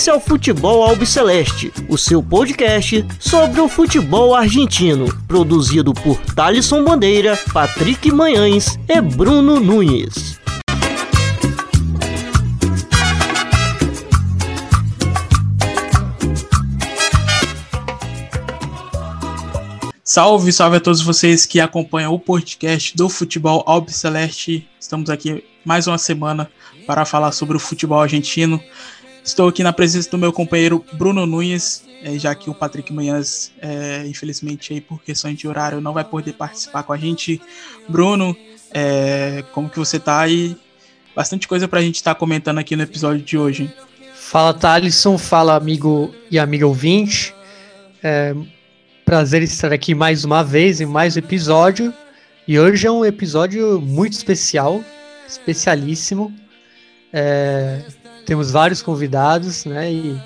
Esse é o Futebol Albiceleste, o seu podcast sobre o futebol argentino, produzido por Thalisson Bandeira, Patrick Manhães e Bruno Nunes. Salve, salve a todos vocês que acompanham o podcast do Futebol Albiceleste. Estamos aqui mais uma semana para falar sobre o futebol argentino. Estou aqui na presença do meu companheiro Bruno Nunes, eh, já que o Patrick Manhãs, é, infelizmente, aí, por questões de horário, não vai poder participar com a gente. Bruno, é, como que você está aí? Bastante coisa para a gente estar tá comentando aqui no episódio de hoje. Fala, Thalisson. Fala, amigo e amiga ouvinte. É, prazer estar aqui mais uma vez em mais um episódio. E hoje é um episódio muito especial, especialíssimo. É, temos vários convidados, né? E,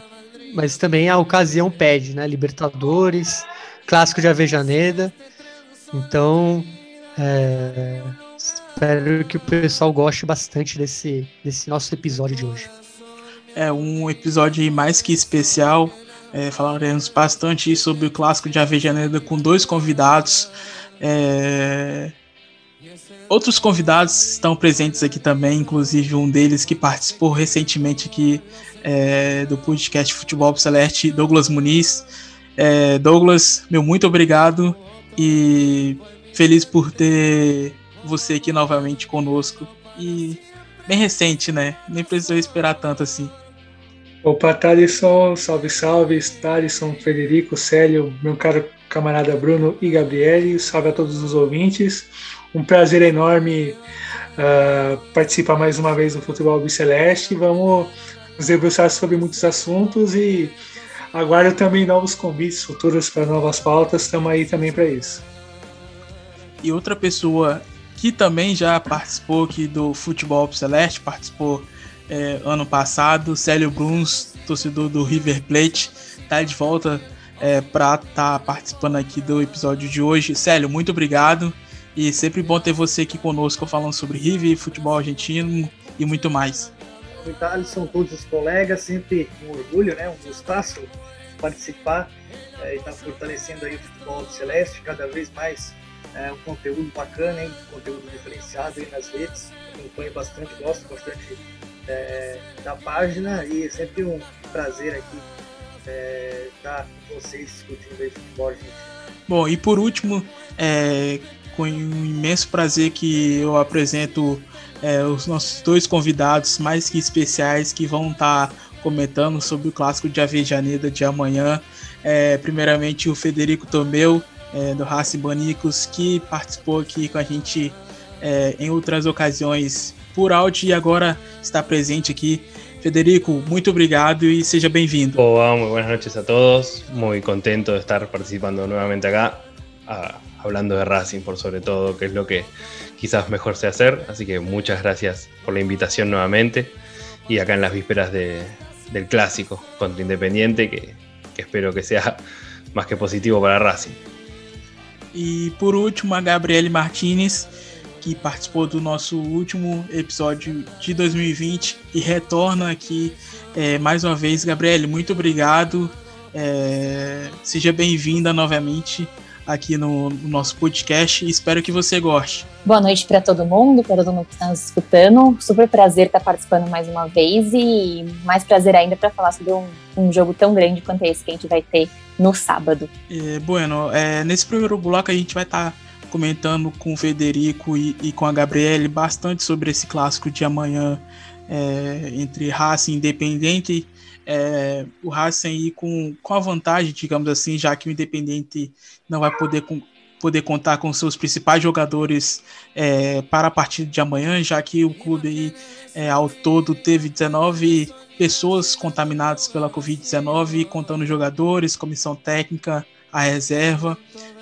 mas também a ocasião pede, né? Libertadores, clássico de Avejaneda. Então, é, espero que o pessoal goste bastante desse, desse nosso episódio de hoje. É um episódio mais que especial. É, falaremos bastante sobre o clássico de Avejaneda com dois convidados. É, Outros convidados estão presentes aqui também, inclusive um deles que participou recentemente aqui é, do podcast Futebol Celeste, Douglas Muniz. É, Douglas, meu muito obrigado e feliz por ter você aqui novamente conosco. E bem recente, né? Nem precisou esperar tanto assim. Opa, Thalisson, salve, salve, Thalisson, Federico, Célio, meu caro camarada Bruno e Gabriele, salve a todos os ouvintes. Um prazer enorme uh, participar mais uma vez do Futebol Biceleste. Vamos nos debruçar sobre muitos assuntos e aguardo também novos convites futuros para novas pautas. Estamos aí também para isso. E outra pessoa que também já participou aqui do Futebol Celeste, participou é, ano passado, Célio Bruns, torcedor do River Plate, está de volta é, para estar tá participando aqui do episódio de hoje. Célio, muito obrigado. E sempre bom ter você aqui conosco falando sobre River, futebol argentino e muito mais. Obrigado, são todos os colegas, sempre um orgulho, né, um gostaço participar é, e estar tá fortalecendo aí o futebol celeste, cada vez mais é, um conteúdo bacana, hein, um conteúdo diferenciado aí nas redes, acompanho bastante, gosto bastante é, da página e é sempre um prazer aqui estar tá com vocês discutindo aí futebol argentino. Bom, e por último, é, com um imenso prazer que eu apresento é, os nossos dois convidados mais que especiais que vão estar tá comentando sobre o clássico de Avejaneda de amanhã. É, primeiramente o Federico Tomeu, é, do Raci Banicos, que participou aqui com a gente é, em outras ocasiões por áudio e agora está presente aqui. Federico, muito obrigado e seja bem-vindo. Olá, muito boas noites a todos. Muito contento de estar participando novamente acá. Ah, hablando de Racing por sobre todo, que es lo que quizás mejor sé hacer. Así que muchas gracias por la invitación nuevamente y acá en las vísperas de, del clásico contra Independiente, que, que, espero que sea más que positivo para Racing. E por último, a Gabriele Martinez, que participou do nosso último episódio de 2020 e retorna aqui é, mais uma vez. Gabriele, muito obrigado. É, seja bem-vinda novamente aqui no, no, nosso podcast e espero que você goste. Boa noite para todo mundo, para todo mundo que está nos escutando. Super prazer estar participando mais uma vez e mais prazer ainda para falar sobre um, um, jogo tão grande quanto esse que a gente vai ter no sábado. É, bueno, é, nesse primeiro bloco a gente vai estar tá comentando com o Federico e, e, com a Gabriele bastante sobre esse clássico de amanhã é, entre Racing e Independente é, o Racing ir com, com a vantagem, digamos assim, já que o Independente não vai poder, com, poder contar com seus principais jogadores é, para a partida de amanhã, já que o clube aí, é, ao todo teve 19 pessoas contaminadas pela Covid-19, contando jogadores, comissão técnica, a reserva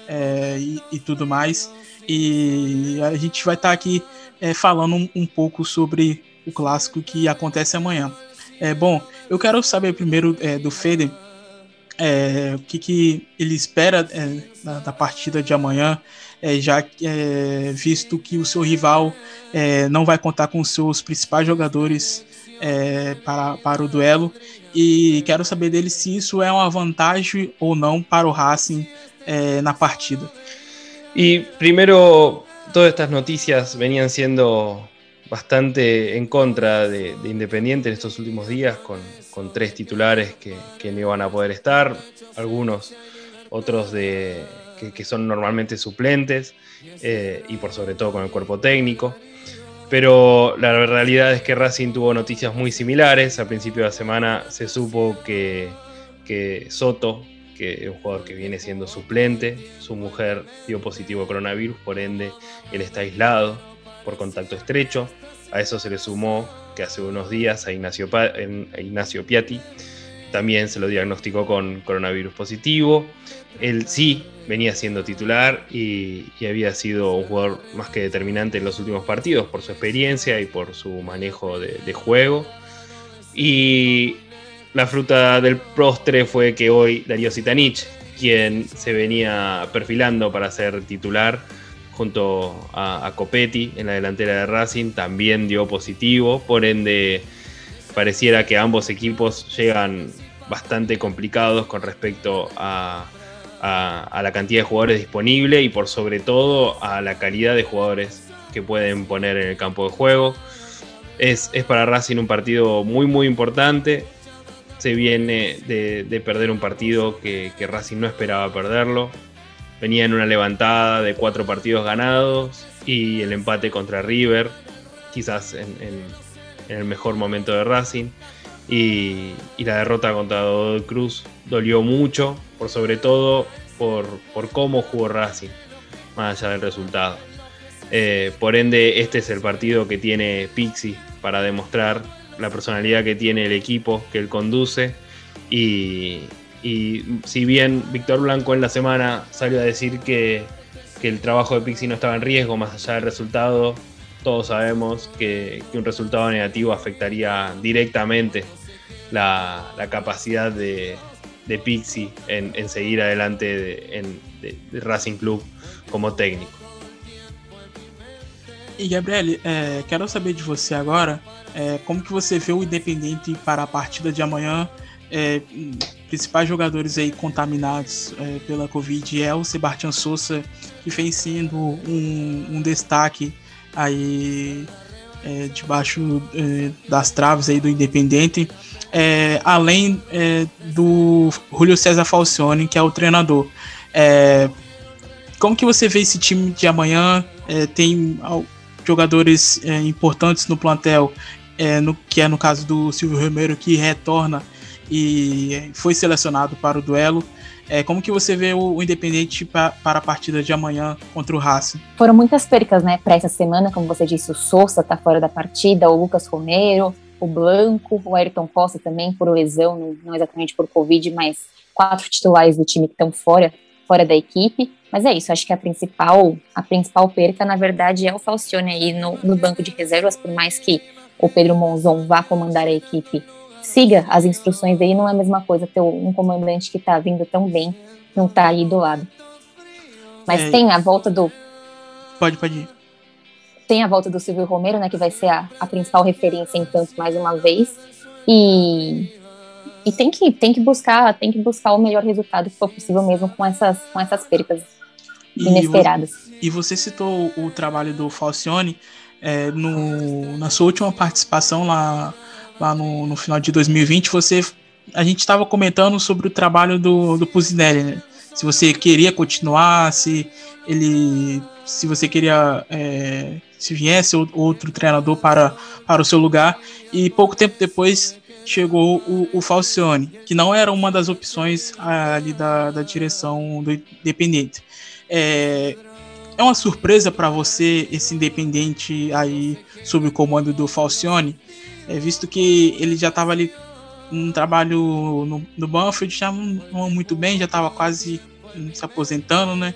é, e, e, tudo mais. E a gente vai estar tá aqui é, falando um, um pouco sobre o clássico que acontece amanhã. É, bom, eu quero saber primeiro é, do Feder é, o que, que ele espera é, da, da, partida de amanhã, é, já é, visto que o seu rival é, não vai contar com os seus principais jogadores é, para, para o duelo e quero saber dele se isso é uma vantagem ou não para o Racing na partida. Y primero, todas estas noticias venían siendo bastante en contra de, de Independiente en estos últimos días, con, con tres titulares que, no iban a poder estar, algunos otros de, que, que son normalmente suplentes, eh, y por sobre todo con el cuerpo técnico. Pero la realidad es que Racing tuvo noticias muy similares. Al principio de la semana se supo que, que Soto, que es un jugador que viene siendo suplente, su mujer dio positivo a coronavirus, por ende él está aislado por contacto estrecho. A eso se le sumó que hace unos días a Ignacio, Piatti también se lo diagnosticó con coronavirus positivo. Él sí venía siendo titular y, había sido un jugador más que determinante en los últimos partidos por su experiencia y por su manejo de, de juego. Y la fruta del postre fue que hoy Darío Sitanich, quien se venía perfilando para ser titular junto a, Copetti en la delantera de Racing, también dio positivo, por ende pareciera que ambos equipos llegan bastante complicados con respecto a, la cantidad de jugadores disponibles y por sobre todo a la calidad de jugadores que pueden poner en el campo de juego. Es, es para Racing un partido muy muy importante. Se viene de, de perder un partido que, Racing no esperaba perderlo. Venía en una levantada de cuatro partidos ganados y el empate contra River, quizás en, el mejor momento de Racing. Y, la derrota contra Godoy Cruz dolió mucho, por sobre todo por, por cómo jugó Racing, más allá del resultado. Eh, por ende, este es el partido que tiene Pixie para demostrar la personalidad que tiene el equipo que él conduce. Y, y si bien Víctor Blanco en la semana salió a decir que, que, el trabajo de Pixie no estaba en riesgo, más allá del resultado, todos sabemos que, que un resultado negativo afectaría directamente la, la capacidad de, de Pixie en, en, seguir adelante de, en, de, de, Racing Club como técnico. E Gabriel, é, quero saber de você agora, é, como que você vê o Independente para a partida de amanhã? É, principais jogadores aí contaminados é, pela Covid é o Sebastião Souza, que vem sendo um, um destaque aí é, debaixo é, das traves aí do Independente, é, além é, do Julio César Falcione, que é o treinador. É, como que você vê esse time de amanhã? É, tem jogadores importantes no plantel, no, que é no caso do Silvio Romero, que retorna e foi selecionado para o duelo. É, como que você vê o, Independente pra, para a partida de amanhã contra o Racing? Foram muitas percas, né, para essa semana, como você disse, o Sousa está fora da partida, o Lucas Romero, o Blanco, o Ayrton Costa também por lesão, não, não exatamente por Covid, mas quatro titulares do time que estão fora, fora da equipe. Mas é isso, acho que a principal, a principal perca, na verdade, é o Falcione aí no, no banco de reservas, por mais que o Pedro Monzon vá comandar a equipe siga as instruções dele, não é a mesma coisa ter um comandante que tá vindo tão bem, não tá aí do lado. Mas é, tem a volta do. Pode, pode ir. Tem a volta do Silvio Romero, né, que vai ser a, a principal referência em tanto mais uma vez. E, e tem, que, tem que buscar, tem que buscar o melhor resultado que for possível mesmo com essas, com essas percas inesperadas. E você, e você citou o trabalho do Falcione é, no, na sua última participação lá lá no, no final de 2020, você a gente estava comentando sobre o trabalho do, do Pusinelli, né? Se você queria continuar, se ele, se você queria, é, se viesse outro treinador para, para o seu lugar. E pouco tempo depois chegou o, o Falcione, que não era uma das opções ali da, da direção do Independente. É, é uma surpresa para você esse Independente aí sob o comando do Falcione? É, visto que ele já estava ali um trabalho no, no Banfield já não muito bem, já estava quase se aposentando, né?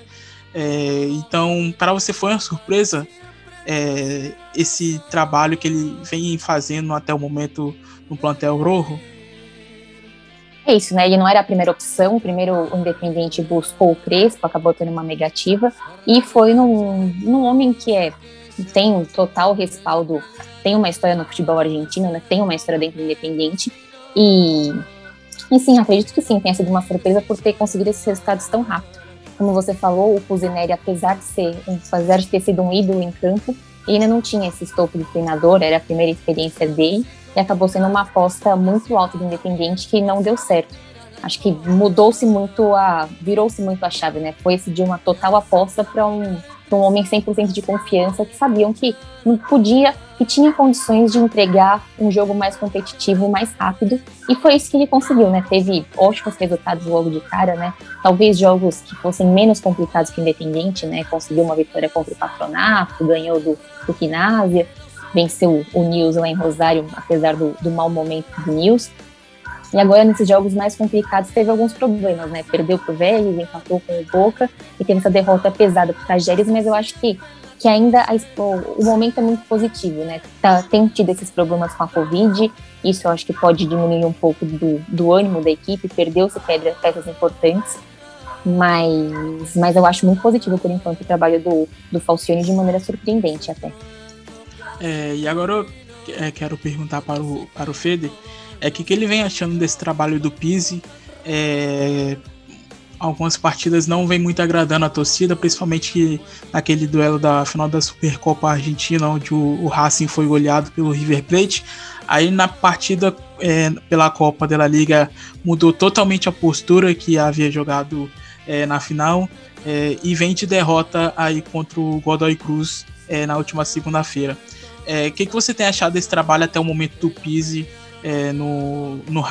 É, então, para você foi uma surpresa é, esse trabalho que ele vem fazendo até o momento no plantel Rojo? É isso, né? Ele não era a primeira opção. Primeiro Independente buscou o Crespo, acabou tendo uma negativa. E foi num, num homem que é tem um total respaldo, tem uma história no futebol argentino, né? tem uma história dentro do Independente. E, e sim, acredito que sim, tenha sido uma surpresa por ter conseguido esses resultados tão rápido. Como você falou, o Fusinelli, apesar de ser, apesar de ter sido um ídolo em campo, ainda não tinha esse estopo de treinador, era a primeira experiência dele, e acabou sendo uma aposta muito alta do Independente que não deu certo. Acho que mudou-se muito a. virou-se muito a chave, né? Foi-se de uma total aposta para um um homem 100% de confiança, que sabiam que não podia, que tinha condições de entregar um jogo mais competitivo, mais rápido, e foi isso que ele conseguiu, né? Teve ótimos resultados logo de cara, né? Talvez jogos que fossem menos complicados que o Independente, né? Conseguiu uma vitória contra o Patronato, ganhou do, do Quinásia, venceu o Nils lá em Rosário, apesar do, do mau momento do Nils. E agora, nesses jogos mais complicados, teve alguns problemas, né? Perdeu pro Vélez, empatou com o Boca e teve essa derrota pesada pro Tajeres, mas eu acho que, que ainda a, o, momento é muito positivo, né? Tá, tem tido esses problemas com a Covid, isso eu acho que pode diminuir um pouco do, do ânimo da equipe, perdeu-se peças importantes, mas, mas eu acho muito positivo, por enquanto, o trabalho do, do Falcione de maneira surpreendente até. É, e agora eu é, quero perguntar para o, para o Fede é que, que ele vem achando desse trabalho do Pise. É, algumas partidas não vem muito agradando a torcida, principalmente naquele duelo da final da Supercopa Argentina, onde o, o Racing foi goleado pelo River Plate. Aí na partida é, pela Copa da Liga mudou totalmente a postura que havia jogado é, na final é, e vem de derrota aí contra o Godoy Cruz é, na última segunda-feira. O é, que, que você tem achado desse trabalho até o momento do Pise eh, no, no.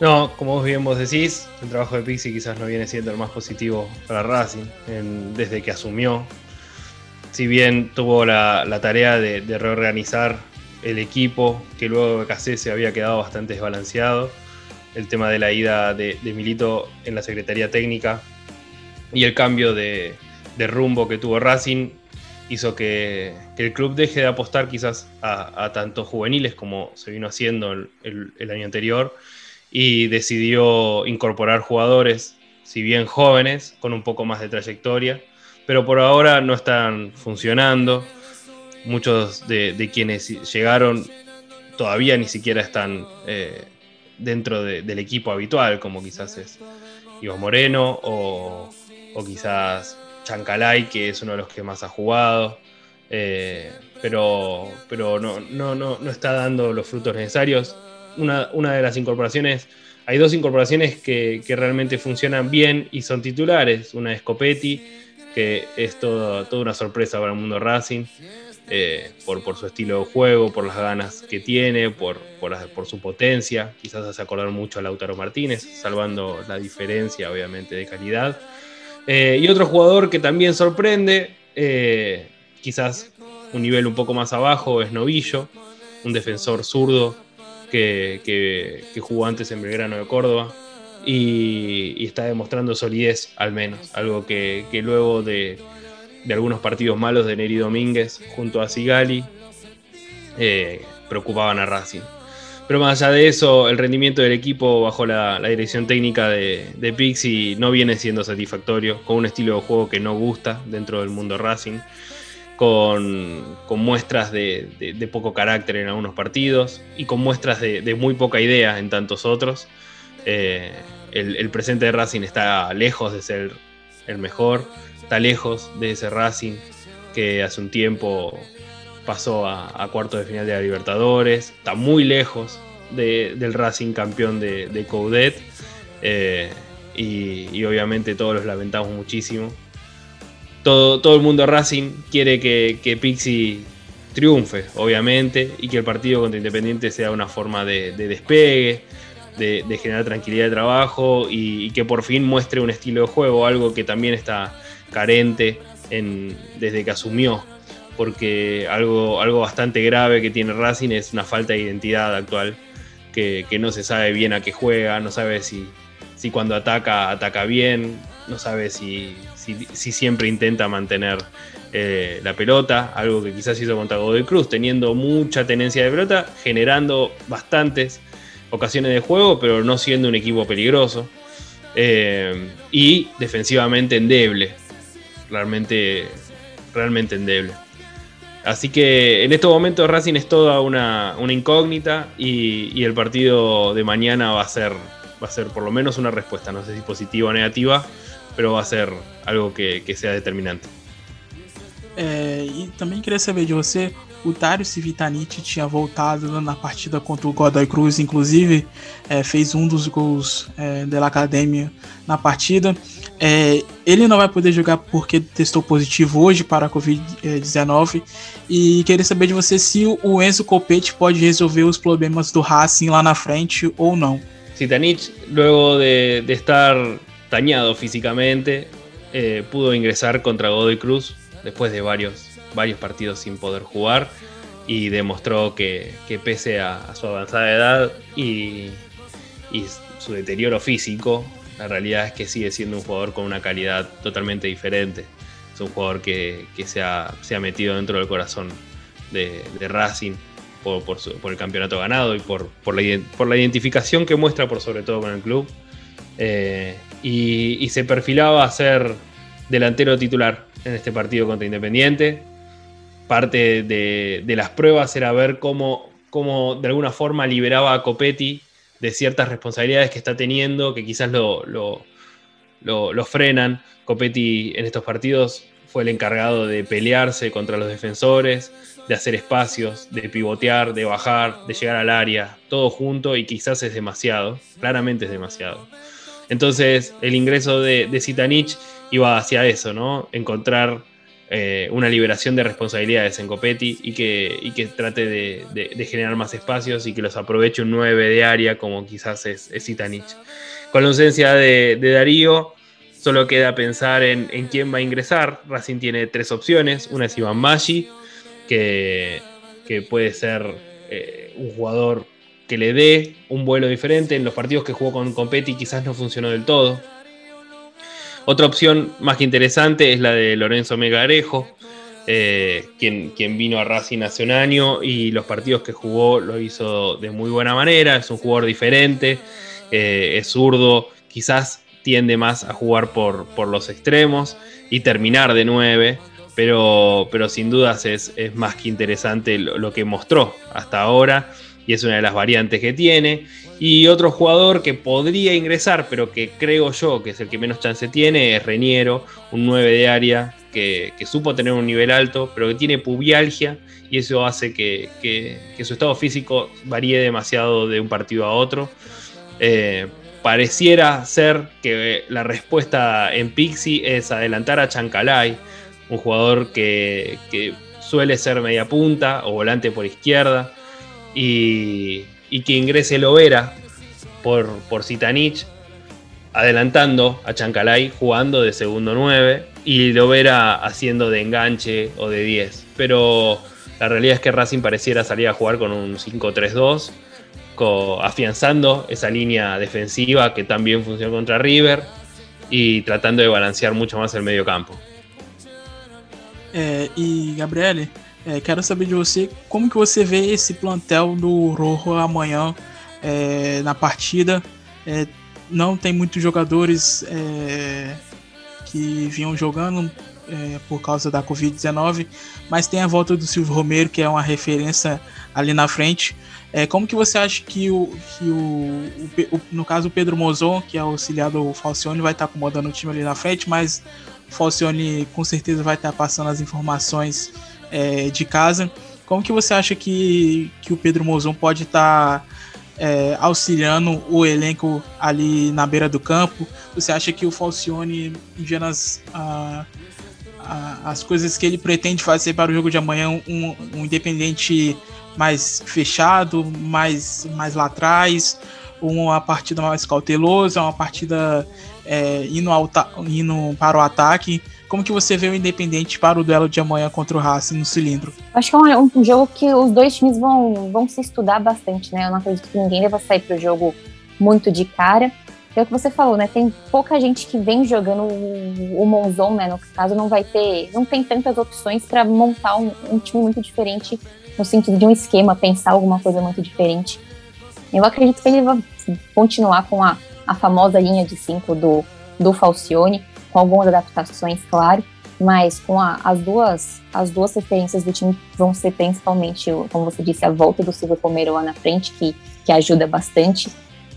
No, como bien vos decís, el trabajo de Pixie quizás no viene siendo el más positivo para Racing desde que asumió. Si bien tuvo la, la tarea de, reorganizar el equipo, que luego de Casé se había quedado bastante desbalanceado, el tema de la ida de, Milito en la Secretaría Técnica y el cambio de rumbo que tuvo Racing hizo que, el club deje de apostar quizás a, tanto juveniles como se vino haciendo el, año anterior y decidió incorporar jugadores, si bien jóvenes, con un poco más de trayectoria, pero por ahora no están funcionando. Muchos de, quienes llegaron todavía ni siquiera están eh, dentro del equipo habitual, como quizás es Iván Moreno o quizás Chancalay, que es uno de los que más ha jugado, eh, pero, pero no, no, no, no, está dando los frutos necesarios. Una, una, de las incorporaciones, hay dos incorporaciones que, que, realmente funcionan bien y son titulares. Una es Copetti, que es todo, toda una sorpresa para el mundo Racing. Eh, por, por, su estilo de juego, por las ganas que tiene, por, por, por, su potencia. Quizás hace acordar mucho a Lautaro Martínez, salvando la diferencia, obviamente, de calidad. Eh, y otro jugador que también sorprende, eh, quizás un nivel un poco más abajo, es Novillo, un defensor zurdo que, jugó antes en Belgrano de Córdoba y, está demostrando solidez al menos, algo que, luego de, algunos partidos malos de Neri Domínguez junto a Sigali eh, preocupaban a Racing. Pero más allá de eso, el rendimiento del equipo bajo la, dirección técnica de, de, Pixie no viene siendo satisfactorio, con un estilo de juego que no gusta dentro del mundo Racing, con, muestras de, poco carácter en algunos partidos y con muestras de, muy poca idea en tantos otros. Eh, el, presente de Racing está lejos de ser el mejor, está lejos de ese Racing que hace un tiempo pasó a, cuartos de final de la Libertadores, está muy lejos del Racing campeón de, de eh, y, obviamente todos los lamentamos muchísimo. Todo, todo el mundo Racing quiere que, Pixie triunfe, obviamente, y que el partido contra Independiente sea una forma de, despegue, de, generar tranquilidad de trabajo y, que por fin muestre un estilo de juego, algo que también está carente en, desde que asumió porque algo, algo bastante grave que tiene Racing es una falta de identidad actual, que, no se sabe bien a qué juega, no sabe si, si cuando ataca, ataca bien, no sabe si, si, siempre intenta mantener eh, la pelota, algo que quizás hizo contra Godoy Cruz, teniendo mucha tenencia de pelota, generando bastantes ocasiones de juego, pero no siendo un equipo peligroso. Eh, y defensivamente endeble, realmente, realmente endeble. Así que en estos momentos Racing es toda una, incógnita y, el partido de mañana va a ser va a ser por lo menos una respuesta, no sé si positiva o negativa, pero va a ser algo que, que sea determinante. É, e também queria saber de você, o Dário Civitanite tinha voltado na partida contra o Godoy Cruz, inclusive é, fez um dos gols é, da Academia na partida. É, ele não vai poder jogar porque testou positivo hoje para a Covid-19 e queria saber de você se o Enzo Copete pode resolver os problemas do Racing lá na frente ou não. Citanich, luego de, de estar dañado físicamente, eh, pudo ingresar contra Godoy Cruz después de varios, varios partidos sin poder jugar y demostró que, pese a, su avanzada edad y, su deterioro físico, la realidad es que sigue siendo un jugador con una calidad totalmente diferente. Es un jugador que, se, ha, metido dentro del corazón de, Racing por, el campeonato ganado y por, la, identificación que muestra por sobre todo con el club. Eh, y, se perfilaba a ser delantero titular en este partido contra Independiente. Parte de, las pruebas era ver cómo, cómo, de alguna forma liberaba a Copetti de ciertas responsabilidades que está teniendo, que quizás lo, lo, frenan. Copetti en estos partidos fue el encargado de pelearse contra los defensores, de hacer espacios, de pivotear, de bajar, de llegar al área, todo junto y quizás es demasiado, claramente es demasiado. Entonces el ingreso de, de Zitanich iba hacia eso, ¿no? Encontrar eh, una liberación de responsabilidades en Copetti y que, que trate de, generar más espacios y que los aproveche un 9 de área como quizás es, es Zitanich. Con la ausencia de, Darío, solo queda pensar en, quién va a ingresar. Racing tiene tres opciones. Una es Iván Maggi, que, puede ser eh, un jugador que le dé un vuelo diferente. En los partidos que jugó con Copetti quizás no funcionó del todo. Otra opción más que interesante es la de Lorenzo Megarejo, eh, quien, quien, vino a Racing hace un año y los partidos que jugó lo hizo de muy buena manera. Es un jugador diferente, eh, es zurdo, quizás tiende más a jugar por, por los extremos y terminar de nueve. Pero, pero sin dudas es, es más que interesante lo que mostró hasta ahora y es una de las variantes que tiene. Y otro jugador que podría ingresar, pero que creo yo que es el que menos chance tiene, es Reñero, un 9 de área que, supo tener un nivel alto, pero que tiene pubialgia y eso hace que, su estado físico varíe demasiado de un partido a otro. Eh, pareciera ser que la respuesta en Pixie es adelantar a Chancalay, un jugador que, que suele ser media punta o volante por izquierda y, que ingrese Lovera por, por Zitanich, adelantando a Chancalay jugando de segundo 9 y Lovera haciendo de enganche o de 10. Pero la realidad es que Racing pareciera salir a jugar con un 5-3-2, afianzando esa línea defensiva que también funciona contra River y tratando de balancear mucho más el medio campo. Eh, y Gabriele, É, quero saber de você como que você vê esse plantel do Rojo amanhã é, na partida. É, não tem muitos jogadores é, que vinham jogando é, por causa da Covid-19, mas tem a volta do Silvio Romero, que é uma referência ali na frente. É, como que você acha que o, que o, o, no caso o Pedro Mozon, que é auxiliar do Falcione, vai estar acomodando o time ali na frente, mas o Falcione com certeza vai estar passando as informações é, de casa. Como que você acha que, que o Pedro Mozon pode estar tá, é, auxiliando o elenco ali na beira do campo? Você acha que o Falcione, enviando as, a, a, as coisas que ele pretende fazer para o jogo de amanhã, um, um independente mais fechado, mais, mais lá atrás, uma partida mais cautelosa, uma partida é, indo, ao, indo para o ataque? Como que você vê o Independente para o duelo de amanhã contra o Racing no cilindro? Acho que é um, um, jogo que os dois times vão, vão se estudar bastante, né? Eu não acredito que ninguém deva sair para o jogo muito de cara. É o que você falou, né? Tem pouca gente que vem jogando o, o Monzon, né? No caso, não vai ter, não tem tantas opções para montar um, um, time muito diferente no sentido de um esquema, pensar alguma coisa muito diferente. Eu acredito que ele vai continuar com a, a famosa linha de cinco do, do Falcione com algumas adaptações, claro. mas com a, as duas as duas referências do time vão ser principalmente, como você disse, a volta do Silvio Romero lá na frente, que, que ajuda bastante,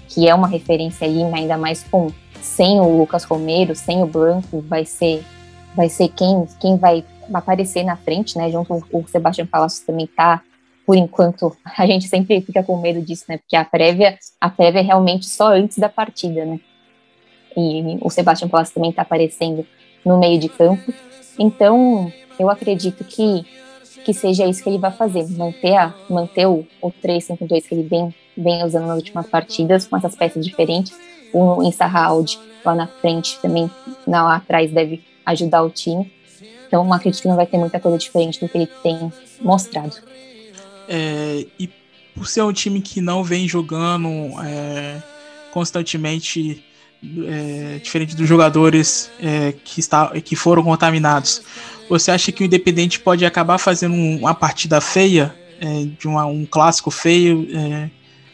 que é uma referência aí, ainda mais com sem o Lucas Romero, sem o Blanco, vai ser vai ser quem quem vai aparecer na frente, né? Junto com o Sebastião Palacios também tá por enquanto, a gente sempre fica com medo disso, né? Porque a prévia, a prévia é realmente só antes da partida, né? E o Sebastião Palacios também está aparecendo no meio de campo. Então, eu acredito que, que seja isso que ele vai fazer, manter, a, manter o, o 3-5-2 que ele vem, vem usando nas últimas partidas, com essas peças diferentes. O Insarraud lá na frente também, lá atrás, deve ajudar o time. Então, acredito que não vai ter muita coisa diferente do que ele tem mostrado. É, e por ser um time que não vem jogando é, constantemente é, diferente dos jogadores é, que, está, que foram contaminados, você acha que o Independente pode acabar fazendo uma partida feia, é, de uma, um clássico feio, é,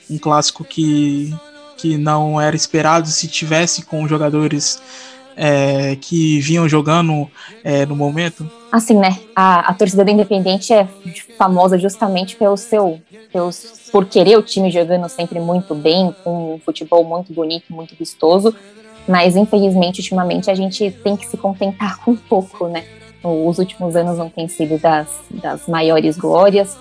um clássico que, que não era esperado se tivesse com jogadores é, que vinham jogando é, no momento? Assim, né? A, a torcida do Independente é famosa justamente pelo seu, pelos, por querer o time jogando sempre muito bem, com um futebol muito bonito, muito vistoso. Mas infelizmente, ultimamente, a gente tem que se contentar com um pouco, né? Os últimos anos não têm sido das, das maiores glórias.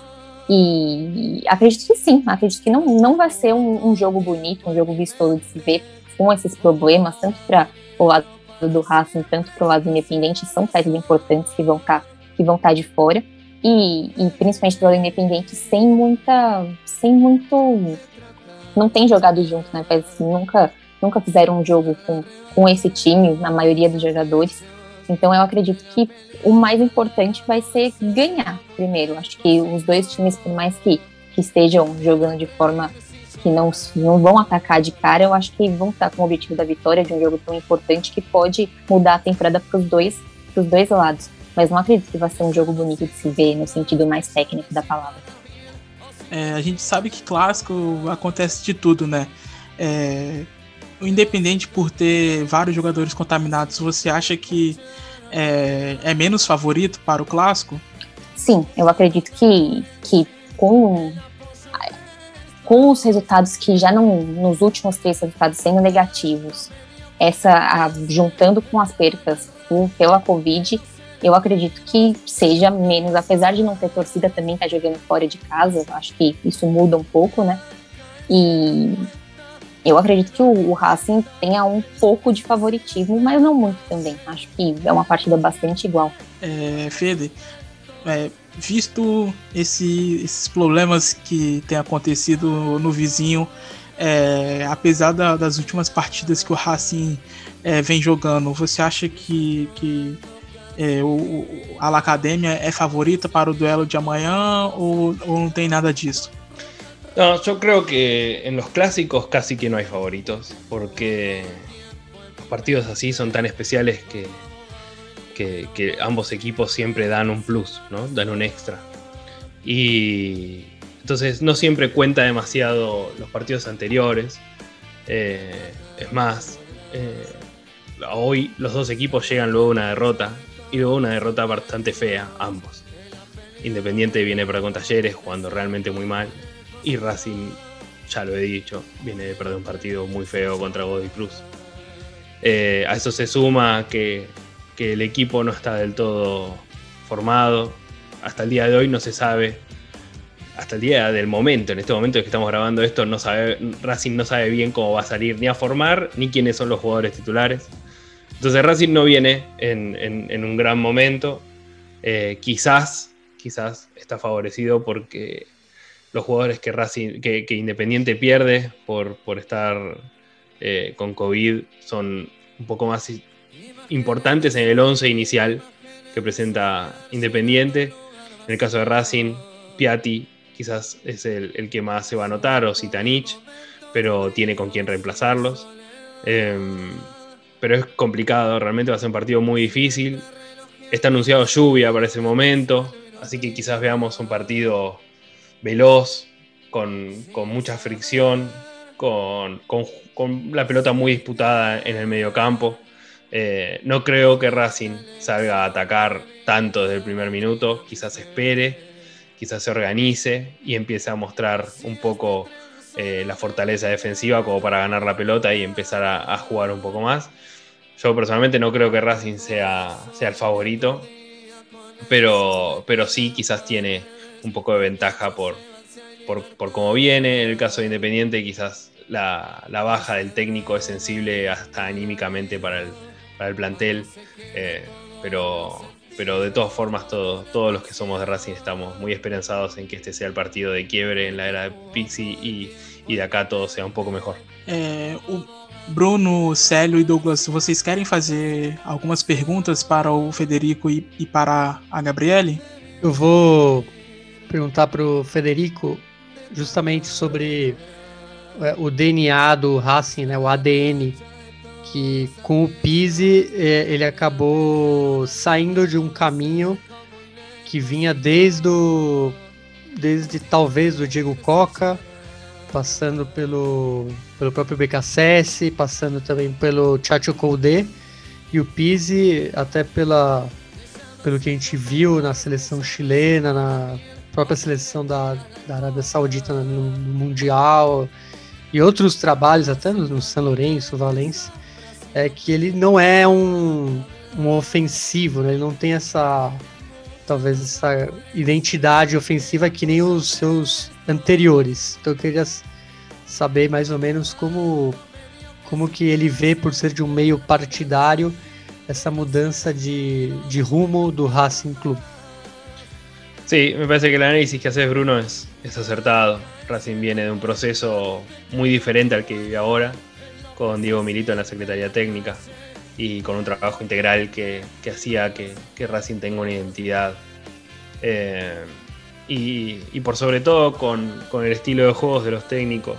E acredito que sim, acredito que não, não vai ser um, um jogo bonito, um jogo vistoso de se ver com esses problemas, tanto para o lado do Racing, tanto para o lado independente, são peças importantes que vão estar tá, que vão tá de fora. E, e principalmente do lado independente, sem muita. sem muito. não tem jogado junto, né? nunca, nunca fizeram um jogo com, com esse time, na maioria dos jogadores. Então eu acredito que o mais importante vai ser ganhar primeiro. Acho que os dois times, por mais que, que estejam jogando de forma que não, não vão atacar de cara, eu acho que vão estar com o objetivo da vitória de um jogo tão importante que pode mudar a temporada para os dois, dois lados. Mas não acredito que vai ser um jogo bonito de se ver no sentido mais técnico da palavra. É, a gente sabe que clássico acontece de tudo, né? É, o Independente, por ter vários jogadores contaminados, você acha que é, é menos favorito para o clássico? Sim, eu acredito que, que com com os resultados que já não, nos últimos três resultados sendo negativos, essa a, juntando com as percas por, pela Covid, eu acredito que seja menos, apesar de não ter torcida também tá jogando fora de casa, acho que isso muda um pouco, né? E eu acredito que o, o Racing tenha um pouco de favoritismo, mas não muito também. Acho que é uma partida bastante igual. É, Fede, é, visto esse, esses problemas que tem acontecido no vizinho, é, apesar da, das últimas partidas que o Racing é, vem jogando, você acha que, que é, o, a La Academia é favorita para o duelo de amanhã ou, ou não tem nada disso? No, yo creo que en los clásicos casi que no hay favoritos, porque los partidos así son tan especiales que que, ambos equipos siempre dan un plus, ¿no? Dan un extra. Y entonces no siempre cuenta demasiado los partidos anteriores. Eh, es más, eh, hoy los dos equipos llegan luego a una derrota y luego una derrota bastante fea, ambos. Independiente viene para con Talleres jugando realmente muy mal y Racing, ya lo he dicho, viene de perder un partido muy feo contra Godoy Cruz. Eh, a eso se suma que que el equipo no está del todo formado. Hasta el día de hoy no se sabe, hasta el día del momento, en este momento en que estamos grabando esto, no sabe, Racing no sabe bien cómo va a salir ni a formar, ni quiénes son los jugadores titulares. Entonces Racing no viene en, un gran momento. Eh, quizás, quizás está favorecido porque los jugadores que, Racing, que, Independiente pierde por, por estar eh, con COVID son un poco más importantes en el 11 inicial que presenta Independiente. En el caso de Racing, Piatti quizás es el, que más se va a notar, o Sitanich, pero tiene con quién reemplazarlos. Em, pero es complicado, realmente va a ser un partido muy difícil. Está anunciado lluvia para ese momento, así que quizás veamos un partido veloz, con, mucha fricción, con, con, la pelota muy disputada en el medio campo. Eh, no creo que Racing salga a atacar tanto desde el primer minuto, quizás espere, quizás se organice y empiece a mostrar un poco eh, la fortaleza defensiva como para ganar la pelota y empezar a, jugar un poco más. Yo personalmente no creo que Racing sea, sea el favorito, pero, pero sí quizás tiene un poco de ventaja por, por, cómo viene. En el caso de Independiente quizás la, baja del técnico es sensible hasta anímicamente para el, para el plantel, eh, pero, pero de todas formas todos, todos los que somos de Racing estamos muy esperanzados en que este sea el partido de quiebre en la era de Pixie y, de acá todo sea un poco mejor. Eh, Bruno, Célio e Douglas, vocês querem fazer algumas perguntas para o Federico e, e para a Gabriele? Eu vou perguntar para o Federico justamente sobre é, o DNA do Racing, né, o ADN que com o Pise é, ele acabou saindo de um caminho que vinha desde o, desde talvez o Diego Coca, passando pelo, pelo próprio BKSS, passando também pelo Chacho Koudé e o Pise até pela pelo que a gente viu na seleção chilena, na própria seleção da, da Arábia Saudita no, no Mundial e outros trabalhos até no, no São Lourenço, Valência é que ele não é um, um ofensivo, né? Ele não tem essa talvez essa identidade ofensiva que nem os seus anteriores. Então eu queria saber mais ou menos como como que ele vê por ser de um meio partidário essa mudança de, de rumo do Racing Club. Sí, me parece que el análisis que haces, Bruno, es, es acertado. Racing viene de un proceso muy diferente al que vive ahora. Con Diego Milito en la Secretaría Técnica y con un trabajo integral que, hacía que, Racing tenga una identidad. Eh, y, por sobre todo con, el estilo de juegos de los técnicos.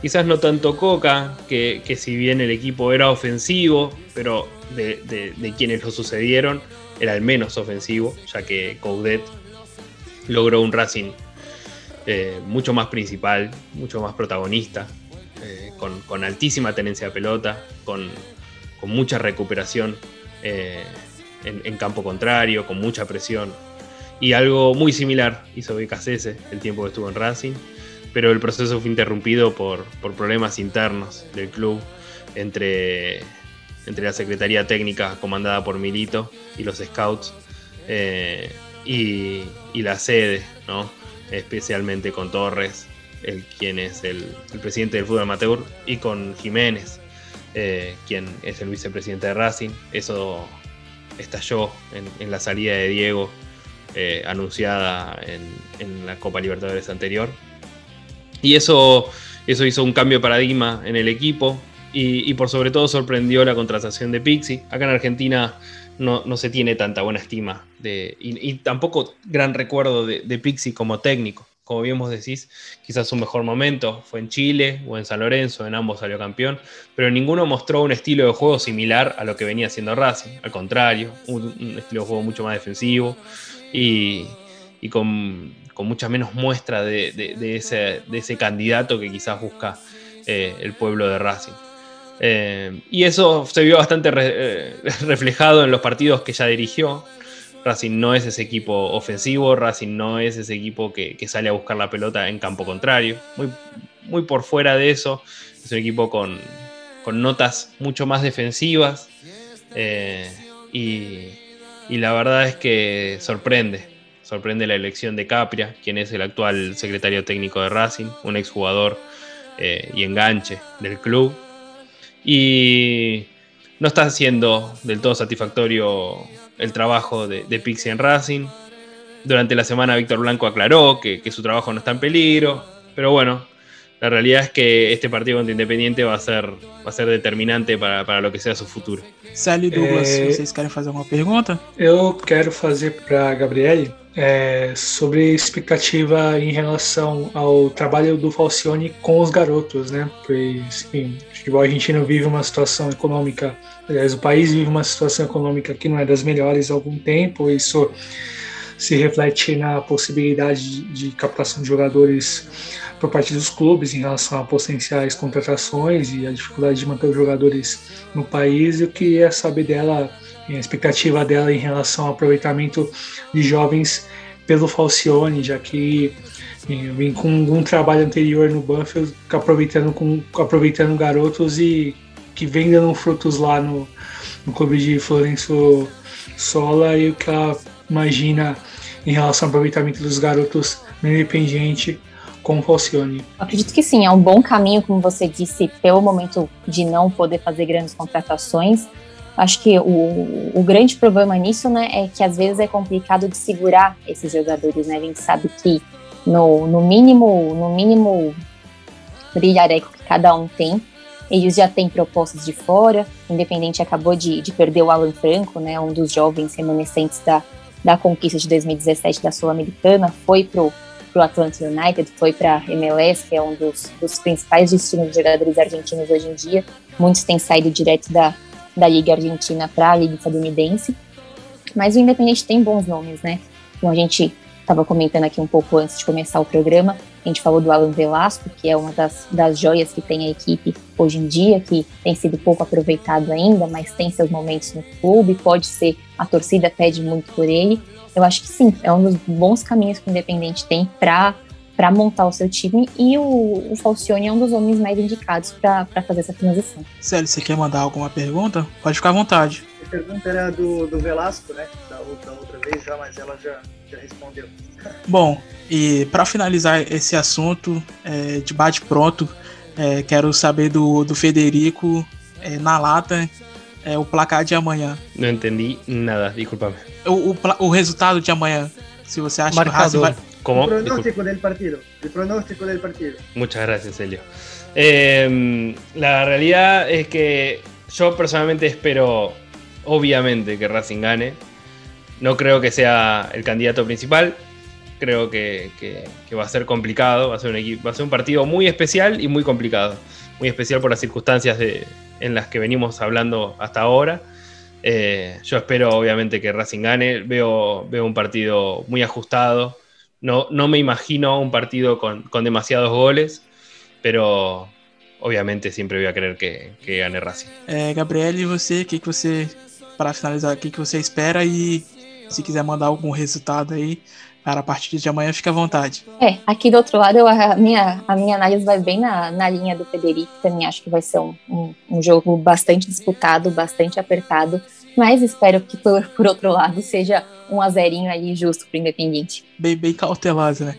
Quizás no tanto Coca, que, si bien el equipo era ofensivo, pero de, quienes lo sucedieron era el menos ofensivo, ya que Coudet logró un Racing eh, mucho más principal, mucho más protagonista, eh, con, altísima tenencia de pelota, con, mucha recuperación eh, en, campo contrario, con mucha presión. Y algo muy similar hizo Becasese el tiempo que estuvo en Racing, pero el proceso fue interrumpido por, problemas internos del club entre, entre la Secretaría Técnica comandada por Milito y los Scouts eh, y, y, la sede, ¿no? especialmente con Torres el, quien es el, presidente del fútbol amateur, y con Jiménez, eh, quien es el vicepresidente de Racing. Eso estalló en, la salida de Diego, eh, anunciada en, la Copa Libertadores anterior. Y eso, eso hizo un cambio de paradigma en el equipo y, por sobre todo sorprendió la contratación de Pixie. Acá en Argentina no, se tiene tanta buena estima de, y, tampoco gran recuerdo de, Pixie como técnico como bien vos decís, quizás su mejor momento. Fue en Chile o en San Lorenzo, en ambos salió campeón, pero ninguno mostró un estilo de juego similar a lo que venía haciendo Racing, al contrario, un, estilo de juego mucho más defensivo y, con, mucha menos muestra de, ese, candidato que quizás busca eh, el pueblo de Racing. Eh, y eso se vio bastante eh, reflejado en los partidos que ya dirigió, Racing no es ese equipo ofensivo, Racing no es ese equipo que, sale a buscar la pelota en campo contrario. Muy, muy por fuera de eso, es un equipo con, notas mucho más defensivas. Eh, y, la verdad es que sorprende. Sorprende la elección de Capria, quien es el actual secretario técnico de Racing, un exjugador eh, y enganche del club. Y no está siendo del todo satisfactorio el trabajo de, de Pixie en Racing. Durante la semana Víctor Blanco aclaró que, su trabajo no está en peligro, pero bueno, la realidad es que este partido contra Independiente va a ser, va a ser determinante para, lo que sea su futuro. Sally Douglas, é... vocês querem fazer uma pergunta? Eu quero fazer para a Gabriele é, sobre expectativa em relação ao trabalho do Falcione com os garotos, né? Pois, enfim, o futebol argentino vive uma situação econômica, aliás, o país vive uma situação econômica que não é das melhores há algum tempo, isso se reflete na possibilidade de, de captação de jogadores por parte dos clubes em relação a potenciais contratações e a dificuldade de manter os jogadores no país. Eu queria saber dela, a expectativa dela em relação ao aproveitamento de jovens pelo Falcione, já que vem com um trabalho anterior no Banfield, aproveitando, com, aproveitando garotos e que vem dando frutos lá no, no clube de Florenço Sola e o que ela imagina em relação ao aproveitamento dos garotos no Independiente com Falcione. Acredito que sim, é um bom caminho, como você disse, pelo momento de não poder fazer grandes contratações. Acho que o, o grande problema nisso, né, é que às vezes é complicado de segurar esses jogadores, né? A gente sabe que no, no mínimo, no mínimo brilhareco que cada um tem, eles já têm propostas de fora. Independente acabou de, de perder o Alan Franco, né, um dos jovens remanescentes da, da conquista de 2017 da Sul-Americana, foi pro para o Atlanta United, foi para a MLS, que é um dos, dos principais destinos de jogadores argentinos hoje em dia. Muitos têm saído direto da, da Liga Argentina para a Liga Estadunidense. Mas o Independente tem bons nomes, né? Então a gente estava comentando aqui um pouco antes de começar o programa, a gente falou do Alan Velasco, que é uma das, das joias que tem a equipe hoje em dia, que tem sido pouco aproveitado ainda, mas tem seus momentos no clube, pode ser, a torcida pede muito por ele eu acho que sim, é um dos bons caminhos que o Independente tem para para montar o seu time e o, o Falcione é um dos homens mais indicados para fazer essa transição. Célio, você quer mandar alguma pergunta? Pode ficar à vontade. A pergunta era do, do Velasco, né? Da outra, outra vez já, mas ela já, já respondeu. Bom, e para finalizar esse assunto, é, de bate-pronto, é, quero saber do, do Federico é, na lata é, o placar de amanhã. Não entendi nada, desculpa-me. O, o, o, resultado de amanhã, se você acha Marcador. que o Racing vai... ¿Cómo? El pronóstico del partido. El pronóstico del partido. Muchas gracias, Elio. Eh, la realidad es que yo personalmente espero, obviamente, que Racing gane. No creo que sea el candidato principal. Creo que, que, que va a ser complicado. Va a ser, un equipo, va a ser un partido muy especial y muy complicado. Muy especial por las circunstancias de, en las que venimos hablando hasta ahora. Eh, yo espero obviamente que Racing gane, veo, veo un partido muy ajustado, no, no me imagino un partido con, con demasiados goles, pero obviamente siempre voy a querer que, que gane Racing. É, Gabriel, e você, que, que você, para finalizar, o que, que você espera e se quiser mandar algum resultado aí, Cara, a partir de amanhã fica à vontade. É, aqui do outro lado, eu, a, minha, a minha análise vai bem na, na linha do Federico. Também acho que vai ser um, um, um jogo bastante disputado, bastante apertado. Mas espero que, por, por outro lado, seja um azerinho aí justo para o Independiente. Bem, bem cauteloso, né?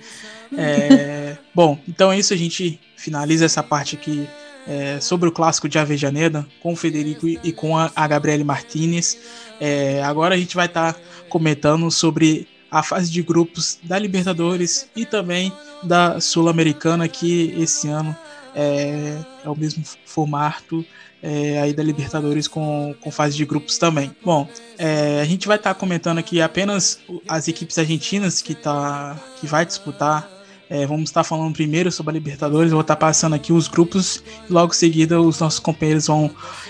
É, bom, então é isso. A gente finaliza essa parte aqui é, sobre o clássico de Avejaneda com o Federico e, e com a, a Gabriele Martinez. É, agora a gente vai estar tá comentando sobre a fase de grupos da Libertadores e também da Sul-Americana, que esse ano é, é, o mesmo formato é, aí da Libertadores com, com fase de grupos também. Bom, é, a gente vai estar tá comentando aqui apenas as equipes argentinas que, tá, que vai disputar. É, vamos estar tá falando primeiro sobre a Libertadores, vou estar tá passando aqui os grupos e logo em seguida os nossos companheiros vão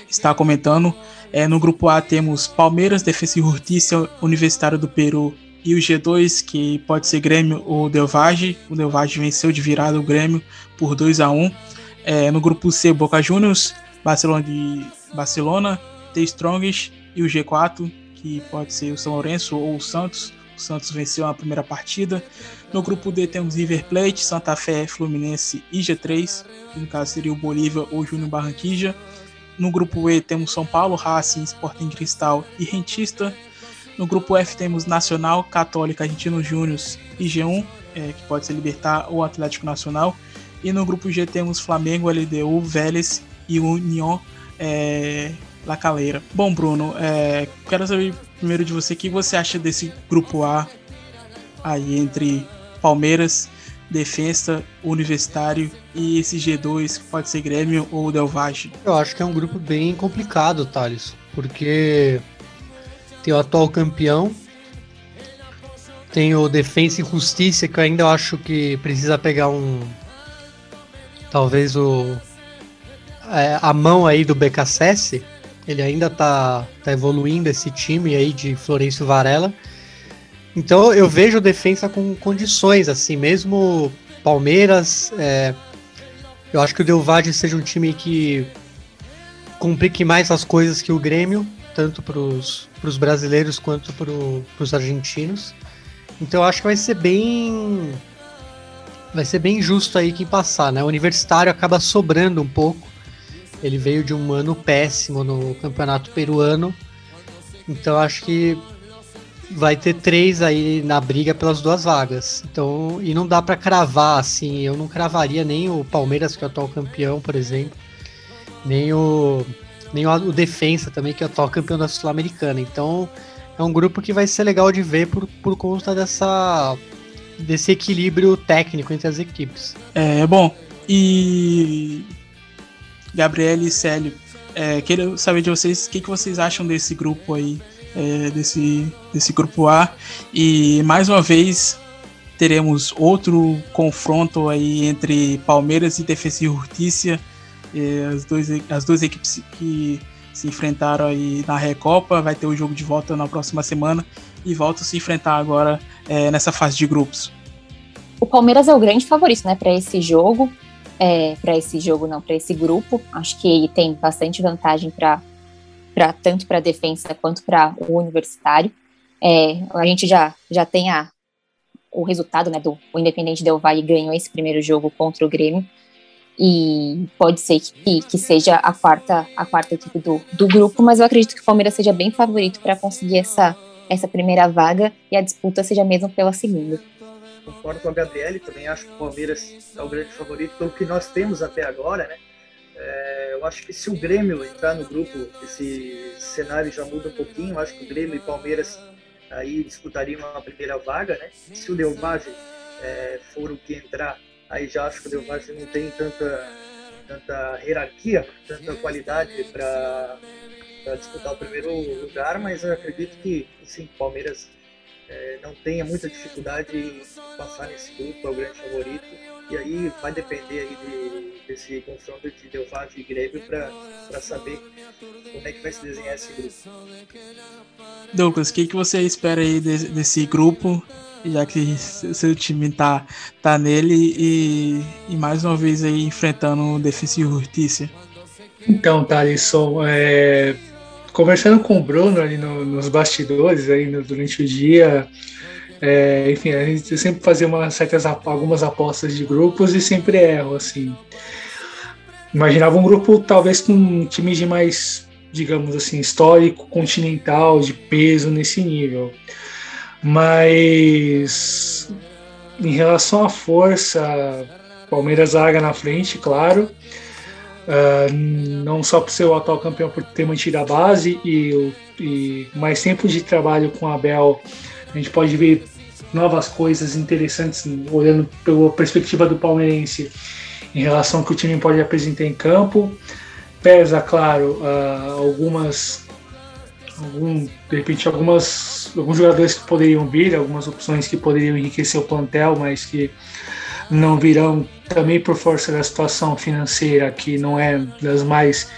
estar comentando. É, no grupo A temos Palmeiras, Defesa e Justiça, Universitário do Peru e o G2, que pode ser Grêmio ou Delvage. O Delvage venceu de virada o Grêmio por 2 a 1 é, No grupo C, Boca Juniors, Barcelona de Barcelona, The Strongest e o G4, que pode ser o São Lourenço ou o Santos. O Santos venceu a primeira partida. No grupo D temos River Plate, Santa Fé, Fluminense e G3, que no caso seria o Bolívia ou Júnior Barranquija. No grupo E temos São Paulo, Racing, Sporting Cristal e Rentista. No grupo F temos Nacional, Católica, Argentino Júnior e G1, é, que pode ser Libertar ou Atlético Nacional. E no grupo G temos Flamengo, LDU, Vélez e União é, La Calera. Bom, Bruno, é, quero saber primeiro de você o que você acha desse grupo A aí entre Palmeiras, Defensa, Universitário e esse G2 que pode ser Grêmio ou Delvage. Eu acho que é um grupo bem complicado, Thales, porque tem o atual campeão, tem o Defensa e Justiça, que eu ainda acho que precisa pegar um. Talvez o. É, a mão aí do BKSS. Ele ainda tá, tá evoluindo esse time aí de Florencio Varela. Então eu vejo defesa com condições, assim, mesmo Palmeiras. É, eu acho que o Del Valle seja um time que complique mais as coisas que o Grêmio, tanto para os brasileiros quanto para os argentinos. Então acho que vai ser bem. Vai ser bem justo aí quem passar, né? O universitário acaba sobrando um pouco. Ele veio de um ano péssimo no campeonato peruano. Então acho que vai ter três aí na briga pelas duas vagas. Então, e não dá para cravar assim, eu não cravaria nem o Palmeiras que é o atual campeão, por exemplo, nem o nem o, Defensa também que é o atual campeão da Sul-Americana. Então, é um grupo que vai ser legal de ver por, por conta dessa desse equilíbrio técnico entre as equipes. É, bom. E Gabriel e Célio, é, quero saber de vocês o que, que vocês acham desse grupo aí é, desse, desse grupo A. E mais uma vez teremos outro confronto aí entre Palmeiras e Defesa e Justiça. É, as, dois, as duas equipes que se enfrentaram aí na Recopa, vai ter o jogo de volta na próxima semana e voltam a se enfrentar agora é, nessa fase de grupos. O Palmeiras é o grande favorito, né, para esse jogo, é, para esse jogo não, para esse grupo. Acho que ele tem bastante vantagem para para tanto para a defesa quanto para o universitário. É, a gente já, já tem a, o resultado, né, do o Independente Del Valle ganhou esse primeiro jogo contra o Grêmio e pode ser que, que seja a quarta a quarta equipe do, do grupo, mas eu acredito que o Palmeiras seja bem favorito para conseguir essa essa primeira vaga e a disputa seja mesmo pela segunda. Concordo com a Gabriele, também acho que o Palmeiras é o grande favorito pelo que nós temos até agora, né? É, eu acho que se o Grêmio entrar no grupo, esse cenário já muda um pouquinho. Eu acho que o Grêmio e Palmeiras aí disputariam uma primeira vaga, né? Se o Valle é, for o que entrar, aí já acho que o Del Valle não tem tanta, tanta hierarquia, tanta qualidade para disputar o primeiro lugar, mas acredito que sim, o Palmeiras é, não tenha muita dificuldade em passar nesse grupo, é o grande favorito. E aí vai depender aí de, desse confronto de Del Valle e Grêmio para saber como é que vai se desenhar esse grupo. Douglas, o que, que você espera aí desse grupo? Já que seu time tá, tá nele e, e mais uma vez aí enfrentando o Defensa e Justiça. Então, Thalisson, é, conversando com o Bruno ali no, nos bastidores aí no, durante o dia, é, enfim, a gente sempre fazia certas, algumas apostas de grupos e sempre erro, assim. Imaginava um grupo talvez com um time de mais, digamos assim, histórico, continental, de peso nesse nível. Mas em relação à força, Palmeiras larga na frente, claro. Uh, não só por ser o atual campeão por ter mantido a base e, e mais tempo de trabalho com a Abel, a gente pode ver novas coisas interessantes olhando pela perspectiva do palmeirense em relação ao que o time pode apresentar em campo. Pesa, claro, uh, algumas algum, de repente algumas alguns jogadores que poderiam vir, algumas opções que poderiam enriquecer o plantel, mas que não virão também por força da situação financeira que não é das mais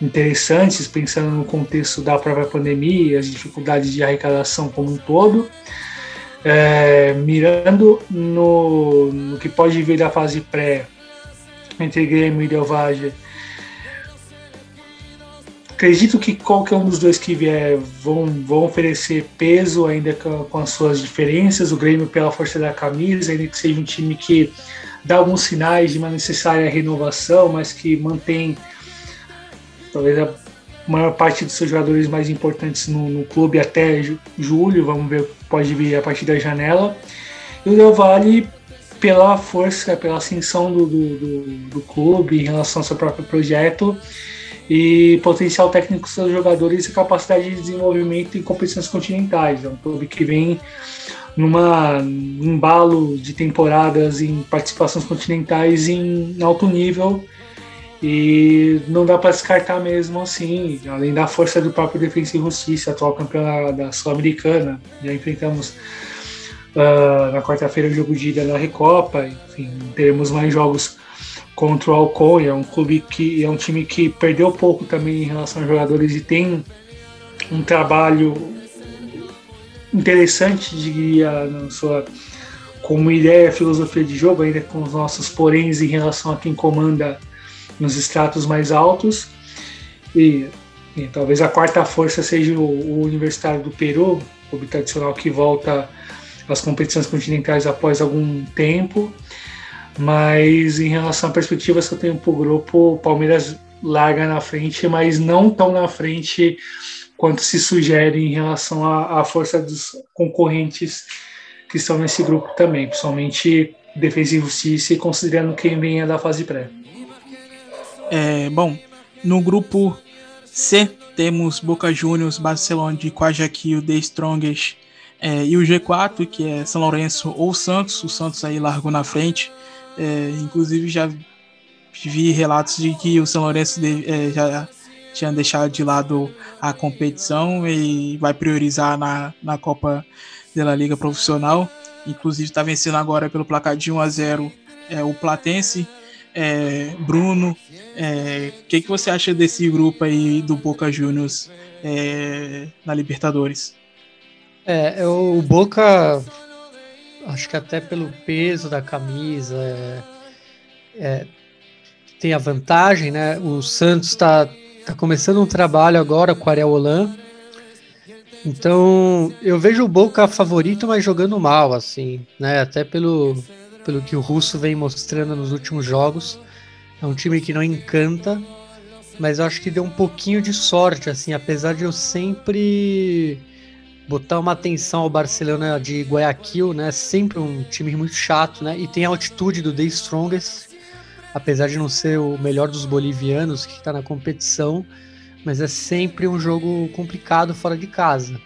interessantes, pensando no contexto da própria pandemia as dificuldades de arrecadação como um todo. É, mirando no, no, que pode vir da fase pré entre Grêmio e Del Valle, acredito que qualquer um dos dois que vier vão, vão oferecer peso ainda com, com, as suas diferenças. O Grêmio pela força da camisa, ainda que seja um time que dá alguns sinais de uma necessária renovação, mas que mantém talvez a maior parte dos seus jogadores mais importantes no, no clube até julho. Vamos ver, pode vir a partir da janela. E o Del Valle pela força, pela ascensão do, do, do, do clube em relação ao seu próprio projeto e potencial técnico dos seus jogadores e capacidade de desenvolvimento em competições continentais. É um clube que vem numa um embalo de temporadas em participações continentais em alto nível e não dá para descartar mesmo assim, além da força do próprio Defensa e Justiça, atual campeão da Sul-Americana. Já enfrentamos uh, na quarta-feira o jogo de ida da Recopa, enfim, teremos mais jogos contra o Alcoy, é um clube que é um time que perdeu pouco também em relação aos jogadores e tem um trabalho interessante, diria, na sua como ideia, filosofia de jogo, ainda com os nossos poréns em relação a quem comanda nos estratos mais altos. E, e talvez a quarta força seja o, o Universitário do Peru, o tradicional que volta às competições continentais após algum tempo. Mas em relação à perspectiva que eu tenho para o grupo, o Palmeiras larga na frente, mas não tão na frente quanto se sugere em relação à, à força dos concorrentes que estão nesse grupo também, principalmente Defesa e Justiça, considerando quem venha da fase pré. É, bom, no grupo C temos Boca Juniors, Barcelona de Guayaquil, The Strongest é, e o G4, que é São Lourenço ou Santos. O Santos aí largou na frente. É, inclusive já vi relatos de que o São Lourenço de, é, já tinha deixado de lado a competição e vai priorizar na, na Copa da Liga Profissional. Inclusive está vencendo agora pelo placar de 1 a 0 é, o Platense. É, Bruno, o é, que, que você acha desse grupo aí do Boca Juniors é, na Libertadores? É, o Boca, acho que até pelo peso da camisa, é, é, tem a vantagem, né? O Santos está tá começando um trabalho agora com o Ariel Holan. Então, eu vejo o Boca favorito, mas jogando mal, assim, né? Até pelo, pelo que o Russo vem mostrando nos últimos jogos. É um time que não encanta, mas eu acho que deu um pouquinho de sorte, assim, apesar de eu sempre botar uma atenção ao Barcelona de Guayaquil, né? Sempre um time muito chato, né? E tem a altitude do The Strongest, apesar de não ser o melhor dos bolivianos que está na competição, mas é sempre um jogo complicado fora de casa.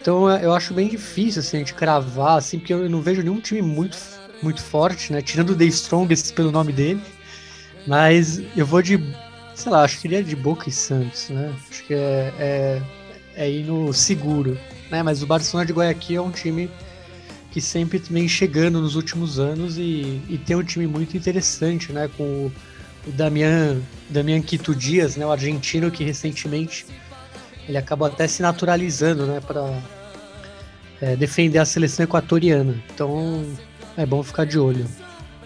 Então eu acho bem difícil assim, a gente cravar, assim, porque eu não vejo nenhum time muito, muito forte, né? Tirando o The Strongest pelo nome dele. Mas eu vou de, sei lá, acho que ele é de Boca e Santos, né? Acho que é, é, é ir no seguro, né? Mas o Barcelona de Guayaquil é um time que sempre vem chegando nos últimos anos e, e tem um time muito interessante, né? Com o, Damian, Damian Quito Dias, né? O argentino que recentemente ele acabou até se naturalizando, né? Para é, defender a seleção equatoriana. Então é bom ficar de olho.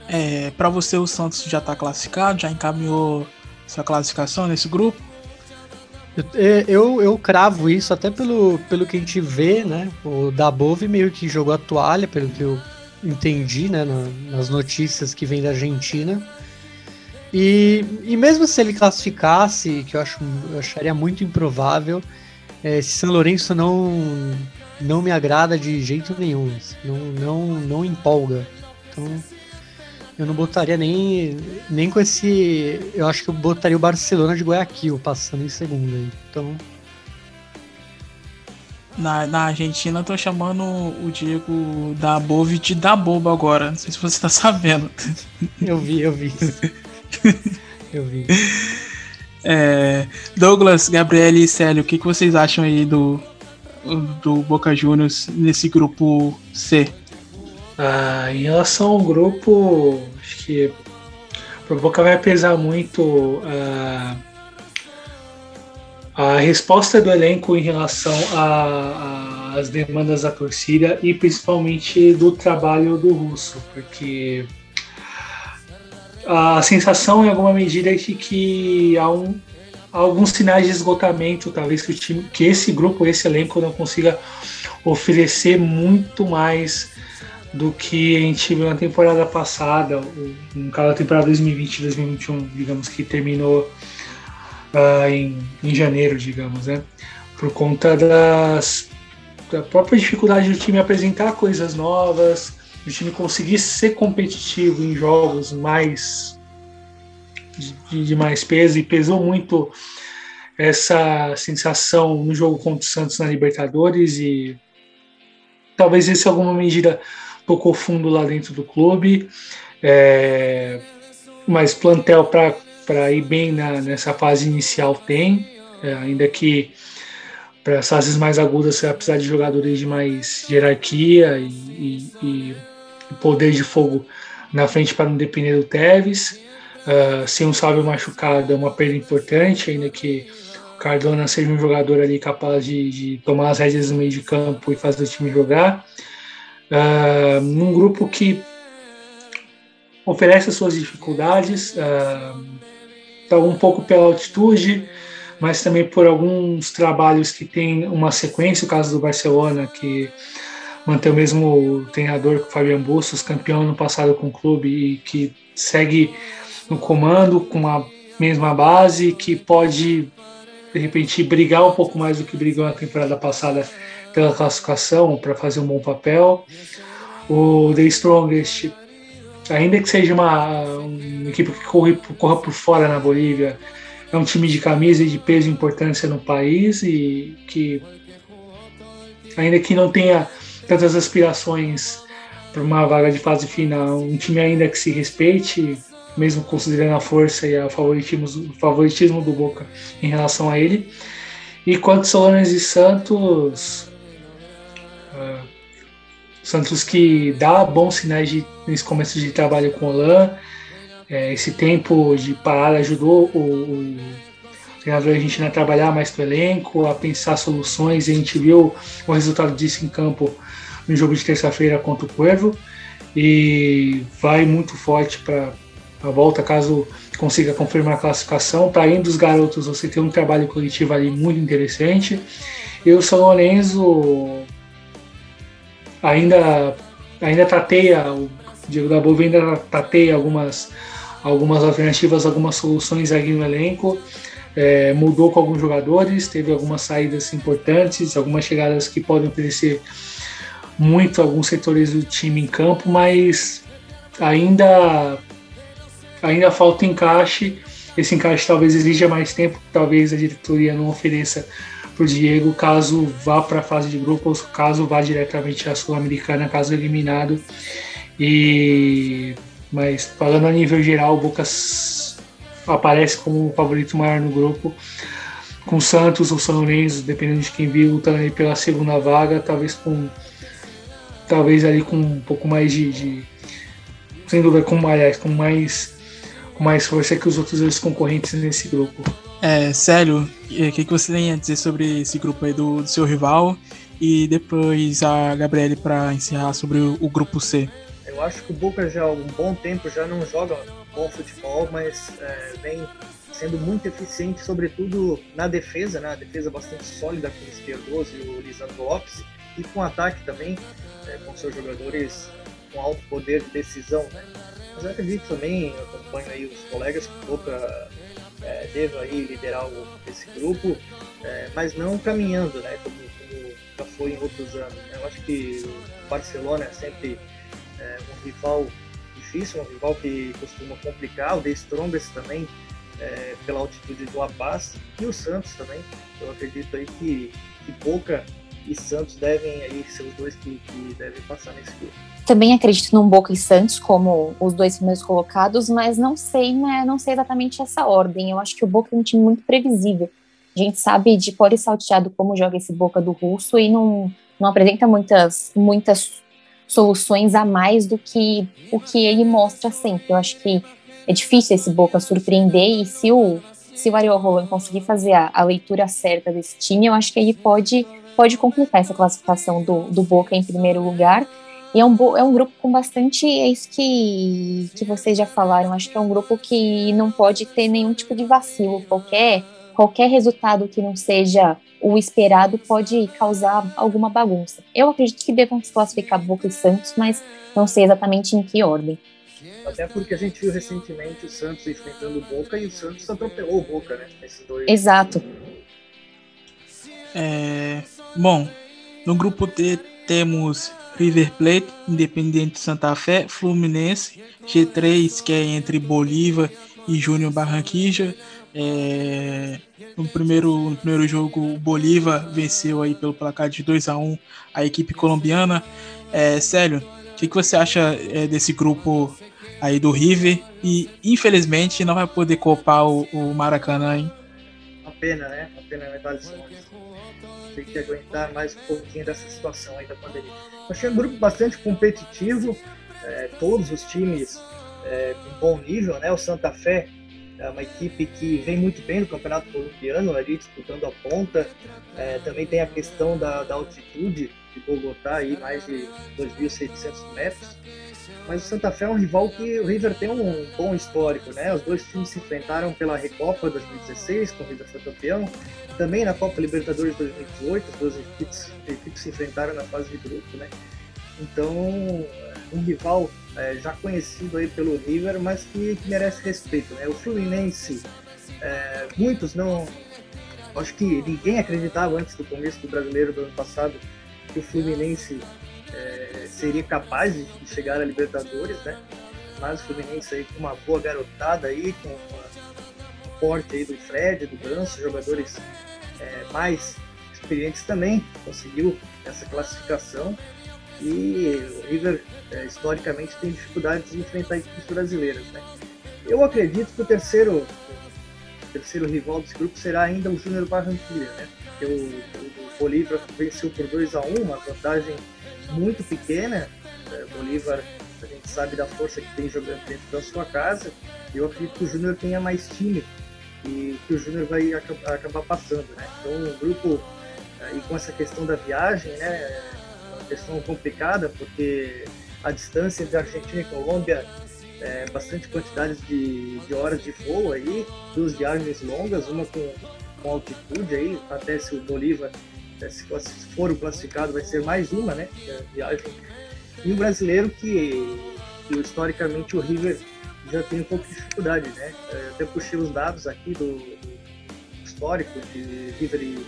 É, para você o Santos já está classificado, já encaminhou sua classificação nesse grupo? É, eu, eu cravo isso até pelo, pelo que a gente vê, né? O Dabove meio que jogou a toalha, pelo que eu entendi, né? Na, nas notícias que vem da Argentina. E, e mesmo se ele classificasse, que eu, acho, eu acharia muito improvável, é, esse São Lourenço não, não me agrada de jeito nenhum. Não, não, não empolga. Então eu não botaria nem, nem com esse. Eu acho que eu botaria o Barcelona de Guayaquil passando em segundo. Então. Na, na Argentina, tô chamando o Diego da Bove de da Boba agora. Não sei se você tá sabendo. Eu vi, eu vi. eu vi. É, Douglas, Gabriel e Célio, o que, que vocês acham aí do, do Boca Juniors nesse grupo C? Ah, em relação ao grupo, acho que pro Boca vai pesar muito ah, a resposta do elenco em relação às demandas da torcida e principalmente do trabalho do Russo, porque a sensação em alguma medida é de que há, um, alguns sinais de esgotamento, talvez que, o time, que esse grupo, esse elenco não consiga oferecer muito mais do que a gente viu na temporada passada, no caso da temporada 2020-2021, digamos que terminou uh, em, em janeiro, digamos, né? Por conta das, da própria dificuldade do time apresentar coisas novas, do time conseguir ser competitivo em jogos mais de, de mais peso e pesou muito essa sensação no jogo contra o Santos na Libertadores e talvez esse em alguma medida tocou fundo lá dentro do clube, é, mas plantel para ir bem na, nessa fase inicial tem, é, ainda que para as fases mais agudas você vai precisar de jogadores de mais hierarquia e, e, e poder de fogo na frente para não depender do Tevez. Uh, sem um salve machucado é uma perda importante, ainda que Cardona seja um jogador ali capaz de, de tomar as rédeas no meio de campo e fazer o time jogar. Uh, num grupo que oferece as suas dificuldades, uh, um pouco pela altitude, mas também por alguns trabalhos que tem uma sequência, o caso do Barcelona, que mantém o mesmo treinador que o Fabian Bustos, campeão no passado com o clube e que segue no comando com a mesma base, que pode de repente brigar um pouco mais do que brigou na temporada passada pela classificação para fazer um bom papel. O The Strongest, ainda que seja uma, uma equipe que corre, corra por fora na Bolívia, é um time de camisa e de peso e importância no país e que, ainda que não tenha tantas aspirações para uma vaga de fase final, um time ainda que se respeite, mesmo considerando a força e o favoritismo, favoritismo do Boca em relação a ele. E quanto Solanes e Santos, uh, Santos que dá bons sinais de, nesse começo de trabalho com o Lan, é, esse tempo de parada ajudou o, o treinador argentino a trabalhar mais com o elenco, a pensar soluções, e a gente viu o resultado disso em campo no jogo de terça-feira contra o Cuervo, e vai muito forte para a volta, caso consiga confirmar a classificação. Para além dos garotos, você tem um trabalho coletivo ali muito interessante. E o São Lourenço ainda, ainda tateia, o Diego da Bova ainda tateia algumas algumas alternativas, algumas soluções aqui no elenco. É, mudou com alguns jogadores, teve algumas saídas importantes, algumas chegadas que podem oferecer muito alguns setores do time em campo, mas ainda ainda falta encaixe. Esse encaixe talvez exija mais tempo, talvez a diretoria não ofereça para Diego caso vá para a fase de grupos, caso vá diretamente à Sul-Americana, caso eliminado. E mas falando a nível geral, o aparece como o favorito maior no grupo. Com Santos ou São Lourenço, dependendo de quem vir, lutando aí pela segunda vaga, talvez com talvez ali com um pouco mais de, de sem dúvida com aliás, com mais com mais força que os outros concorrentes nesse grupo. É, sério, o que, que você tem a dizer sobre esse grupo aí do, do seu rival? E depois a Gabriele para encerrar sobre o, o grupo C. Eu acho que o Boca já há um bom tempo já não joga bom futebol, mas é, vem sendo muito eficiente, sobretudo na defesa, né? A defesa bastante sólida com o Esquerdoso e o Lisandro Lopes, e com ataque também, é, com seus jogadores com alto poder de decisão, né? Mas eu acredito também, eu acompanho aí os colegas que o Boca é, deva aí liderar o, esse grupo, é, mas não caminhando, né? Como, como já foi em outros anos. Né? Eu acho que o Barcelona é sempre é um rival difícil, um rival que costuma complicar, o The Strongest também, é, pela altitude do Abbas, e o Santos também. Eu acredito aí que, que Boca e Santos devem aí ser os dois que, que devem passar nesse grupo. Também acredito no Boca e Santos como os dois primeiros colocados, mas não sei, né, não sei exatamente essa ordem. Eu acho que o Boca é um time muito previsível. A gente sabe de pole salteado como joga esse Boca do Russo e não, não apresenta muitas, muitas soluções a mais do que o que ele mostra sempre. Eu acho que é difícil esse Boca surpreender e se o se o Ariel Roland conseguir fazer a, a, leitura certa desse time, eu acho que ele pode pode complicar essa classificação do, do Boca em primeiro lugar. E é um, é um grupo com bastante. É isso que, que vocês já falaram. Acho que é um grupo que não pode ter nenhum tipo de vacilo. Qualquer, qualquer resultado que não seja o esperado pode causar alguma bagunça. Eu acredito que devam se classificar Boca e Santos, mas não sei exatamente em que ordem. Até porque a gente viu recentemente o Santos enfrentando o Boca e o Santos atropelou o Boca, né? Esses dois. Exato. É, bom, no grupo D temos River Plate, Independente Santa Fé, Fluminense, G3, que é entre Bolívar e Júnior Barranquilla, é, no, primeiro, no primeiro jogo, o Bolívar venceu aí pelo placar de 2 a 1 a equipe colombiana. É, Célio, o que, que você acha é, desse grupo aí do River? E infelizmente não vai poder copar o, o Maracanã, hein? Uma pena, né? Uma pena, né, Thales? Tem que aguentar mais um pouquinho dessa situação aí da pandemia. Achei um grupo bastante competitivo, é, todos os times é, com bom nível, né? O Santa Fé é uma equipe que vem muito bem no Campeonato Colombiano, ali disputando a ponta. É, também tem a questão da, da altitude de Bogotá, aí, mais de 2.600 metros. Mas o Santa Fé é um rival que o River tem um bom histórico, né? Os dois times se enfrentaram pela Recopa 2016, com o River foi campeão. Também na Copa Libertadores 2018, as duas equipes, equipes se enfrentaram na fase de grupo, né? Então, um rival é, já conhecido aí pelo River, mas que, que merece respeito. Né? O Fluminense, é, muitos não. Acho que ninguém acreditava antes do começo do brasileiro do ano passado que o Fluminense é, seria capaz de chegar à Libertadores, né? Mas o Fluminense aí com uma boa garotada aí, com o porte aí do Fred, do Ganso, jogadores é, mais experientes também, conseguiu essa classificação e o River é, historicamente tem dificuldades de enfrentar equipes brasileiras. Né? Eu acredito que o terceiro, o terceiro rival desse grupo será ainda o Júnior Barranquilla, né? porque o, o, Bolívar venceu por 2 a 1 uma vantagem muito pequena. É, Bolívar, a gente sabe da força que tem jogando dentro da sua casa. Eu acredito que o Júnior tenha mais time e que o Júnior vai acabar passando. Né? Então, o grupo, é, e com essa questão da viagem, né? questão complicada, porque a distância entre Argentina e Colômbia é bastante quantidade de, de horas de voo aí, duas viagens longas, uma com, com altitude aí, até se o Bolívar, é, se for o classificado, vai ser mais uma, né, viagem. E o brasileiro que, que historicamente o River já tem um pouco de dificuldade, né? É, até puxei os dados aqui do, do histórico de River e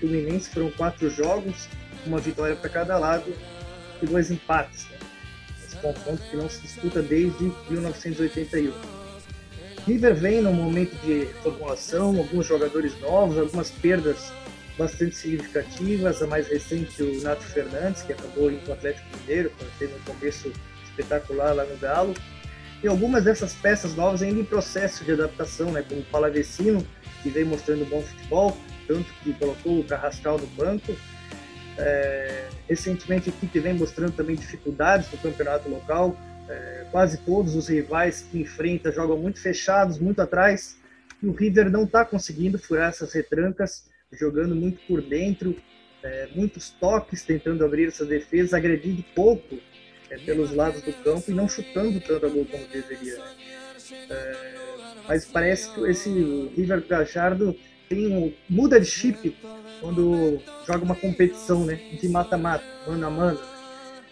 Fluminense, foram quatro jogos, uma vitória para cada lado e dois empates. Né? Esse confronto que não se disputa desde 1981. River vem num momento de formulação, alguns jogadores novos, algumas perdas bastante significativas. A mais recente, o Nato Fernandes, que acabou indo para o Atlético Mineiro, teve um começo espetacular lá no Galo. E algumas dessas peças novas ainda em processo de adaptação, né, como o Palavecino, que vem mostrando bom futebol, tanto que colocou o Carrascal no banco, é, recentemente a equipe vem mostrando também dificuldades no campeonato local. É, quase todos os rivais que enfrenta jogam muito fechados, muito atrás. E o River não está conseguindo furar essas retrancas, jogando muito por dentro, é, muitos toques tentando abrir essa defesa, agredindo pouco é, pelos lados do campo e não chutando tanto a gol como deveria. Né? É, mas parece que esse River Gajardo tem um, muda de chip quando joga uma competição, né? De mata-mata, mano a mano.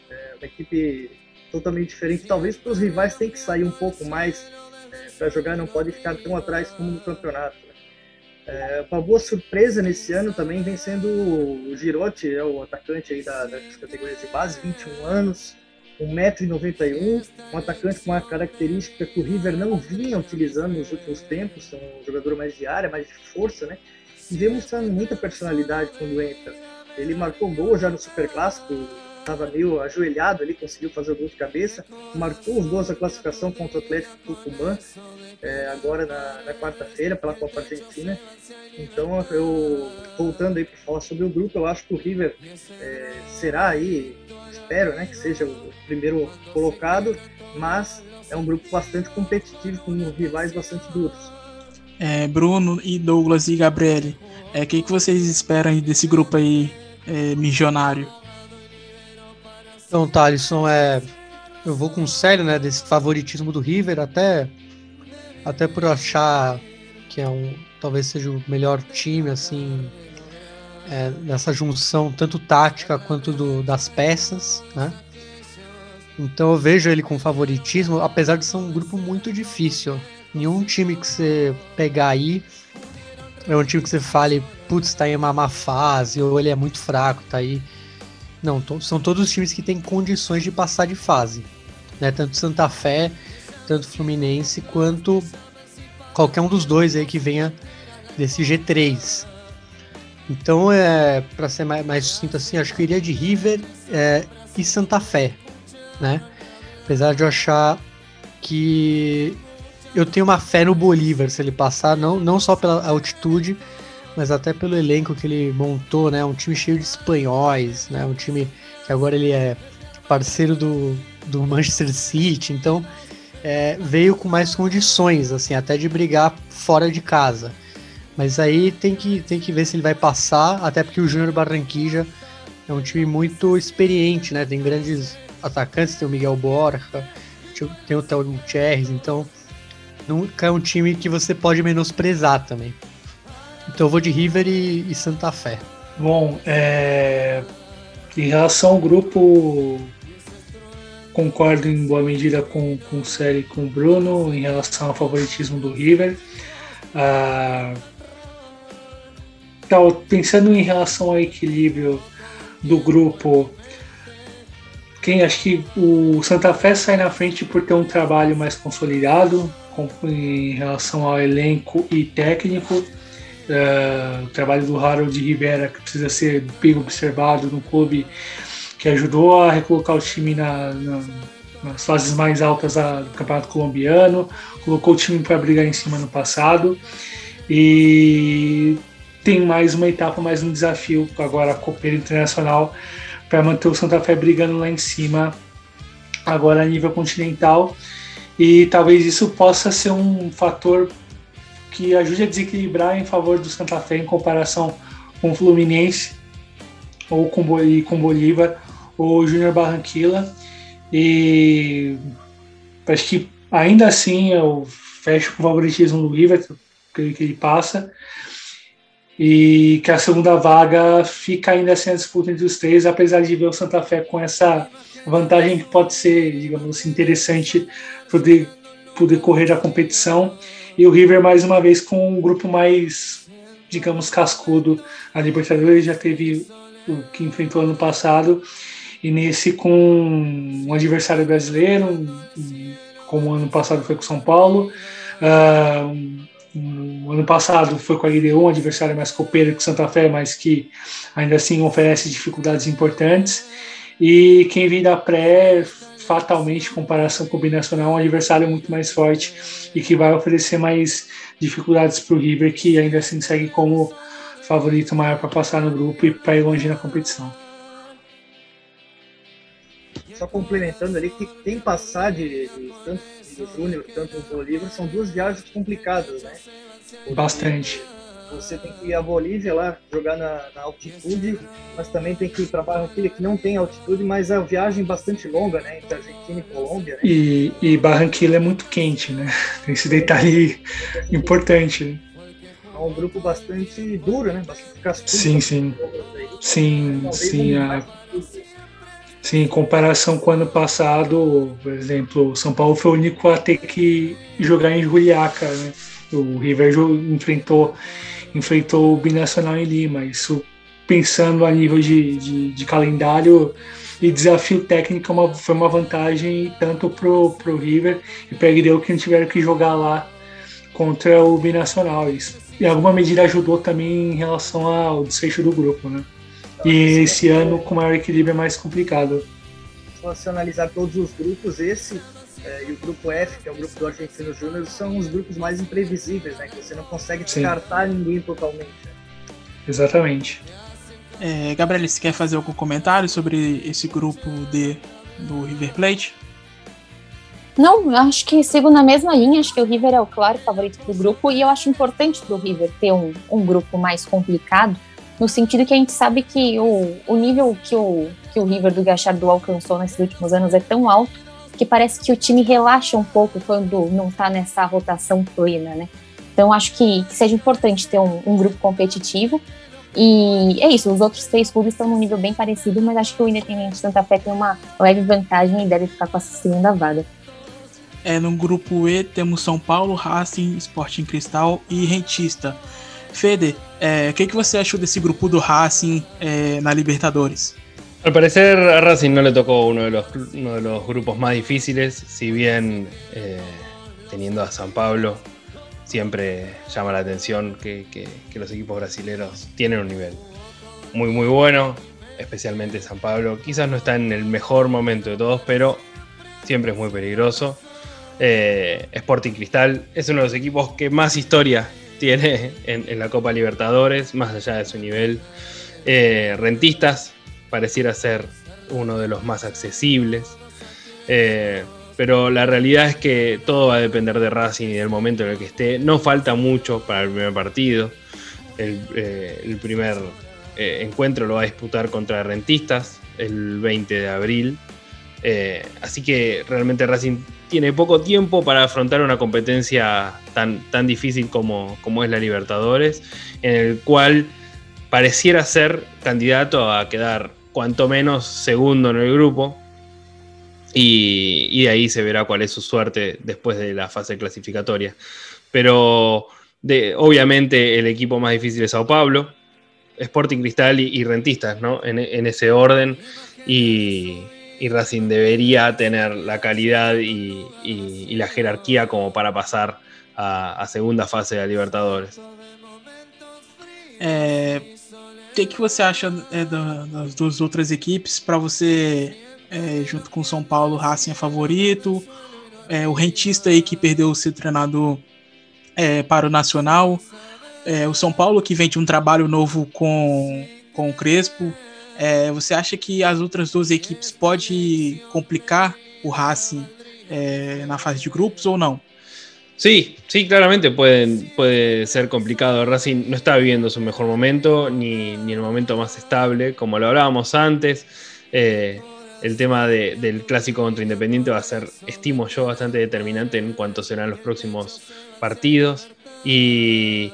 É uma equipe totalmente diferente. Talvez para os rivais tem que sair um pouco mais é, para jogar, não pode ficar tão atrás como no campeonato. É, uma boa surpresa nesse ano também vem sendo o Girotti, é o atacante aí da, das categorias de base, 21 anos, 1,91m, um atacante com uma característica que o River não vinha utilizando nos últimos tempos, é um jogador mais de área, mais de força, né? e vem mostrando muita personalidade quando entra. Ele marcou gol já no Super Clássico, estava meio ajoelhado ali, conseguiu fazer o gol de cabeça, marcou os gols da classificação contra o Atlético Tucumã, é, agora na, na quarta-feira, pela Copa Argentina. Então, eu voltando aí para falar sobre o grupo, eu acho que o River é, será aí, espero né, que seja o primeiro colocado, mas é um grupo bastante competitivo, com rivais bastante duros é, Bruno e Douglas e Gabriele, o é, que, que vocês esperam desse grupo aí é, milionário? Então, Thalisson, é, eu vou com sério, né, desse favoritismo do River, até, até por achar que é um, talvez seja o melhor time, assim, é, nessa junção tanto tática quanto do, das peças, né? Então eu vejo ele com favoritismo, apesar de ser um grupo muito difícil. Nenhum time que você pegar aí é um time que você fale, putz, tá em uma má fase, ou ele é muito fraco, tá aí. Não, são todos os times que têm condições de passar de fase. Né? Tanto Santa Fé, tanto Fluminense, quanto qualquer um dos dois aí que venha desse G3. Então, é, para ser mais, mais sucinto assim, acho que eu iria de River é, e Santa Fé, né? Apesar de eu achar que eu tenho uma fé no Bolívar se ele passar, não, não só pela altitude, mas até pelo elenco que ele montou, né? Um time cheio de espanhóis, né? Um time que agora ele é parceiro do, do Manchester City, então é, veio com mais condições, assim, até de brigar fora de casa. Mas aí tem que, tem que ver se ele vai passar, até porque o Júnior Barranquilla é um time muito experiente, né? Tem grandes atacantes, tem o Miguel Borja, tem o Théo Gutierrez, então nunca é um time que você pode menosprezar também. Então eu vou de River e, e Santa Fé. Bom, é... em relação ao grupo, concordo em boa medida com, com o Série e com o Bruno em relação ao favoritismo do River. Ah, então, pensando em relação ao equilíbrio do grupo, quem acho que o Santa Fé sai na frente por ter um trabalho mais consolidado com, em relação ao elenco e técnico. Uh, o trabalho do Harold Rivera que precisa ser bem observado no clube que ajudou a recolocar o time na, na, nas fases mais altas do Campeonato Colombiano, colocou o time para brigar em cima no passado. E tem mais uma etapa, mais um desafio agora a Copeira Internacional para manter o Santa Fé brigando lá em cima agora a nível continental. E talvez isso possa ser um fator que ajude a desequilibrar em favor do Santa Fé em comparação com o Fluminense ou com, com Bolívar ou Júnior Barranquilla. E acho que ainda assim eu fecho com o favoritismo do River que, que ele passa e que a segunda vaga fica ainda sem a disputa entre os três, apesar de ver o Santa Fé com essa vantagem que pode ser, digamos assim, interessante poder poder correr a competição e o River mais uma vez com um grupo mais, digamos, cascudo. A Libertadores já teve o que enfrentou ano passado e nesse com um adversário brasileiro, como ano passado foi com São Paulo. Uh, no ano passado foi com a LDU, um adversário mais copeiro que Santa Fé, mas que ainda assim oferece dificuldades importantes. E quem vem da pré, fatalmente, em comparação com o Binacional, é um adversário muito mais forte e que vai oferecer mais dificuldades para o River, que ainda assim segue como favorito maior para passar no grupo e para ir longe na competição. Só complementando ali, que tem passar de, de tanto do Júnior, tanto do Bolívar, são duas viagens complicadas, né? Bastante. Você tem que ir à Bolívia lá, jogar na, na altitude, mas também tem que ir para Barranquilla, que não tem altitude, mas é uma viagem bastante longa, né? Entre Argentina e Colômbia, né? E, e Barranquilla é muito quente, né? Tem esse detalhe importante. Né? É um grupo bastante duro, né? Bastante cascudo. Sim, sim. Sim, sim. A... Sim, em comparação com o ano passado, por exemplo, o São Paulo foi o único a ter que jogar em Juliaca, né? O River enfrentou, enfrentou o Binacional em Lima. Isso pensando a nível de, de, de calendário e desafio técnico é uma, foi uma vantagem tanto pro, pro River e para Greu que não tiveram que jogar lá contra o Binacional. Isso em alguma medida ajudou também em relação ao desfecho do grupo, né? E esse ano, com maior equilíbrio, é mais complicado. Se você analisar todos os grupos, esse é, e o grupo F, que é o grupo do Argentino Júnior, são os grupos mais imprevisíveis, né? Que você não consegue descartar Sim. ninguém totalmente. Exatamente. É, Gabriel, você quer fazer algum comentário sobre esse grupo D do River Plate? Não, eu acho que sigo na mesma linha. Acho que o River é o claro favorito do grupo e eu acho importante para o River ter um, um grupo mais complicado, no sentido que a gente sabe que o, o nível que o, que o River do Gachardo alcançou nesses últimos anos é tão alto que parece que o time relaxa um pouco quando não está nessa rotação plena, né? Então acho que, que seja importante ter um, um, grupo competitivo. E é isso, os outros três clubes estão num nível bem parecido, mas acho que o Independente Santa Fé tem uma leve vantagem e deve ficar com essa segunda vaga. É, no grupo E temos São Paulo, Racing, Sporting Cristal e Rentista. Fede, eh, ¿qué que você achou desse grupo do Racing eh, na Libertadores? Al parecer a Racing no le tocó uno de los, uno de los grupos más difíciles, si bien eh, teniendo a San Pablo siempre llama la atención que, que, los equipos brasileños tienen un nivel muy muy bueno, especialmente San Pablo. Quizás no está en el mejor momento de todos, pero siempre es muy peligroso. Eh, Sporting Cristal es uno de los equipos que más historia tiene en, la Copa Libertadores, más allá de su nivel. Eh, rentistas pareciera ser uno de los más accesibles. Eh, pero la realidad es que todo va a depender de Racing y del momento en el que esté. No falta mucho para el primer partido. El, eh, primer eh, encuentro lo va a disputar contra Rentistas el 20 de abril. Así que realmente Racing tiene poco tiempo para afrontar una competencia tan, tan difícil como, como es la Libertadores, en el cual pareciera ser candidato a quedar cuanto menos segundo en el grupo, y, de ahí se verá cuál es su suerte después de la fase clasificatoria. Pero de, obviamente el equipo más difícil es Sao Paulo, Sporting Cristal y, Rentistas, ¿no? En, ese orden. Y, Racing debería tener la calidad y, la jerarquía como para pasar a, segunda fase de Libertadores. O que, que você acha é, das duas outras equipes para você é, junto com o São Paulo, Racing é favorito. É, o Rentista aí que perdeu o seu treinador é, para o Nacional. É, o São Paulo que vem de um trabalho novo com, com o Crespo. É, você acha que as outras duas equipes pode complicar o Racing na fase de grupos ou não? Sí, sí, claramente puede, puede ser complicado. Racing no está viviendo su mejor momento, ni, ni el momento más estable, como lo hablábamos antes. Eh, el tema del clásico contra Independiente va a ser, estimo yo, bastante determinante en cuanto serán los próximos partidos. Y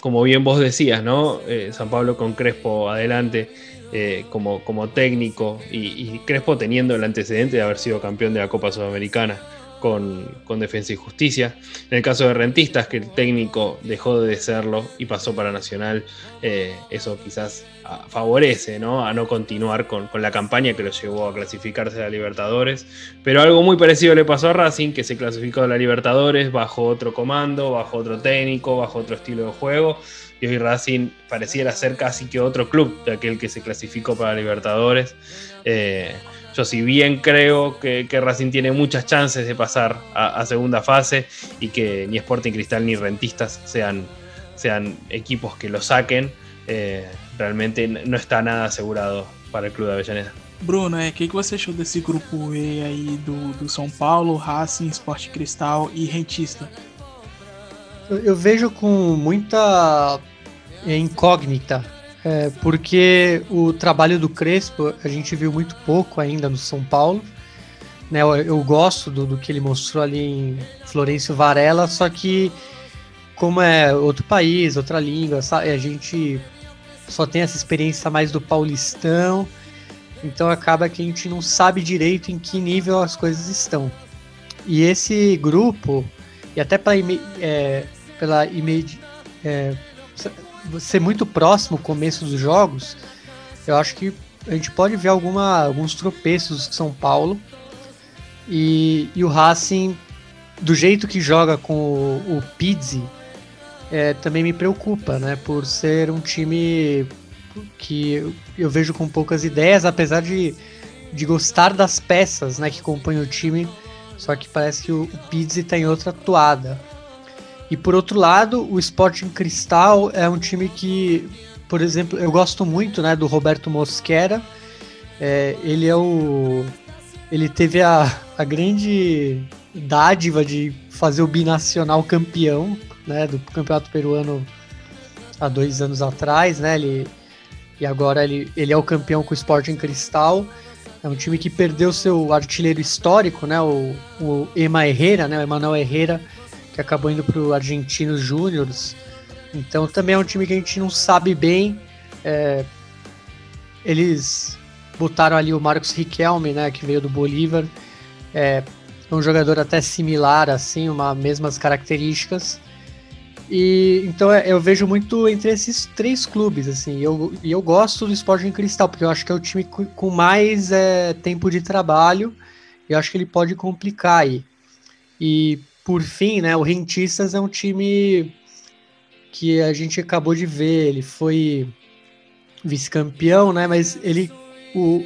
como bien vos decías, ¿no? Eh, San Pablo con Crespo adelante eh, como, como técnico y Crespo teniendo el antecedente de haber sido campeón de la Copa Sudamericana con, Defensa y Justicia. En el caso de Rentistas, que el técnico dejó de serlo y pasó para Nacional, eh, eso quizás favorece ¿no? a no continuar con, la campaña que lo llevó a clasificarse a Libertadores. Pero algo muy parecido le pasó a Racing, que se clasificó a la Libertadores bajo otro comando, bajo otro técnico, bajo otro estilo de juego. Y hoy Racing pareciera ser casi que otro club de aquel que se clasificó para Libertadores. Eh, yo si bien creo que, Racing tiene muchas chances de pasar a, segunda fase y que ni Sporting Cristal ni Rentistas sean, sean equipos que lo saquen, eh, realmente no está nada asegurado para el club de Avellaneda. Bruno, o que, que você achou desse grupo E aí do, do São Paulo, Racing, Sport Cristal e Rentista? Eu vejo com muita incógnita é, porque o trabalho do Crespo a gente viu muito pouco ainda no São Paulo. Né, eu, eu gosto do, do, que ele mostrou ali em Florencio Varela, só que como é outro país, outra língua, sabe, a gente só tem essa experiência mais do paulistão, então acaba que a gente não sabe direito em que nível as coisas estão. E esse grupo, e até pra, é, pela imedi, é, ser muito próximo o começo dos jogos, eu acho que a gente pode ver alguma, alguns tropeços de São Paulo. E, e o Racing, do jeito que joga com o, o Pizzi, é, também me preocupa, né? Por ser um time que eu vejo com poucas ideias, apesar de, de gostar das peças né, que compõem o time. Só que parece que o, o Pizzi está em outra toada. E por outro lado, o Sporting Cristal é um time que, por exemplo, eu gosto muito né, do Roberto Mosquera. É, ele é o. Ele teve a, a grande dádiva de fazer o binacional campeão né, do campeonato peruano há dois anos atrás, né? Ele, e agora ele, ele é o campeão com o Sporting Cristal. É um time que perdeu seu artilheiro histórico, né? O, o Ema Herrera, né? O Emanuel Herrera que acabou indo para o Argentinos Júniors. Então também é um time que a gente não sabe bem. É, eles botaram ali o Marcos Riquelme, né, que veio do Bolívar. É um jogador até similar, assim, uma mesmas características. E então é, eu vejo muito entre esses três clubes, assim. E eu, eu gosto do Sporting Cristal, porque eu acho que é o time com mais é, tempo de trabalho. E eu acho que ele pode complicar aí. E por fim, né, o Rentistas é um time que a gente acabou de ver, ele foi vice-campeão, né, mas ele o,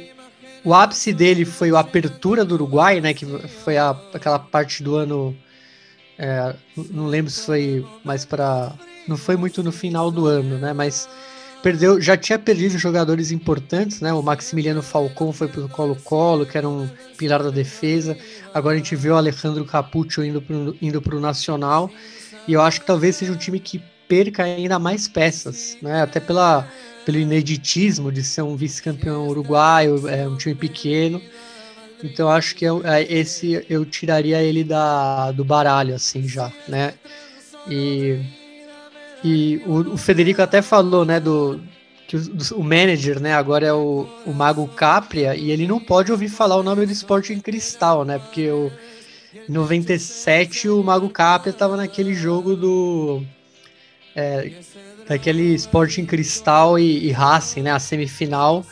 o ápice dele foi a apertura do Uruguai, né, que foi a, aquela parte do ano é, não lembro se foi mais para não foi muito no final do ano, né, mas perdeu, já tinha perdido jogadores importantes, né? O Maximiliano Falcão foi pro Colo-Colo, que era um pilar da defesa. Agora a gente vê o Alejandro Capuccio indo pro, indo pro Nacional. E eu acho que talvez seja um time que perca ainda mais peças, né? Até pela, pelo ineditismo de ser um vice-campeão uruguaio, é um time pequeno. Então acho que eu, é, esse eu tiraria ele da, do baralho, assim, já, né? E, e o, o Federico até falou, né, do que o, o, manager, né, agora é o, o Mago Capria, e ele não pode ouvir falar o nome do esporte em cristal, né? Porque o, em 97 o Mago Capria estava naquele jogo do. É, daquele Sporting Cristal e, e Racing, né? A semifinal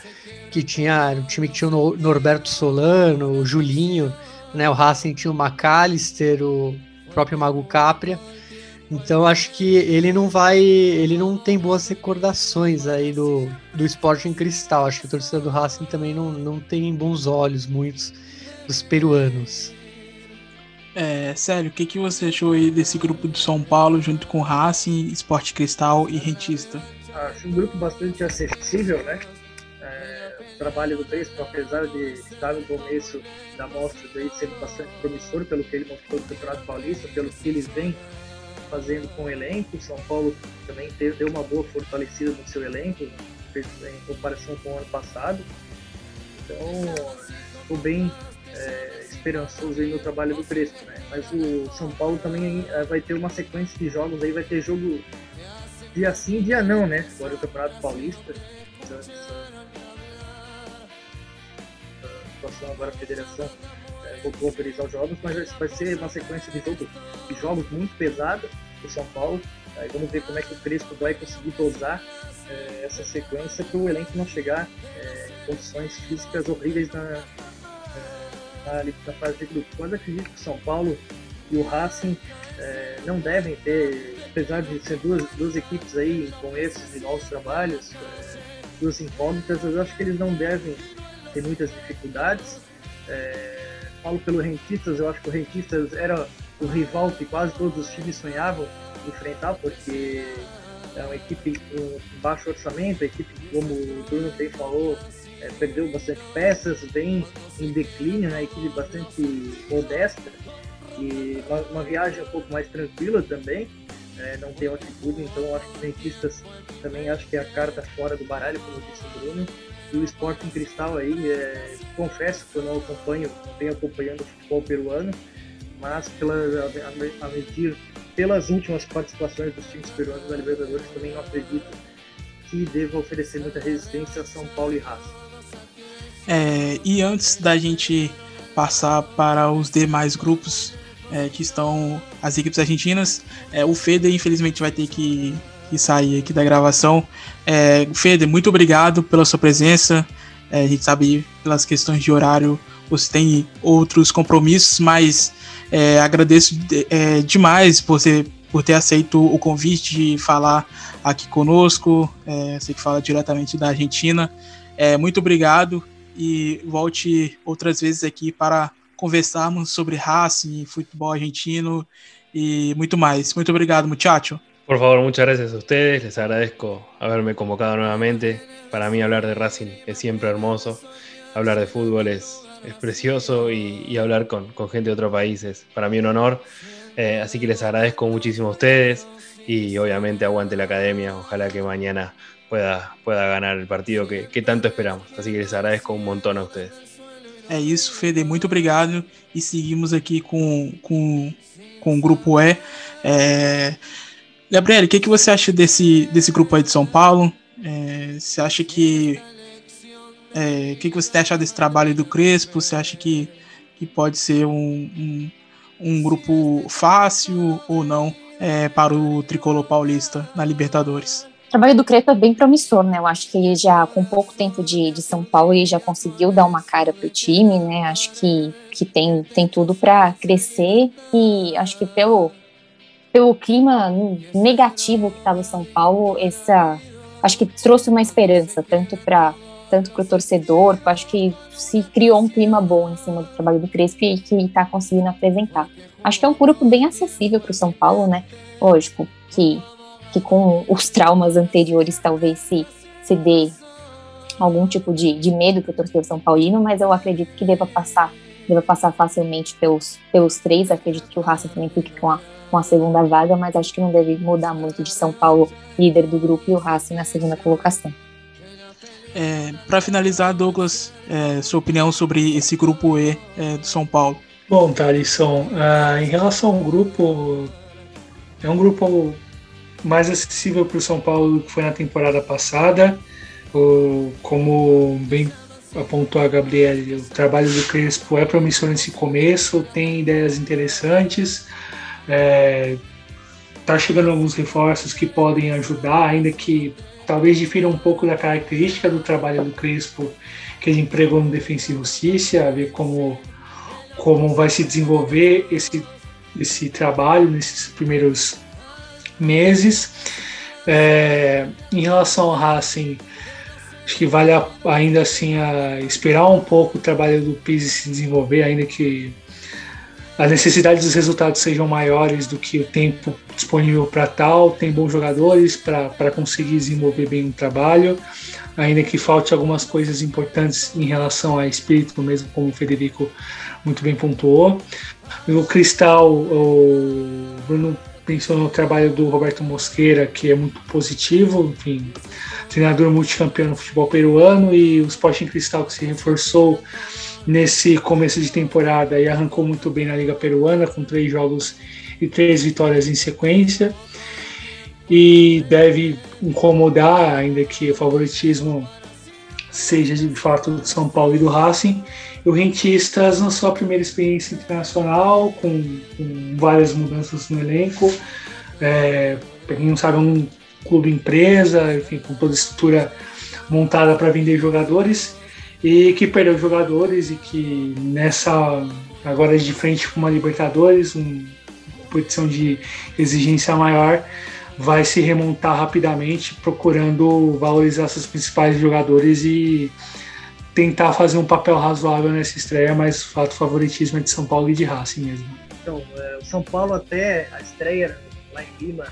que tinha um time que tinha o Norberto Solano, o Julinho, né? O Racing tinha o McAllister, o próprio Mago Capria. Então acho que ele não vai, ele não tem boas recordações aí do, do esporte em cristal. Acho que a torcida do Racing também não, não tem bons olhos muitos dos peruanos. É, sério, o que, que você achou aí desse grupo de São Paulo junto com Racing, Esporte Cristal e Rentista? Acho um grupo bastante acessível, né? trabalho do Crespo, apesar de estar no começo da mostra dele sendo bastante promissor pelo que ele mostrou no Campeonato Paulista, pelo que eles vêm fazendo com o elenco. São Paulo também deu uma boa fortalecida no seu elenco em comparação com o ano passado. Então, estou bem é, esperançoso aí no trabalho do Crespo, né? Mas o São Paulo também é, vai ter uma sequência de jogos aí, vai ter jogo dia sim, dia não, né? Agora o Campeonato Paulista. Então, situação agora a federação voltou a autorizar os jogos, mas vai ser uma sequência de jogos, de jogos muito pesada para o São Paulo. Aí vamos ver como é que o Crespo vai conseguir dosar é, essa sequência para o elenco não chegar é, em condições físicas horríveis na, é, na, na fase de grupo. Quando acredito que o São Paulo e o Racing é, não devem ter, apesar de ser duas, duas equipes aí com esses e novos trabalhos, é, duas incógnitas, eu acho que eles não devem tem muitas dificuldades. É, falo pelo Rentistas, eu acho que o Rentistas era o rival que quase todos os times sonhavam enfrentar, porque é uma equipe com baixo orçamento, a equipe, como o Bruno bem falou, é, perdeu bastante peças, vem em declínio, né, equipe bastante modesta, e uma, uma, viagem um pouco mais tranquila também, é, não tem altitude, então acho que os dentistas também acho que é a carta fora do baralho, como disse o Bruno, e o esporte em cristal aí, é, confesso que eu não acompanho, venho acompanhando o futebol peruano, mas pela, a, a medir pelas últimas participações dos times peruanos na Libertadores, também não acredito que deva oferecer muita resistência a São Paulo e Racing. É, e antes da gente passar para os demais grupos é, que estão as equipes argentinas, é, o Feder infelizmente vai ter que que sair aqui da gravação. É, Fede, muito obrigado pela sua presença. É, a gente sabe pelas questões de horário você tem outros compromissos, mas é, agradeço é, demais por, você, por ter aceito o convite de falar aqui conosco. É, você que fala diretamente da Argentina. É, muito obrigado e volte outras vezes aqui para conversarmos sobre Racing, futebol argentino e muito mais. Muito obrigado, muchacho. Por favor, muchas gracias a ustedes, les agradezco haberme convocado nuevamente. Para mí hablar de Racing es siempre hermoso, hablar de fútbol es, es precioso y, hablar con, gente de otros países, para mí un honor. Eh, así que les agradezco muchísimo a ustedes y obviamente aguante la academia, ojalá que mañana pueda, pueda ganar el partido que, tanto esperamos. Así que les agradezco un montón a ustedes. É isso, Fede, muito obrigado. E seguimos aqui com, com, com o grupo E. É, Gabriel, o que, que você acha desse, desse grupo aí de São Paulo? É, você acha que. É, o que, que você tem achado desse trabalho do Crespo? Você acha que, que pode ser um, um, um grupo fácil ou não é, para o tricolor paulista na Libertadores? O trabalho do Crespo é bem promissor, né? Eu acho que ele já, com pouco tempo de, de São Paulo, ele já conseguiu dar uma cara pro time, né? Acho que, que tem, tem tudo para crescer e acho que pelo pelo clima negativo que estava em São Paulo, essa acho que trouxe uma esperança tanto para tanto para o torcedor, acho que se criou um clima bom em cima do trabalho do Crespo e que está conseguindo apresentar. Acho que é um grupo bem acessível para o São Paulo, né? Lógico que que com os traumas anteriores talvez se se dê algum tipo de, de medo para o torcedor São Paulino, mas eu acredito que deva passar, deva passar facilmente pelos, pelos três. Acredito que o Racing também fique com a, com a segunda vaga, mas acho que não deve mudar muito de São Paulo, líder do grupo, e o Racing na segunda colocação. É, para finalizar, Douglas, é, sua opinião sobre esse grupo E é, do São Paulo. Bom, Thalisson, uh, em relação ao grupo, é um grupo mais acessível para o São Paulo do que foi na temporada passada. O, como bem apontou a Gabriele, o trabalho do Crespo é promissor nesse começo, tem ideias interessantes, é, tá chegando alguns reforços que podem ajudar, ainda que talvez difira um pouco da característica do trabalho do Crespo que ele empregou no Defensa e Justiça, a ver como, como vai se desenvolver esse, esse trabalho nesses primeiros meses. É, em relação ao Racing, acho que vale a, ainda assim a esperar um pouco o trabalho do Pizzi se desenvolver, ainda que a necessidade dos resultados sejam maiores do que o tempo disponível para tal. Tem bons jogadores para conseguir desenvolver bem o trabalho, ainda que falte algumas coisas importantes em relação a espírito, mesmo como o Federico muito bem pontuou. O Cristal, o Bruno mencionou o trabalho do Roberto Mosqueira, que é muito positivo, enfim, treinador multicampeão no futebol peruano, e o Sporting Cristal que se reforçou nesse começo de temporada e arrancou muito bem na Liga Peruana, com três jogos e três vitórias em sequência. E deve incomodar, ainda que o favoritismo seja de fato do São Paulo e do Racing. E o Rentistas, na sua primeira experiência internacional, com, com várias mudanças no elenco, é, para quem não sabe, é um clube empresa, enfim, com toda a estrutura montada para vender jogadores. E que perdeu jogadores e que nessa agora de frente com uma Libertadores, uma posição de exigência maior, vai se remontar rapidamente, procurando valorizar seus principais jogadores e tentar fazer um papel razoável nessa estreia, mas o fato favoritismo é de São Paulo e de Racing mesmo. Então, é, o São Paulo até a estreia lá em Lima,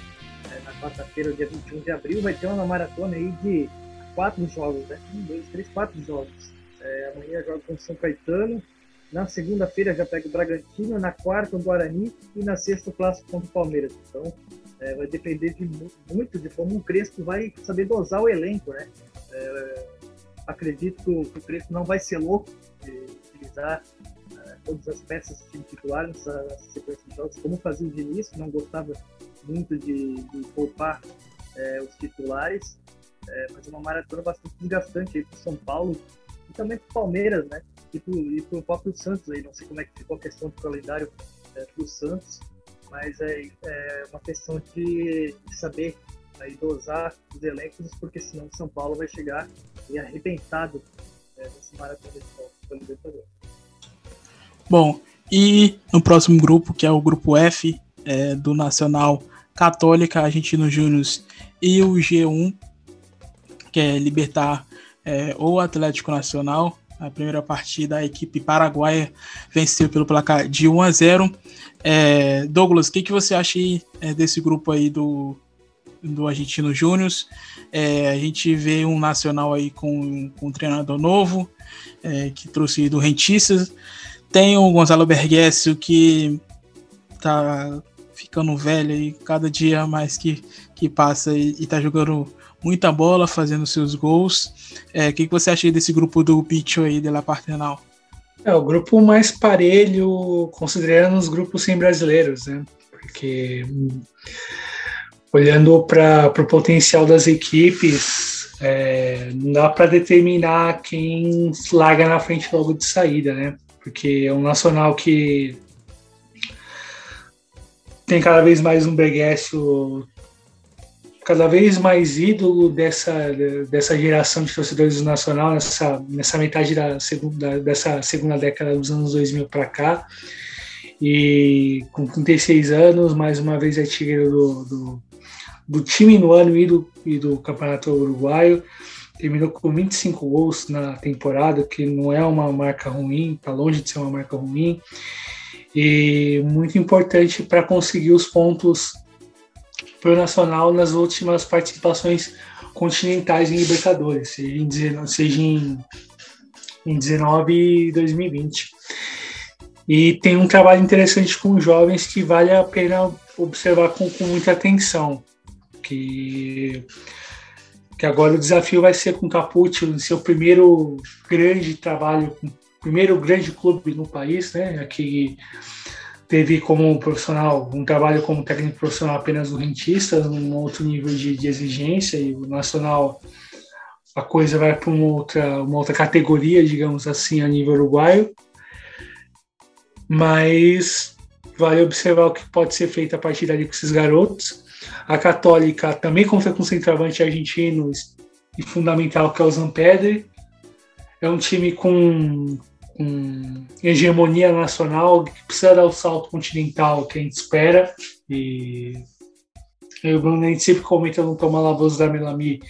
é, na quarta-feira, dia 21 de abril, vai ter uma maratona aí de quatro jogos, né? Um, dois, três, quatro jogos. É, amanhã joga com o São Caetano. Na segunda-feira já pega o Bragantino, na quarta o Guarani e na sexta o clássico contra o Palmeiras. Então é, vai depender de, muito de como o Crespo vai saber dosar o elenco, né? É, acredito que o, que o Crespo não vai ser louco de utilizar é, todas as peças do time titular nessa, nessa, sequência de jogos, como fazia o Diniz, que não gostava muito de, de poupar é, os titulares. É, mas uma maratona bastante desgastante aí para São Paulo, e também para o Palmeiras, né? E para o próprio Santos aí. Não sei como é que ficou a questão do calendário é, para o Santos, mas é, é, uma questão de, de saber aí, dosar os elencos, porque senão São Paulo vai chegar e arrebentado é, nesse maratona de pelo Libertadores. Bom, e no próximo grupo, que é o grupo F é, do Nacional Católica, Argentino Júnior e o G1, que é Libertar é, ou Atlético Nacional. A primeira partida, a equipe paraguaia venceu pelo placar de 1 a 0. É, Douglas, o que, que você acha é, desse grupo aí do, do Argentino Júnior? É, a gente vê um nacional aí com, com um treinador novo, é, que trouxe do Rentistas. Tem o Gonzalo Berguessio, que tá ficando velho aí, cada dia mais que, que passa e, e tá jogando muita bola, fazendo seus gols. É, o é, que, que você acha desse grupo do Bicho aí, de La Partenal? É o grupo mais parelho, considerando os grupos sem brasileiros, né? Porque olhando para o potencial das equipes, é, não dá para determinar quem larga na frente logo de saída, né? Porque é um nacional que tem cada vez mais um Breguessio cada vez mais ídolo dessa, dessa geração de torcedores do Nacional, nessa, nessa metade da segunda, dessa segunda década dos anos 2000 para cá. E com 36 anos, mais uma vez é tigre do, do, do, time no ano e do, e do Campeonato Uruguaio. Terminou com 25 gols na temporada, que não é uma marca ruim, está longe de ser uma marca ruim. E muito importante para conseguir os pontos para o Nacional nas últimas participações continentais em Libertadores, seja em, seja em, em 19 e 2020. E tem um trabalho interessante com jovens que vale a pena observar com, com muita atenção. Que, que agora o desafio vai ser com o Capucci, o seu primeiro grande trabalho, primeiro grande clube no país, né? Aqui teve como profissional um trabalho como técnico profissional apenas no rentista, num outro nível de, de exigência e o nacional a coisa vai para uma outra uma outra categoria, digamos assim, a nível uruguaio. Mas vale observar o que pode ser feito a partir dali com esses garotos. A Católica também conta com um centroavante argentino e fundamental que é o Zampedre. É um time com com hegemonia nacional, que precisa dar o salto continental que a gente espera. E, e o Bruno a gente sempre comenta no Toma Lavoso da Melami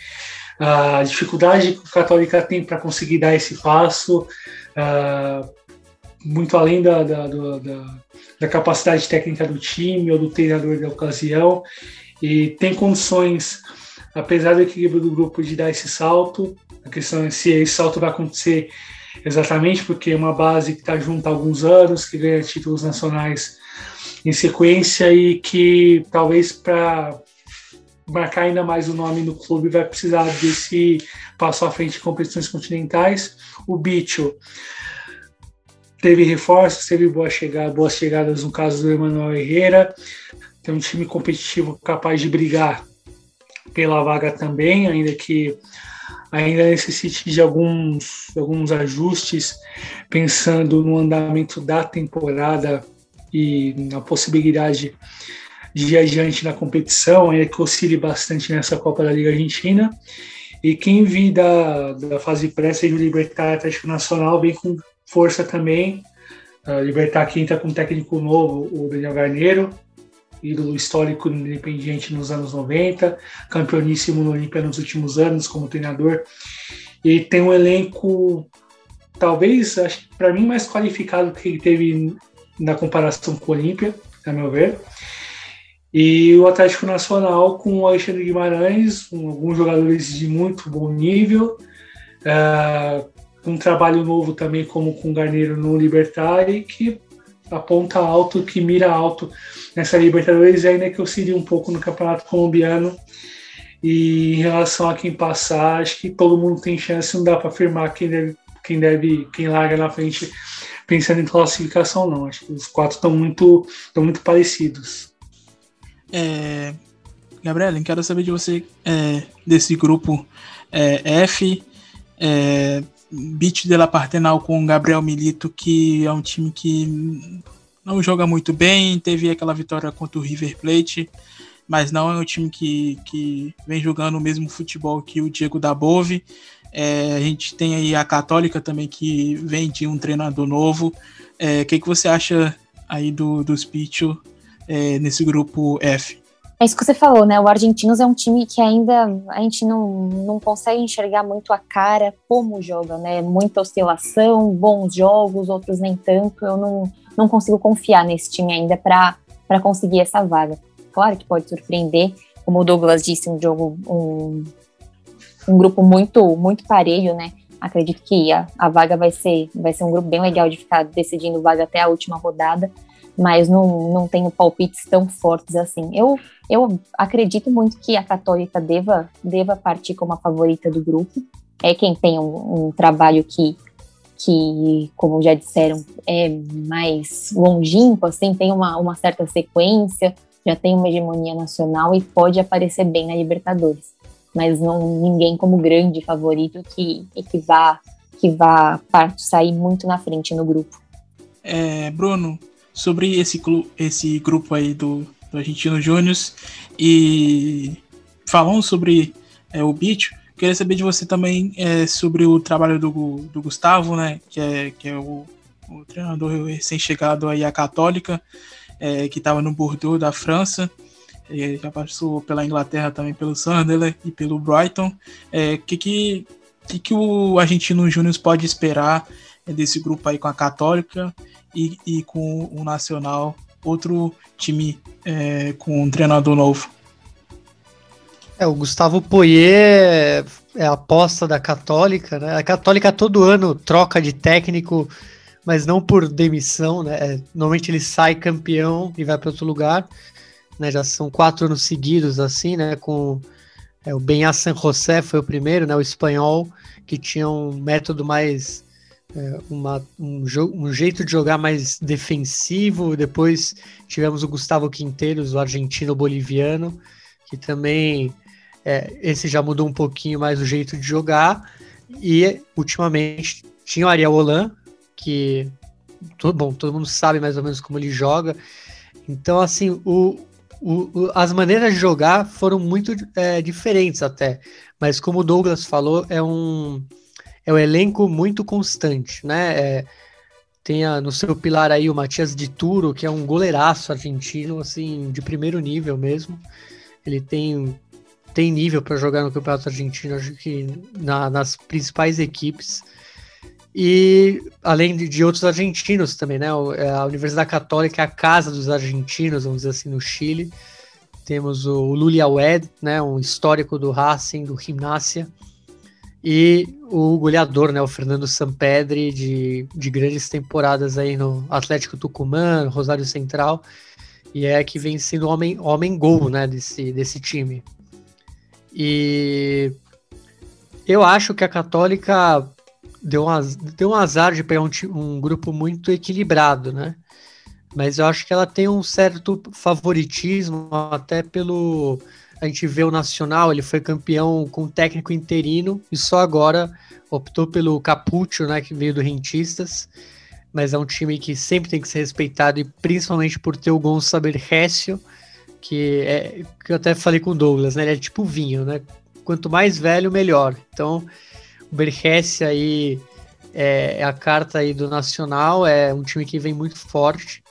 a dificuldade que o Católica tem para conseguir dar esse passo, uh, muito além da, da, da, da, capacidade técnica do time ou do treinador da ocasião, e tem condições, apesar do equilíbrio do grupo, de dar esse salto. A questão é se esse salto vai acontecer exatamente porque é uma base que está junto há alguns anos, que ganha títulos nacionais em sequência e que talvez para marcar ainda mais o nome no clube vai precisar desse passo à frente de competições continentais. O Bicho teve reforços, teve boas chegadas, boas chegadas no caso do Emanuel Herrera, um time competitivo capaz de brigar pela vaga também, ainda que ainda necessite de alguns, alguns ajustes, pensando no andamento da temporada e na possibilidade de ir adiante na competição, ainda que oscile bastante nessa Copa da Liga Argentina. E quem vir da, da fase pré, o Libertar Atlético Nacional, vem com força também. Uh, Libertar quinta com um técnico novo, o Daniel Garneiro, ídolo histórico no Independiente nos anos 90, campeoníssimo no Olímpia nos últimos anos como treinador. E tem um elenco, talvez, acho para mim, mais qualificado que ele teve na comparação com o Olímpia, a meu ver. E o Atlético Nacional com o Alexandre Guimarães, com alguns jogadores de muito bom nível, uh, um trabalho novo também como com o Garneiro no Libertar e que aponta alto, que mira alto nessa Libertadores, ainda que auxilie um pouco no Campeonato Colombiano. E em relação a quem passar, acho que todo mundo tem chance, não dá para afirmar quem deve, quem deve, quem larga na frente pensando em classificação, não. Acho que os quatro estão muito, estão muito parecidos. É, Gabriela, quero saber de você é, desse grupo é, F. É, Beat de la Partenal com Gabriel Milito, que é um time que não joga muito bem, teve aquela vitória contra o River Plate, mas não é um time que, que vem jogando o mesmo futebol que o Diego Dabove. É, a gente tem aí a Católica também, que vem de um treinador novo. O é, que, que você acha aí do, do Spicho é, nesse grupo F? É isso que você falou, né? O Argentinos é um time que ainda a gente não, não consegue enxergar muito a cara como joga, né? Muita oscilação, bons jogos, outros nem tanto. Eu não, não consigo confiar nesse time ainda para conseguir essa vaga. Claro que pode surpreender, como o Douglas disse, um jogo, um, um grupo muito, muito parelho, né? Acredito que a, a vaga vai ser, vai ser um grupo bem legal de ficar decidindo vaga até a última rodada mas não, não tenho palpites tão fortes assim. Eu, eu acredito muito que a Católica deva, deva partir como a favorita do grupo. É quem tem um, um trabalho que, que, como já disseram, é mais longínquo, assim, tem uma, uma certa sequência, já tem uma hegemonia nacional e pode aparecer bem na Libertadores. Mas não ninguém como grande favorito que, que vá que vá sair muito na frente no grupo. É, Bruno, sobre esse, esse grupo aí do, do Argentino Júnior e falando sobre é, o Bicho, queria saber de você também é, sobre o trabalho do, do Gustavo, né, que é, que é o, o treinador recém-chegado aí à Católica, é, que estava no Bordeaux da França, já passou pela Inglaterra também pelo Sunderland e pelo Brighton. O é, que, que, que, que o Argentino Júnior pode esperar desse grupo aí com a Católica e, e com o Nacional, outro time é, com um treinador novo. É, o Gustavo Poyer é a aposta da Católica, né? A Católica todo ano troca de técnico, mas não por demissão, né? É, normalmente ele sai campeão e vai para outro lugar, né? Já são quatro anos seguidos assim, né? Com é, o Benha San José foi o primeiro, né? O espanhol que tinha um método mais é, uma, um, um, jeito de jogar mais defensivo. Depois tivemos o Gustavo Quinteiros, o argentino-boliviano, que também é, esse já mudou um pouquinho mais o jeito de jogar. E ultimamente tinha o Ariel Holan, que todo, bom, todo mundo sabe mais ou menos como ele joga. Então, assim, o, o, as maneiras de jogar foram muito é, diferentes até. Mas como o Douglas falou, é um, é um elenco muito constante, né? É, tem a, no seu pilar aí o Matias de Turo, que é um goleiraço argentino, assim, de primeiro nível mesmo. Ele tem, tem nível para jogar no Campeonato Argentino, acho que na, nas principais equipes. E além de, de, outros argentinos também, né? É, a Universidade Católica é a casa dos argentinos, vamos dizer assim, no Chile. Temos o Luli Awed, né? Um histórico do Racing, do Gimnasia. E o goleador, né? O Fernando Sampedri, de, de grandes temporadas aí no Atlético Tucumã, Rosário Central e é que vem sendo homem, homem gol, né, desse, desse time. E eu acho que a Católica deu um, deu um azar de pegar um, um grupo muito equilibrado, né? Mas eu acho que ela tem um certo favoritismo, até pelo. A gente vê o Nacional, ele foi campeão com técnico interino e só agora optou pelo Capuccio, né, que veio do Rentistas mas é um time que sempre tem que ser respeitado e principalmente por ter o Gonçalo Berrécio, que é que eu até falei com o Douglas, né? Ele é tipo vinho, né? Quanto mais velho, melhor. Então, o Berrécio aí é, é a carta aí do Nacional, é um time que vem muito forte.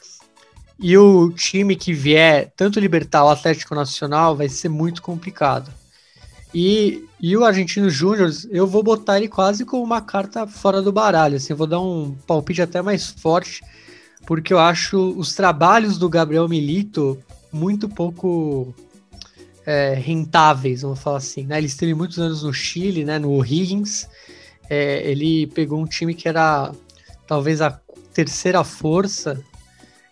E o time que vier, tanto Libertar o Atlético Nacional, vai ser muito complicado. E, e o Argentino Júnior, eu vou botar ele quase como uma carta fora do baralho. Assim, eu vou dar um palpite até mais forte, porque eu acho os trabalhos do Gabriel Milito muito pouco é, rentáveis, vamos falar assim. Né? Ele esteve muitos anos no Chile, né, no Higgins. É, ele pegou um time que era talvez a terceira força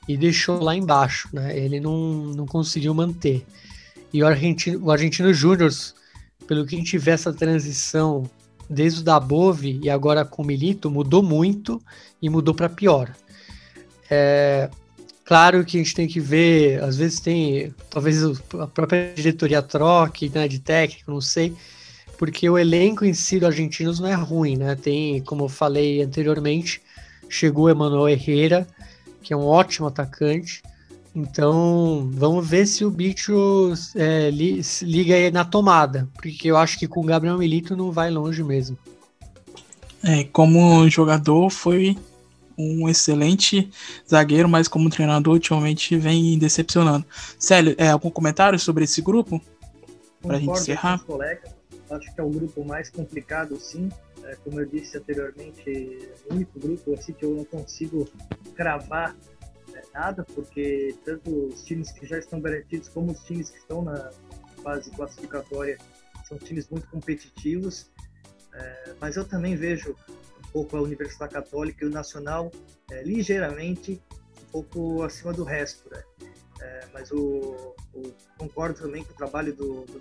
e deixou lá embaixo. Né? Ele não, não conseguiu manter. E o Argentino, o Argentino Júnior pelo que a gente vê essa transição desde o da Bove e agora com o Milito, mudou muito e mudou para pior. É, claro que a gente tem que ver, às vezes tem, talvez a própria diretoria troque né, de técnico, não sei, porque o elenco em si do Argentinos não é ruim, né? Tem, como eu falei anteriormente, chegou Emanuel Herrera, que é um ótimo atacante, então, vamos ver se o bicho é, li, liga aí na tomada, porque eu acho que com o Gabriel Milito não vai longe mesmo. É, como jogador foi um excelente zagueiro, mas como treinador ultimamente vem decepcionando. Célio, é, algum comentário sobre esse grupo? Para a gente encerrar? Colega, acho que é o grupo mais complicado, sim. É, como eu disse anteriormente, é o único grupo assim que eu não consigo cravar nada, porque tanto os times que já estão garantidos como os times que estão na fase classificatória são times muito competitivos. É, mas eu também vejo um pouco a Universidade Católica e o Nacional é, ligeiramente um pouco acima do resto. Né? É, mas o, o, concordo também que o trabalho do, do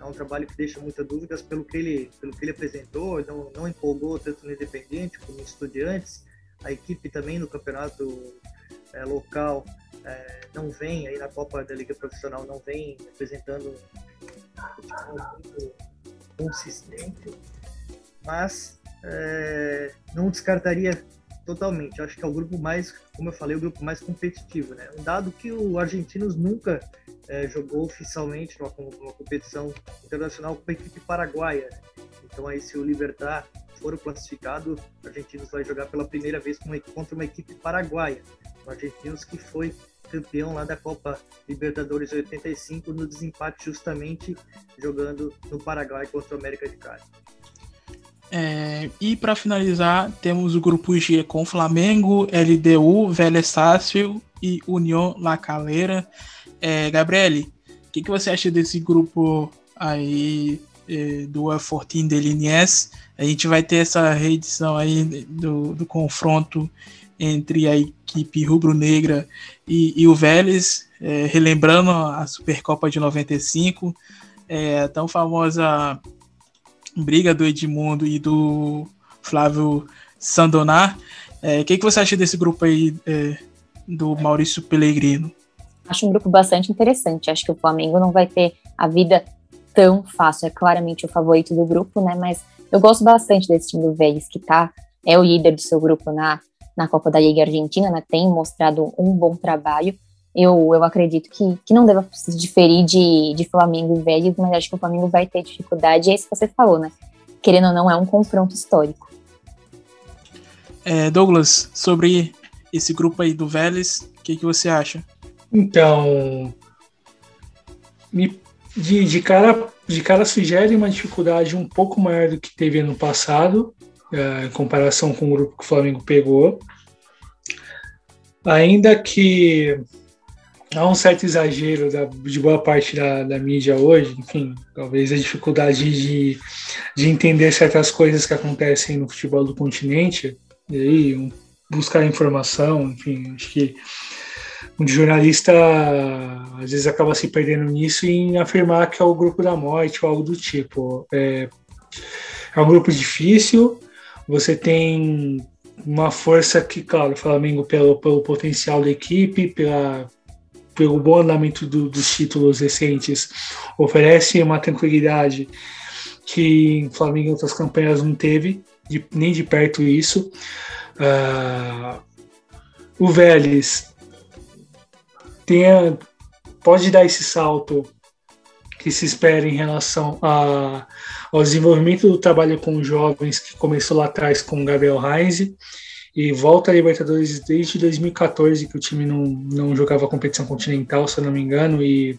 é um trabalho que deixa muitas dúvidas pelo que ele, pelo que ele apresentou, não, não empolgou tanto no Independente como no Estudiantes. A equipe também no campeonato é, local é, não vem aí na Copa da Liga Profissional não vem apresentando futebol muito consistente, mas é, não descartaria totalmente. Acho que é o grupo mais, como eu falei, o grupo mais competitivo, né? Um dado que o Argentinos nunca é, jogou oficialmente numa, numa, competição internacional com a equipe paraguaia. Né? Então aí se o Libertar for classificado, o Argentinos vai jogar pela primeira vez contra uma equipe paraguaia o Argentinos que foi campeão lá da Copa Libertadores 85 no desempate justamente jogando no Paraguai contra o América de Cali. É, e para finalizar, temos o grupo G com Flamengo, LDU, Vélez Sácio e União La Calera. É, Gabriele, o que, que você acha desse grupo aí eh, do U14 de Liniers. A gente vai ter essa reedição aí do, do confronto entre a equipe rubro-negra e, e, o Vélez, é, relembrando a Supercopa de 95, é, tão famosa briga do Edmundo e do Flávio Sandonar. O é, que, que você acha desse grupo aí é, do Maurício Pellegrino? Acho um grupo bastante interessante. Acho que o Flamengo não vai ter a vida tão fácil. É claramente o favorito do grupo, né? Mas eu gosto bastante desse time do Vélez, que tá, é o líder do seu grupo na, na Copa da Liga Argentina, né? Tem mostrado um bom trabalho. Eu, eu acredito que, que não deva se diferir de, de Flamengo e Vélez, mas acho que o Flamengo vai ter dificuldade. É isso que você falou, né? Querendo ou não, é um confronto histórico. É, Douglas, sobre esse grupo aí do Vélez, o que, que você acha? Então, me, de, de, cara, de cara sugere uma dificuldade um pouco maior do que teve ano passado, é, em comparação com o grupo que o Flamengo pegou. Ainda que há um certo exagero da, de boa parte da, da, mídia hoje, enfim, talvez a dificuldade de, de entender certas coisas que acontecem no futebol do continente, e aí um, buscar informação, enfim, acho que um jornalista às vezes acaba se perdendo nisso em afirmar que é o grupo da morte ou algo do tipo. É, é um grupo difícil, você tem uma força que, claro, o Flamengo, pelo, pelo potencial da equipe, pela, pelo bom andamento do, dos títulos recentes, oferece uma tranquilidade que o Flamengo em outras campanhas não teve, de, nem de perto isso. Uh, o Vélez tenha, pode dar esse salto que se espera em relação a, ao desenvolvimento do trabalho com jovens que começou lá atrás com o Gabriel Heinz e volta a Libertadores desde 2014 que o time não, não jogava competição continental, se eu não me engano, e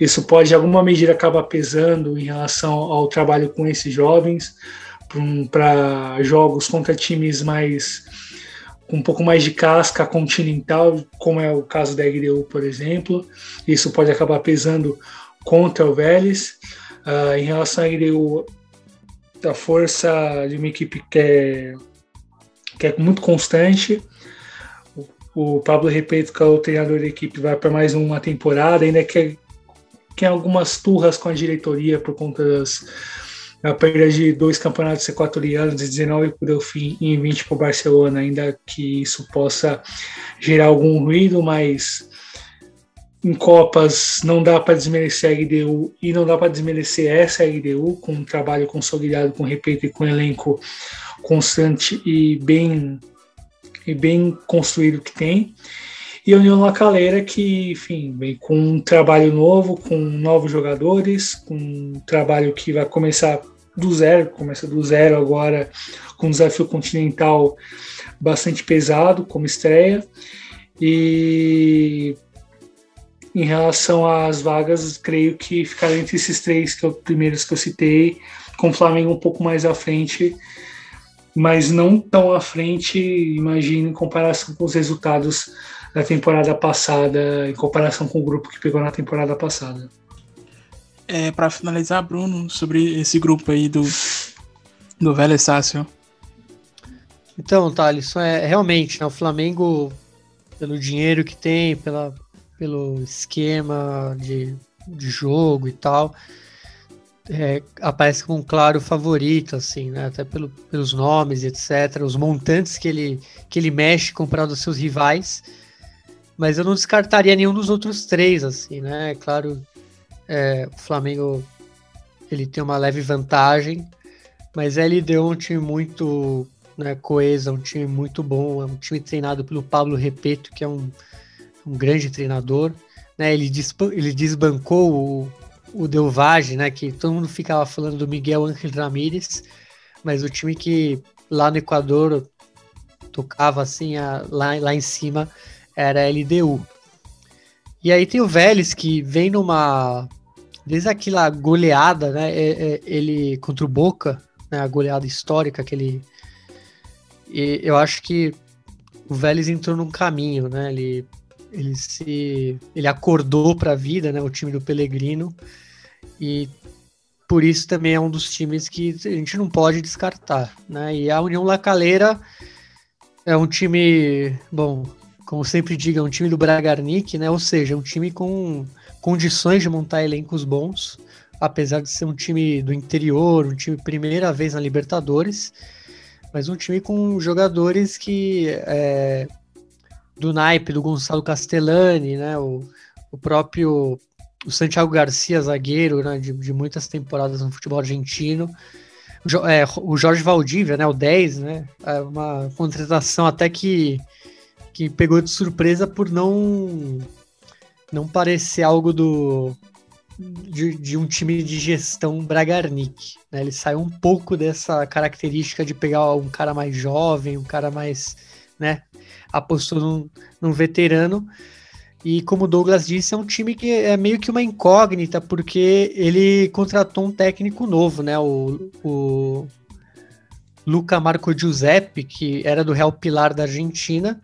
isso pode, de alguma medida, acabar pesando em relação ao trabalho com esses jovens para jogos contra times mais com um pouco mais de casca continental, como é o caso da LDU, por exemplo. Isso pode acabar pesando contra o Vélez. Uh, em relação à LDU, a força de uma equipe que é que é muito constante. O, Pablo Repeto, que é o treinador da equipe, vai para mais uma temporada, ainda que tem algumas turras com a diretoria por conta das a perda de dois campeonatos equatorianos, de 19 para o Delfim e 20 para o Barcelona, ainda que isso possa gerar algum ruído, mas em Copas não dá para desmerecer a LDU e não dá para desmerecer essa LDU, com um trabalho consolidado com Repeto e com elenco constante e bem, e bem construído que tem. E a União La Calera, que, enfim, vem com um trabalho novo, com novos jogadores, com um trabalho que vai começar do zero, começa do zero agora, com um desafio continental bastante pesado como estreia. E em relação às vagas, creio que ficaram entre esses três que eu, primeiros que eu citei, com o Flamengo um pouco mais à frente mas não tão à frente, imagino, em comparação com os resultados da temporada passada, em comparação com o grupo que pegou na temporada passada. É, para finalizar, Bruno, sobre esse grupo aí do, do Velho Estácio. Então, Thales, é realmente né, o Flamengo, pelo dinheiro que tem, pela, pelo esquema de, de jogo e tal, é, aparece como um claro favorito, assim, né? Até pelo, pelos nomes, etc., os montantes que ele, que ele mexe comparado aos seus rivais. Mas eu não descartaria nenhum dos outros três, assim, né? Claro, é, o Flamengo ele tem uma leve vantagem, mas ele deu um time muito né, coesa, um time muito bom, é um time treinado pelo Pablo Repeto, que é um, um grande treinador. Né, ele, ele desbancou o, o Delvage, né? Que todo mundo ficava falando do Miguel Ángel Ramírez, mas o time que lá no Equador tocava assim a, lá, lá em cima era a LDU. E aí tem o Vélez que vem numa. Desde aquela goleada, né? É, é, ele contra o Boca, né, a goleada histórica que ele. E eu acho que o Vélez entrou num caminho, né? Ele ele se ele acordou para a vida, né, o time do Pellegrino e por isso também é um dos times que a gente não pode descartar, né? E a União Lacaleira é um time, bom, como sempre digo, é um time do Bragarnik, né? Ou seja, um time com condições de montar elencos bons, apesar de ser um time do interior, um time primeira vez na Libertadores, mas um time com jogadores que é, do naipe do Gonçalo Castellani, né? O, o próprio o Santiago Garcia, zagueiro, né, de, de muitas temporadas no futebol argentino. O, é, o Jorge Valdívia, né, o 10, né, é uma contratação até que, que pegou de surpresa por não não parecer algo do de, de um time de gestão Bragarnik. Né? Ele saiu um pouco dessa característica de pegar um cara mais jovem, um cara mais, né, apostou num, num veterano e como o Douglas disse, é um time que é meio que uma incógnita, porque ele contratou um técnico novo, né? O, o Luca Marco Giuseppe, que era do Real Pilar da Argentina,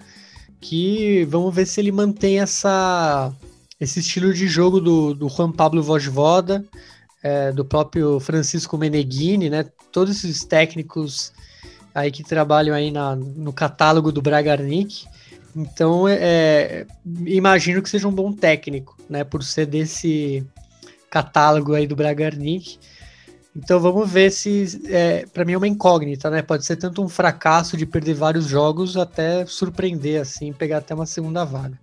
que vamos ver se ele mantém essa, esse estilo de jogo do, do Juan Pablo Vojvoda, é, do próprio Francisco Meneghini, né? Todos esses técnicos aí que trabalham aí na, no catálogo do Bragarnik. Então, é, é, imagino que seja um bom técnico, né? Por ser desse catálogo aí do Bragarnik. Então, vamos ver se. É, para mim é uma incógnita, né? Pode ser tanto um fracasso de perder vários jogos, até surpreender, assim, pegar até uma segunda vaga.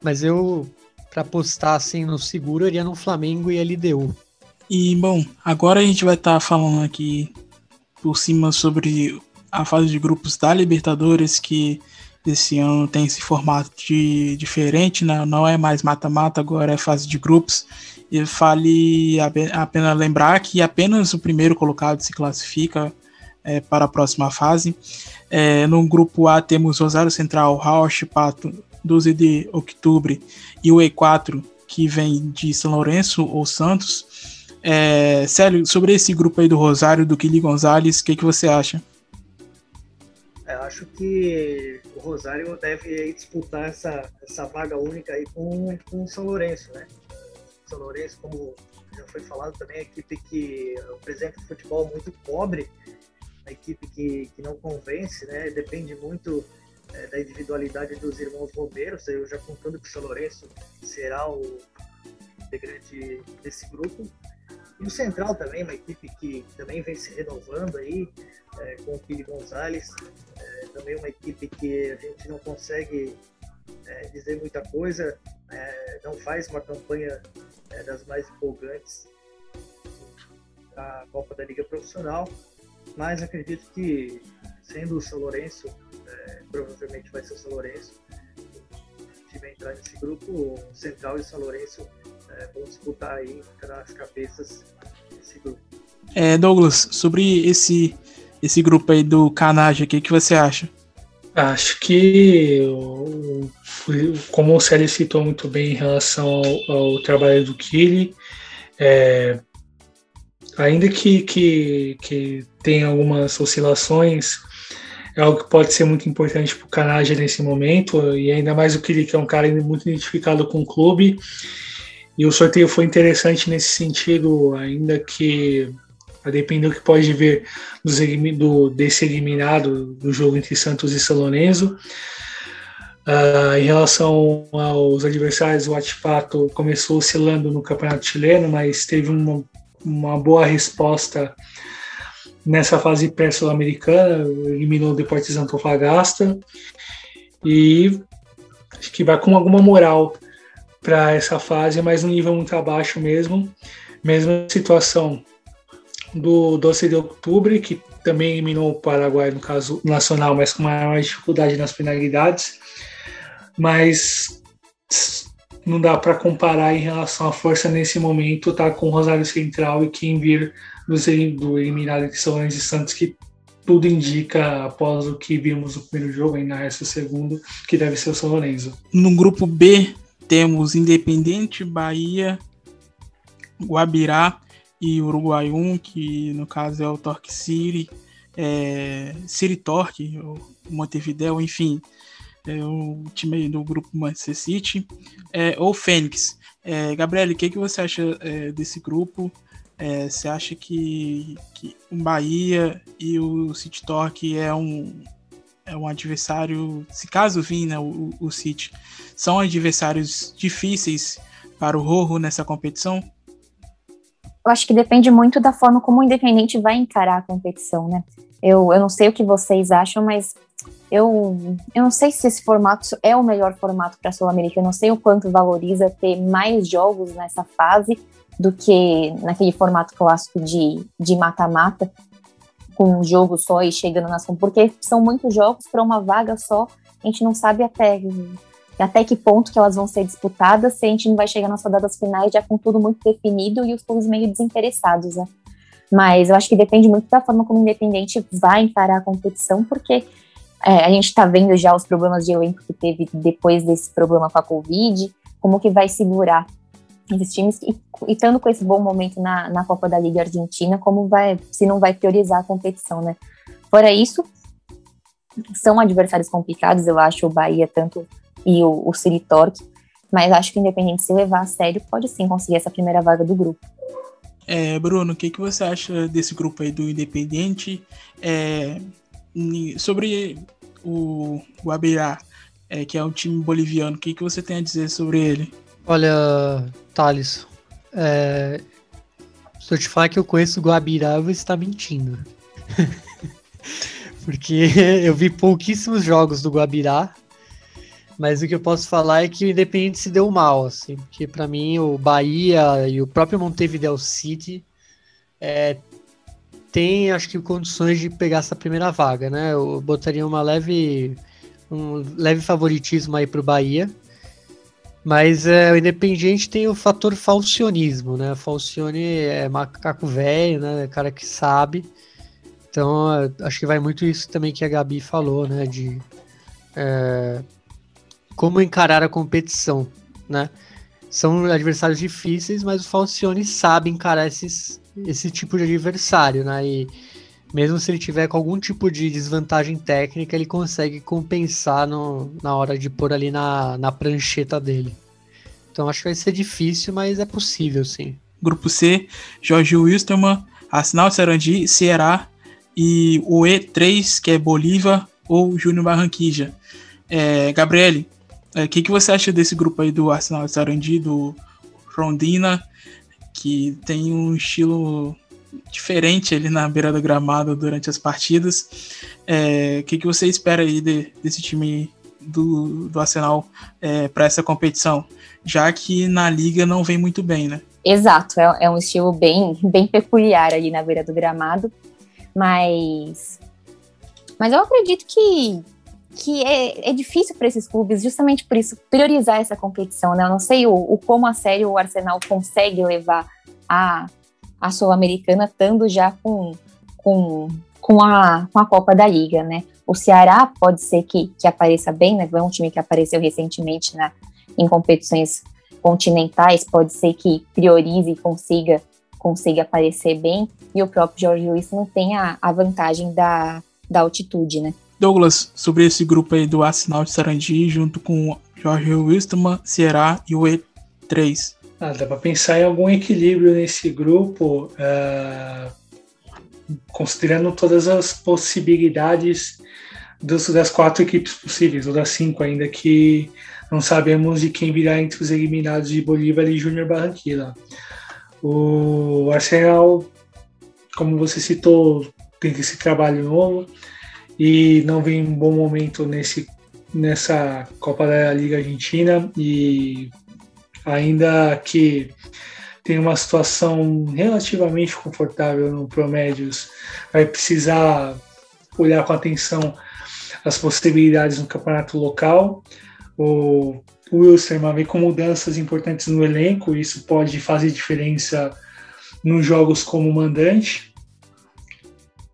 Mas eu, para apostar assim no seguro, iria no Flamengo e LDU. E, bom, agora a gente vai estar tá falando aqui por cima sobre a fase de grupos da Libertadores, que esse ano tem esse formato de, diferente, né? não é mais mata-mata, agora é fase de grupos. E vale a pena lembrar que apenas o primeiro colocado se classifica é, para a próxima fase. É, no grupo A temos Rosário Central, Rauch, Pato, 12 de outubro e o E4, que vem de São Lourenço ou Santos. É, Célio, sobre esse grupo aí do Rosário, do Kili Gonzalez, o que, que você acha? Eu acho que o Rosário deve disputar essa, essa vaga única aí com, com o São Lourenço, né? São Lourenço, como já foi falado também, é equipe que apresenta um futebol muito pobre, a equipe que, que não convence, né? Depende muito é, da individualidade dos irmãos Romeiros, eu já contando que o São Lourenço será o integrante desse grupo. E o Central também, uma equipe que também vem se renovando aí, é, com o Pili Gonzalez, é, também uma equipe que a gente não consegue é, dizer muita coisa, é, não faz uma campanha é, das mais empolgantes da Copa da Liga Profissional, mas acredito que, sendo o São Lourenço, é, provavelmente vai ser o São Lourenço, que vai entrar nesse grupo, o Central e o São Lourenço vão disputar aí as cabeças desse grupo. É, Douglas, sobre esse esse grupo aí do Canage, o que, que você acha? Acho que, como o Célio citou muito bem em relação ao, ao trabalho do Kili, é, ainda que, que, que tenha algumas oscilações, é algo que pode ser muito importante para o Canage nesse momento, e ainda mais o Kili, que é um cara muito identificado com o clube, e o sorteio foi interessante nesse sentido, ainda que a depender do que pode ver do, desse eliminado do jogo entre Santos e São. Uh, em relação aos adversários, o Atipato começou oscilando no Campeonato Chileno, mas teve uma, uma boa resposta nessa fase pré-sul-americana, eliminou o Deportes Antofagasta e acho que vai com alguma moral para essa fase, mas um nível muito abaixo mesmo. Mesma situação do 12 de outubro, que também eliminou o Paraguai, no caso nacional, mas com maior dificuldade nas penalidades. Mas não dá para comparar em relação à força nesse momento, tá com Rosário Central e quem vir do, do eliminado de São e Santos, que tudo indica, após o que vimos no primeiro jogo, ainda resta o segundo, que deve ser o São Lourenço. No grupo B, temos Independente, Bahia, Guabirá e Uruguai 1, que no caso é o Torque City, é, City Torque, Montevideo, enfim, é o time do grupo Manchester City, é, ou Fênix. É, Gabriel, o que, que você acha é, desse grupo? É, você acha que, que o Bahia e o City Torque é um, é um adversário, se caso vir né, o, o City, são adversários difíceis para o Rojo nessa competição? Eu acho que depende muito da forma como o Independente vai encarar a competição, né? Eu, eu não sei o que vocês acham, mas eu, eu não sei se esse formato é o melhor formato para a Sul-América. Eu não sei o quanto valoriza ter mais jogos nessa fase do que naquele formato clássico de mata-mata, com um jogo só e chegando nas. Porque são muitos jogos para uma vaga só. A gente não sabe até até que ponto que elas vão ser disputadas, se a gente não vai chegar nas rodadas finais já com tudo muito definido e os clubes meio desinteressados, né? Mas eu acho que depende muito da forma como o Independente vai encarar a competição, porque é, a gente está vendo já os problemas de elenco que teve depois desse problema com a Covid, como que vai segurar esses times e, e estando com esse bom momento na, na Copa da Liga Argentina, como vai, se não vai priorizar a competição, né? Fora isso, são adversários complicados, eu acho, o Bahia tanto e o, o City Torque, mas acho que o Independente se levar a sério pode sim conseguir essa primeira vaga do grupo. É, Bruno, o que, que você acha desse grupo aí do Independente? É, sobre o, o Abirá, é, que é um time boliviano, o que, que você tem a dizer sobre ele? Olha, Thales, é, se eu te falar que eu conheço o Guabirá, você está mentindo. Porque eu vi pouquíssimos jogos do Guabirá mas o que eu posso falar é que o Independente se deu mal, assim, porque para mim o Bahia e o próprio Montevideo City é, tem, acho que, condições de pegar essa primeira vaga, né? Eu botaria uma leve, um leve favoritismo aí pro Bahia. Mas é, o Independiente tem o fator falcionismo, né? Falcione é macaco velho, né? Cara que sabe. Então, acho que vai muito isso também que a Gabi falou, né? De é, como encarar a competição, né? São adversários difíceis, mas o Falcione sabe encarar esses, esse tipo de adversário, né? E mesmo se ele tiver com algum tipo de desvantagem técnica, ele consegue compensar no, na hora de pôr ali na, na prancheta dele. Então acho que vai ser difícil, mas é possível, sim. Grupo C, Jorge Wilstermann, Arsenal Sarandi, Ceará e o E3, que é Bolívar ou Júnior Barranquija. É, Gabriele, o é, que, que você acha desse grupo aí do Arsenal de Sarandi, do Rondina, que tem um estilo diferente ali na beira do gramado durante as partidas. É, o que, que você espera aí de, desse time do, do Arsenal é, para essa competição? Já que na liga não vem muito bem, né? Exato, é, é um estilo bem, bem peculiar ali na beira do gramado, mas, mas eu acredito que que é, é difícil para esses clubes, justamente por isso, priorizar essa competição. Né? Eu não sei o, o como a sério o Arsenal consegue levar a, a Sul-Americana, estando já com, com, com, a, com a Copa da Liga. Né? O Ceará pode ser que, que apareça bem, né? é um time que apareceu recentemente na, em competições continentais, pode ser que priorize e consiga, consiga aparecer bem, e o próprio Jorge Luiz não tem a, a vantagem da, da altitude, né? Douglas, sobre esse grupo aí do Arsenal de Sarandi, junto com Jorge Wilstermann, Ceará e o E3. Ah, dá para pensar em algum equilíbrio nesse grupo, uh, considerando todas as possibilidades dos, das quatro equipes possíveis, ou das cinco ainda, que não sabemos de quem virá entre os eliminados de Bolívar e Júnior Barranquilla. O Arsenal, como você citou, tem esse trabalho novo, e não vem um bom momento nesse, nessa Copa da Liga Argentina e ainda que tem uma situação relativamente confortável no Promédios, vai precisar olhar com atenção as possibilidades no campeonato local. O Wilson vem com mudanças importantes no elenco, isso pode fazer diferença nos jogos como mandante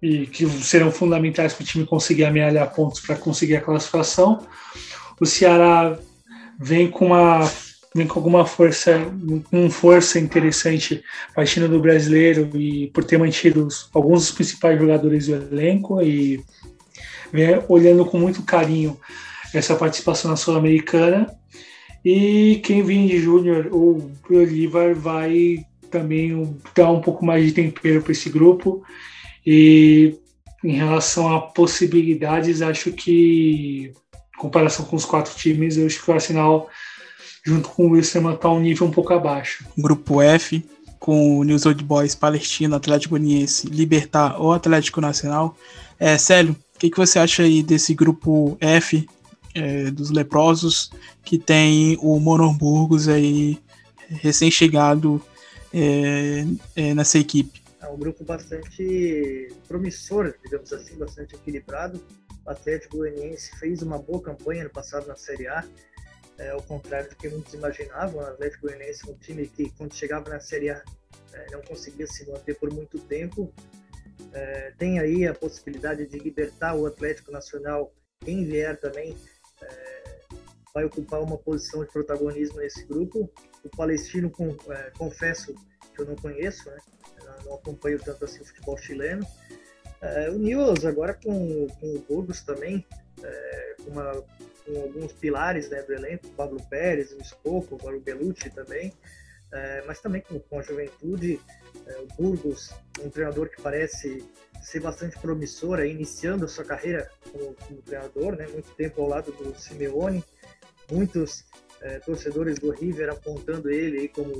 e que serão fundamentais para o time conseguir amealhar pontos para conseguir a classificação. O Ceará vem com uma vem com alguma força, com força interessante partindo do brasileiro e por ter mantido alguns dos principais jogadores do elenco e vem olhando com muito carinho essa participação na Sul-Americana. E quem vem de Júnior, o Bolívar, vai também dar um pouco mais de tempero para esse grupo. E em relação a possibilidades, acho que, em comparação com os quatro times, eu acho que o Arsenal, junto com o Wilson, está um nível um pouco abaixo. Grupo F, com o News Old Boys, Palestina, Atlético Goianiense, Libertar ou Atlético Nacional. É, Célio, o que, que você acha aí desse grupo F é, dos leprosos, que tem o Monorburgos aí recém-chegado é, é, nessa equipe? É um grupo bastante promissor, digamos assim, bastante equilibrado. O Atlético Goianiense fez uma boa campanha no passado na Série A, é, ao contrário do que muitos imaginavam. O Atlético Goianiense é um time que, quando chegava na Série A, é, não conseguia se manter por muito tempo. É, tem aí a possibilidade de libertar o Atlético Nacional, quem vier também é, vai ocupar uma posição de protagonismo nesse grupo. O Palestino, com, é, confesso que eu não conheço, né? Não acompanho tanto assim o futebol chileno. É, o Newell's agora com, com o Burgos também, é, com, uma, com, alguns pilares né, do elenco, o Pablo Pérez, o Escoco, agora o Belucci também, é, mas também com, com a juventude, é, o Burgos, um treinador que parece ser bastante promissor, iniciando a sua carreira como, como, treinador, né, muito tempo ao lado do Simeone, muitos é, torcedores do River apontando ele como,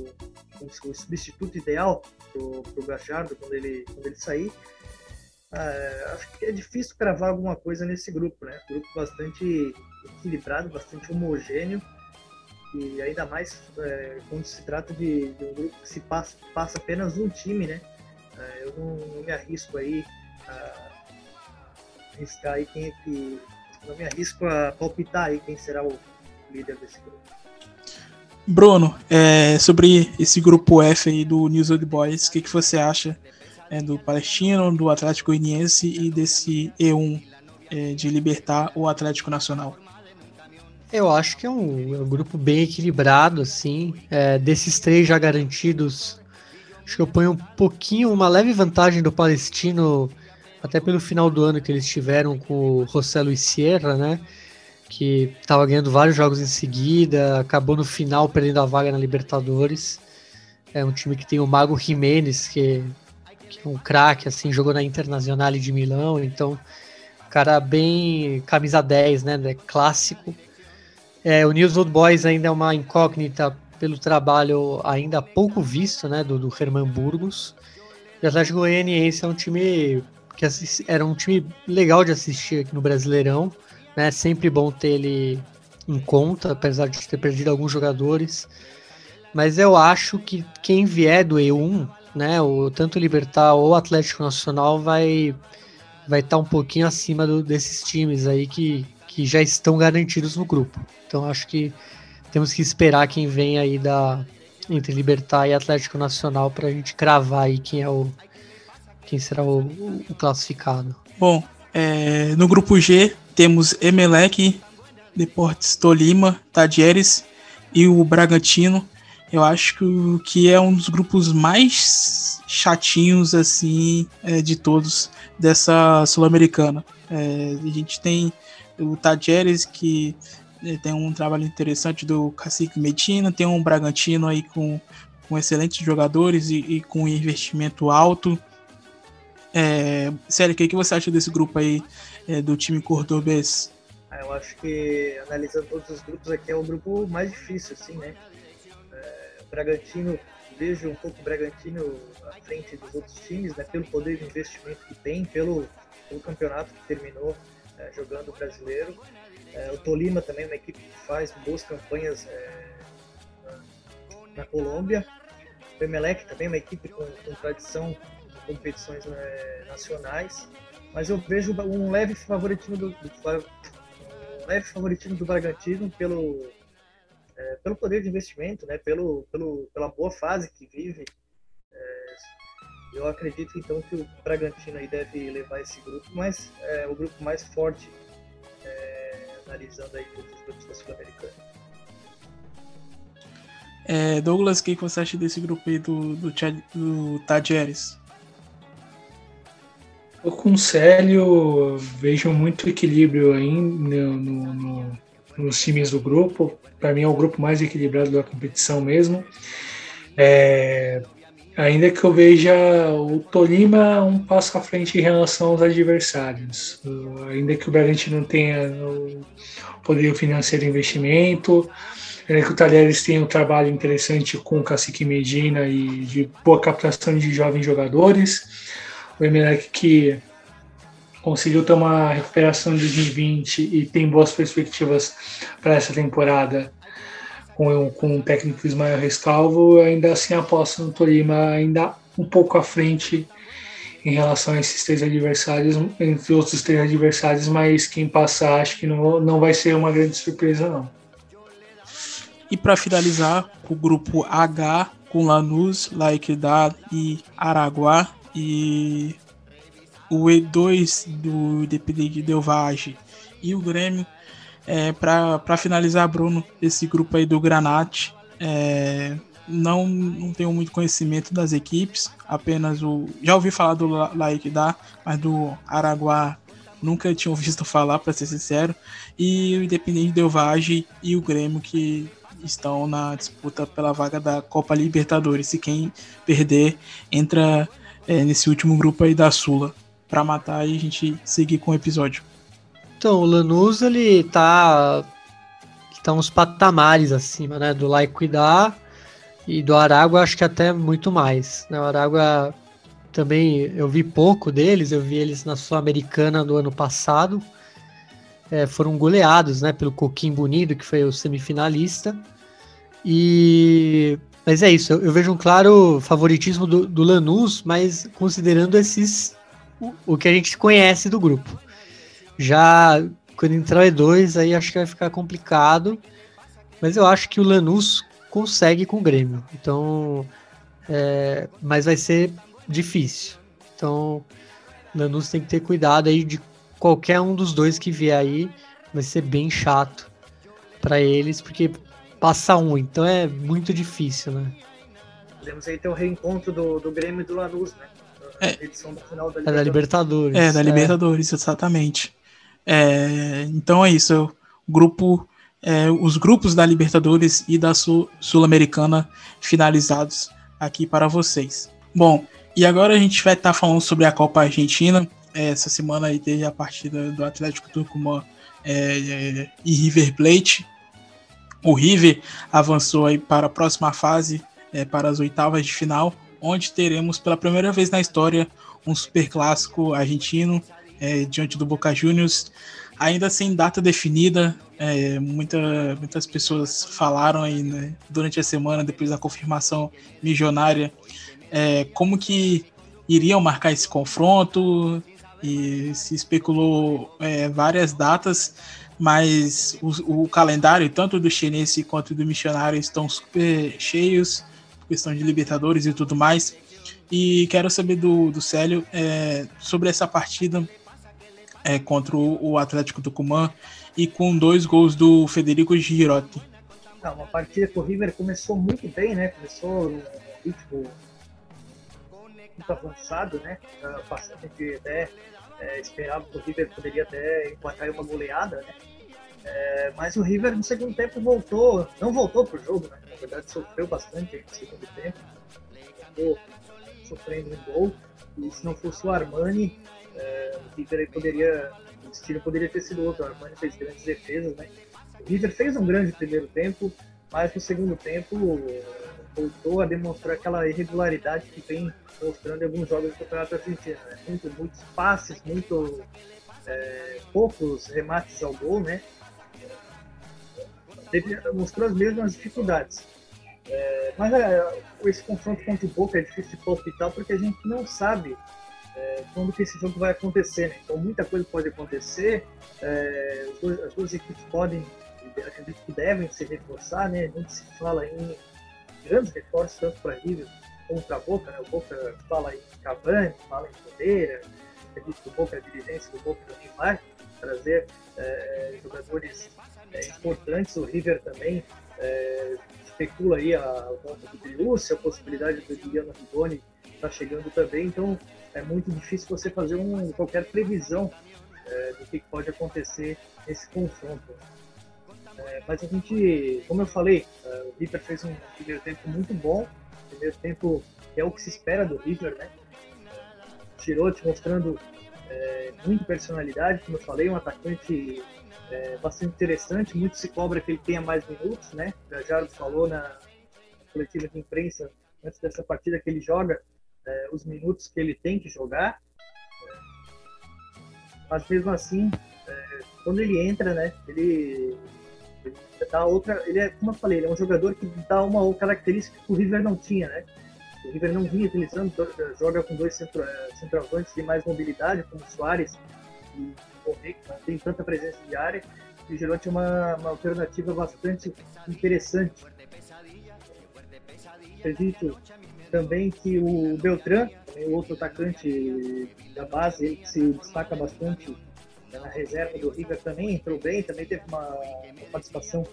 como o substituto ideal para o Gajardo quando ele, quando ele sair. É, acho que é difícil cravar alguma coisa nesse grupo, né? Grupo bastante equilibrado, bastante homogêneo e ainda mais é, quando se trata de, de, um grupo que se passa, passa apenas um time, né? É, eu não, não, me arrisco aí a arriscar aí quem é que não me arrisco a palpitar aí quem será o líder desse grupo. Bruno, é, sobre esse grupo F aí do News Old Boys, o que, que você acha é, do Palestino, do Atlético Goianiense e desse E1 é, de Libertar o Atlético Nacional? Eu acho que é um, é um grupo bem equilibrado, assim. É, desses três já garantidos, acho que eu ponho um pouquinho, uma leve vantagem do Palestino, até pelo final do ano que eles tiveram com o Rossello e Sierra, né? Que estava ganhando vários jogos em seguida, acabou no final perdendo a vaga na Libertadores. É um time que tem o Mago Jiménez, que, que é um craque, assim, jogou na Internacional de Milão, então, cara bem camisa 10, né, é clássico. É, o News Old Boys ainda é uma incógnita pelo trabalho ainda pouco visto, né, do, do Herman Burgos. E o Atlético Goianiense é um time que era um time legal de assistir aqui no Brasileirão né? Sempre bom ter ele em conta, apesar de ter perdido alguns jogadores. Mas eu acho que quem vier do E1, né, o tanto Libertar ou Atlético Nacional vai vai estar tá um pouquinho acima do, desses times aí que, que já estão garantidos no grupo. Então acho que temos que esperar quem vem aí da entre Libertar e Atlético Nacional para a gente cravar aí quem é o quem será o, o classificado. Bom, é, no grupo G temos Emelec, Deportes Tolima, Tadieres e o Bragantino. Eu acho que é um dos grupos mais chatinhos assim é, de todos dessa sul-americana. É, a gente tem o Tadieres que é, tem um trabalho interessante do Cacique Medina, tem um Bragantino aí com, com excelentes jogadores e, e com investimento alto. É, Sério, o que, que você acha desse grupo aí é, do time cordobês? Ah, eu acho que, analisando todos os grupos aqui, é o grupo mais difícil, assim, né? É, Bragantino, vejo um pouco o Bragantino à frente dos outros times, né? Pelo poder de investimento que tem, pelo, pelo campeonato que terminou é, jogando o brasileiro. É, o Tolima também é uma equipe que faz boas campanhas é, na, na Colômbia. O Emelec também é uma equipe com, com tradição competições né, nacionais, mas eu vejo um leve favoritismo do, do um leve favoritismo do Bragantino pelo é, pelo poder de investimento, né, pelo, pelo pela boa fase que vive. É, eu acredito então que o Bragantino aí deve levar esse grupo, mas é o grupo mais forte é, analisando aí todos os grupos da Sul-Americana. É, Douglas, o que você acha desse grupo aí do, do, do Tadieres? Eu com o Célio vejo muito equilíbrio aí no, no, no, nos times do grupo. Para mim é o grupo mais equilibrado da competição mesmo. É, Ainda que eu veja o Tolima um passo à frente em relação aos adversários. Ainda que o Bragantino não tenha o poder financeiro de investimento, ainda que o Talheres tenha um trabalho interessante com o Cacique Medina e de boa captação de jovens jogadores. O Emelec que conseguiu ter uma recuperação de 2020 e tem boas perspectivas para essa temporada com, com o técnico Ismael Rescalvo, ainda assim aposto no Tolima ainda um pouco à frente em relação a esses três adversários, entre outros três adversários, mas quem passar acho que não, não vai ser uma grande surpresa não. E para finalizar, o grupo H com Lanús, Laikidad e Araguá e o E2 do Independente Del Valle e o Grêmio é, para finalizar, Bruno, esse grupo aí do Granate, é, não, não tenho muito conhecimento das equipes, apenas o. Já ouvi falar do Laikidá, mas do Araguá nunca tinha visto falar, para ser sincero. E o Independente Del Valle e o Grêmio que estão na disputa pela vaga da Copa Libertadores. E quem perder entra é, nesse último grupo aí da Sula. Para matar e a gente seguir com o episódio. Então, o Lanús, ele tá, tá uns patamares acima, né? Do Laiquidá e do Aragua, acho que até muito mais. Né? O Aragua também, eu vi pouco deles, eu vi eles na Sul-Americana do ano passado. É, foram goleados, né? Pelo Coquim Bonito, que foi o semifinalista. E... Mas é isso, eu, eu vejo um claro favoritismo do, do Lanús, mas considerando esses... o, o que a gente conhece do grupo. Já quando entrar o E2, aí acho que vai ficar complicado. Mas eu acho que o Lanús consegue com o Grêmio. Então, é, mas vai ser difícil. Então, Lanús tem que ter cuidado aí de qualquer um dos dois que vier aí. Vai ser bem chato para eles, porque passa um, então é muito difícil, né? Podemos aí ter o reencontro do, do Grêmio e do Lanús, né? É. edição da final da Libertadores. É da Libertadores. É, da Libertadores, é. exatamente. É, então é isso. grupo, é, os grupos da Libertadores e da Sul-Americana finalizados aqui para vocês. Bom, e agora a gente vai estar tá falando sobre a Copa Argentina. É, essa semana aí teve a partida do Atlético Tucumã é, é, e River Plate. O River avançou aí para a próxima fase, é, para as oitavas de final, onde teremos pela primeira vez na história um super clássico argentino é, diante do Boca Juniors, ainda sem data definida. É, muita, muitas pessoas falaram aí né, durante a semana, depois da confirmação milionária, é, como que iriam marcar esse confronto e se especulou é, várias datas, mas o, o, calendário, tanto do chinês quanto do missionário, estão super cheios, questão de Libertadores e tudo mais. E quero saber do, do Célio é, sobre essa partida é, contra o Atlético Tucumã e com dois gols do Federico Girotti. Não, uma partida que o River começou muito bem, né? Começou no ritmo muito avançado, né? Bastante até é, esperava que o River poderia até empatar uma goleada, né? É, mas o River no segundo tempo voltou, não voltou pro jogo, né? Na verdade sofreu bastante no segundo tempo, ficou sofrendo um gol. E se não fosse o Armani, é, o River poderia, o destino poderia ter sido outro. O Armani fez grandes defesas, né? O River fez um grande primeiro tempo, mas no segundo tempo voltou a demonstrar aquela irregularidade que vem mostrando em alguns jogos do Campeonato Argentino. Né? Muito, muitos passes, muito é, poucos remates ao gol, né? Teve, mostrou as mesmas dificuldades. É, mas é, esse confronto contra o Boca é difícil de palpitar porque a gente não sabe é, quando que esse jogo vai acontecer. Né? Então muita coisa pode acontecer, é, as, duas, as, duas, equipes podem, acredito que devem se reforçar, né? Muito se fala em grandes reforços, para River como para Boca, né? O Boca fala em Cavani, fala em Podeira, acredito que o Boca, a dirigência do Boca também vai trazer é, jogadores é, importantes, o River também é, especula aí a volta do Driussi, a possibilidade do Juliano Rigoni tá chegando também, então é muito difícil você fazer um, qualquer previsão é, do que pode acontecer nesse confronto. É, mas a gente, como eu falei, é, o River fez um primeiro tempo muito bom, primeiro tempo é o que se espera do River, né? Tirote mostrando é, muita personalidade, como eu falei, um atacante é, bastante interessante. Muito se cobra que ele tenha mais minutos, né? O Gajardo falou na coletiva de imprensa antes dessa partida que ele joga é, os minutos que ele tem que jogar. Mas mesmo assim, é, quando ele entra, né? Ele, ele dá outra. Ele é, como eu falei, ele é um jogador que dá uma característica que o River não tinha, né? O River não vinha utilizando, joga com dois centro, é, centroavantes de mais mobilidade, como o Soares e o que não tem tanta presença de área. E o Girotti é uma, uma alternativa bastante interessante. Acredito também que o Beltrán, o outro atacante da base, ele se destaca bastante na reserva do River também, entrou bem, também teve uma, uma participação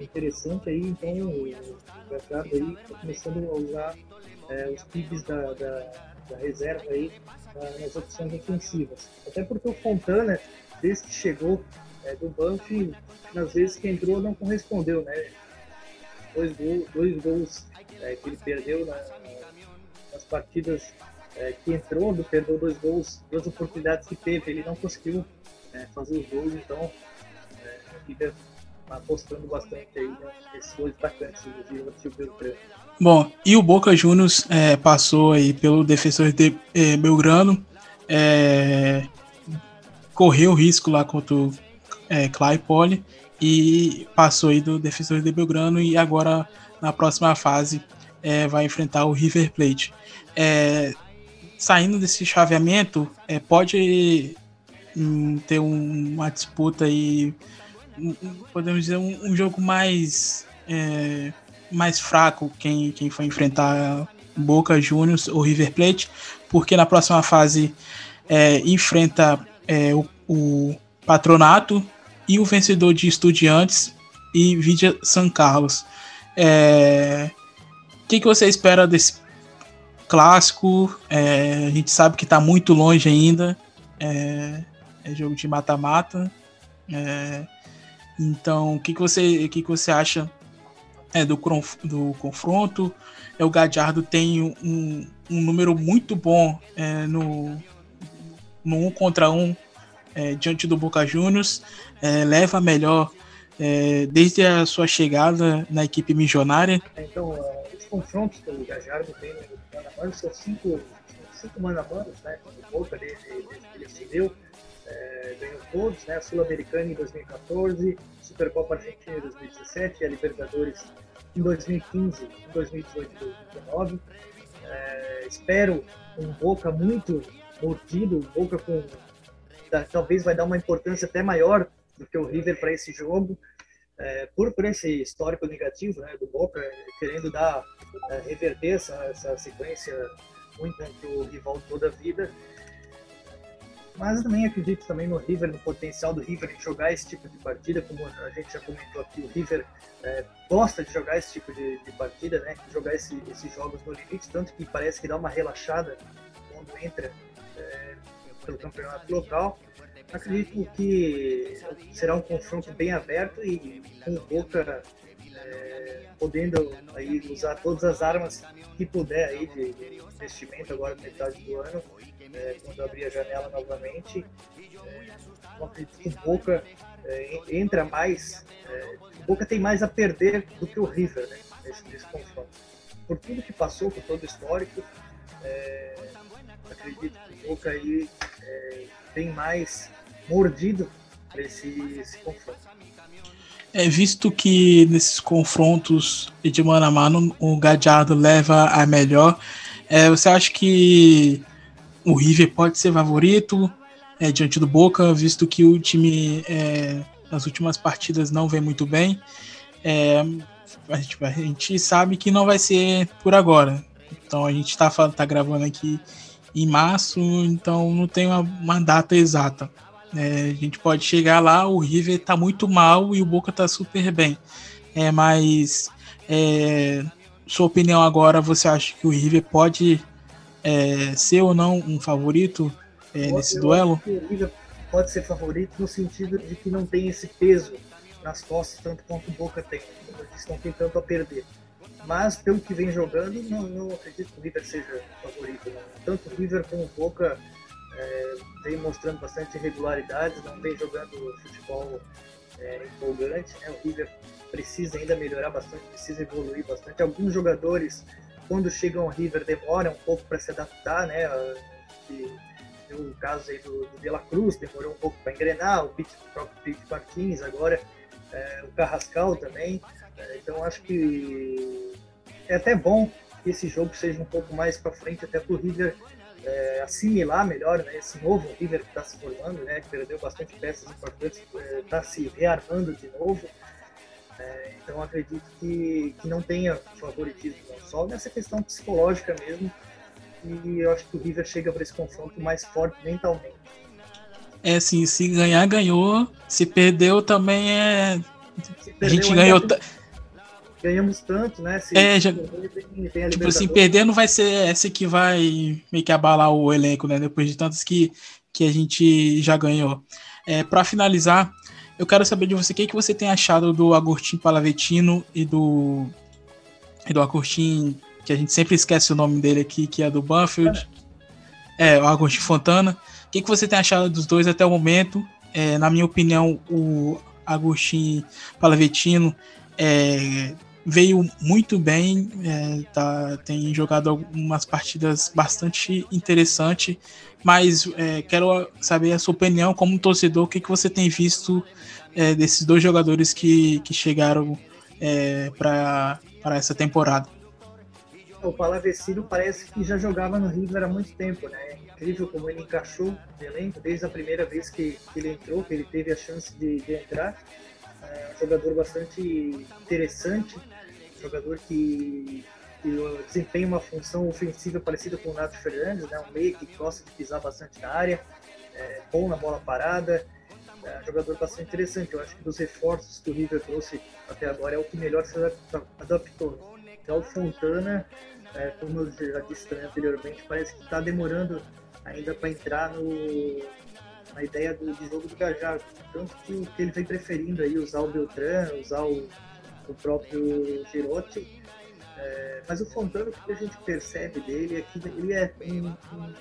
interessante aí, então o Beltrán aí está começando a usar é, os pibes da, da, da, reserva aí nas opções ofensivas. Até porque o Fontana, desde que chegou é, do banco, nas vezes que entrou não correspondeu, né? Dois, dois gols é, que ele perdeu na, nas partidas é, que entrou, perdeu dois gols, duas oportunidades que teve, ele não conseguiu é, fazer os gols, então é, fica apostando bastante aí nesses dois atacantes, inclusive o Belgrano. Bom, e o Boca Juniors é, passou aí pelo defensor de é, Belgrano, é, correu risco lá contra o é, Claypole e passou aí do defensor de Belgrano e agora na próxima fase é, vai enfrentar o River Plate. É, saindo desse chaveamento, é, pode ter um, uma disputa aí, podemos dizer, um, um jogo mais, é, mais fraco quem, quem for enfrentar Boca Juniors ou River Plate, porque na próxima fase é, enfrenta é, o, o Patronato e o vencedor de Estudiantes e Vidia San Carlos. É, o que, que você espera desse clássico? É, a gente sabe que está muito longe ainda. É, é jogo de mata-mata. É, então, o que, que, você, o que, que você acha é, do, do confronto? É, o Gadiardo tem um, um número muito bom é, no, no um contra um é, diante do Boca Juniors, é, leva melhor é, desde a sua chegada na equipe missionária. Então, uh, os confrontos que o Gajardo tem no Mano são cinco, cinco manamanos, né? O Boca que ele assumiu, é, ganhou todos, né? A Sul-Americana em 2014, Supercopa Argentina em 2017 e a Libertadores em 2015, em 2018 e 2019. É, espero um Boca muito mordido, um Boca com talvez vai dar uma importância até maior do que o River para esse jogo, é, por, por esse histórico negativo né, do Boca, querendo dar, é, reverter essa, essa sequência ruim contra o rival toda a vida. Mas também acredito também no River, no potencial do River em jogar esse tipo de partida, como a gente já comentou aqui, o River é, gosta de jogar esse tipo de, de partida, né? Jogar esse, esses jogos no limite, tanto que parece que dá uma relaxada quando entra é, pelo campeonato local. Acredito que será um confronto bem aberto e com o Boca é, podendo aí usar todas as armas que puder aí de, de investimento agora na metade do ano, é, quando abrir a janela novamente. É, acredito que o Boca é, entra mais, é, o Boca tem mais a perder do que o River né, nesse, nesse confronto. Por tudo que passou, por todo o histórico, é, acredito que o Boca aí é, tem mais mordido para esse, esse confronto. É visto que nesses confrontos de mano a mano o Gadiardo leva a melhor. É, você acha que o River pode ser favorito é, diante do Boca, visto que o time é, nas últimas partidas não vem muito bem? É, a, gente, a, gente, sabe que não vai ser por agora. Então a gente está tá gravando aqui em março, então não tem uma, uma data exata. É, a gente pode chegar lá, o River tá muito mal e o Boca tá super bem. É, mas é, sua opinião agora, você acha que o River pode é, ser ou não um favorito é, nesse duelo? o River pode ser favorito no sentido de que não tem esse peso nas costas tanto quanto o Boca tem. Eles não tem tanto a perder. mas pelo que vem jogando, não, não acredito que o River seja favorito. Não. Tanto o River como o Boca é, vem mostrando bastante irregularidades, não vem jogando futebol é, empolgante. Né? O River precisa ainda melhorar bastante, precisa evoluir bastante. Alguns jogadores, quando chegam ao River, demoram um pouco para se adaptar, né? E, o caso aí do, do De La Cruz demorou um pouco para engrenar, o, Pete, o próprio Pete Martins agora, é, o Carrascal também. É, então acho que é até bom que esse jogo seja um pouco mais para frente, até para o River é, assimilar melhor né, esse novo River que está se formando, né, que perdeu bastante peças importantes, está é, se rearmando de novo. É, então acredito que, que não tenha favoritismo, só nessa questão psicológica mesmo. E eu acho que o River chega para esse confronto mais forte mentalmente. É assim, se ganhar, ganhou. Se perdeu, também é. a gente ganhou. Ainda ganhamos tanto, né? Se é, já, tem, tipo assim, perder não vai ser essa que vai meio que abalar o elenco, né? Depois de tantas que, que a gente já ganhou. É, para finalizar, eu quero saber de você o que, que você tem achado do Agostinho Palavetino e do e do Agostinho, que a gente sempre esquece o nome dele aqui, que é do Banfield. É, o Agostinho Fontana. O que, que você tem achado dos dois até o momento? É, na minha opinião, o Agostinho Palavetino é, veio muito bem, é, tá, tem jogado algumas partidas bastante interessantes, mas é, quero saber a sua opinião como torcedor, o que, que você tem visto é, desses dois jogadores que, que chegaram é, para essa temporada. O Palavecino parece que já jogava no River há muito tempo, né? É incrível como ele encaixou no elenco desde a primeira vez que, que ele entrou, que ele teve a chance de, de entrar. É um jogador bastante interessante, jogador que, que desempenha uma função ofensiva parecida com o Nato Fernandes, né? um meio que gosta de pisar bastante na área, é, bom na bola parada, é um jogador bastante interessante. Eu acho que dos reforços que o River trouxe até agora é o que melhor se adaptou. Então, o Fontana, é, como eu já disse anteriormente, parece que está demorando ainda para entrar no, na ideia do, jogo do Gajardo. Tanto que, que ele vem preferindo aí usar o Beltrán, usar o o próprio Girotti. É, mas o Fontana, o que a gente percebe dele é que ele é um, um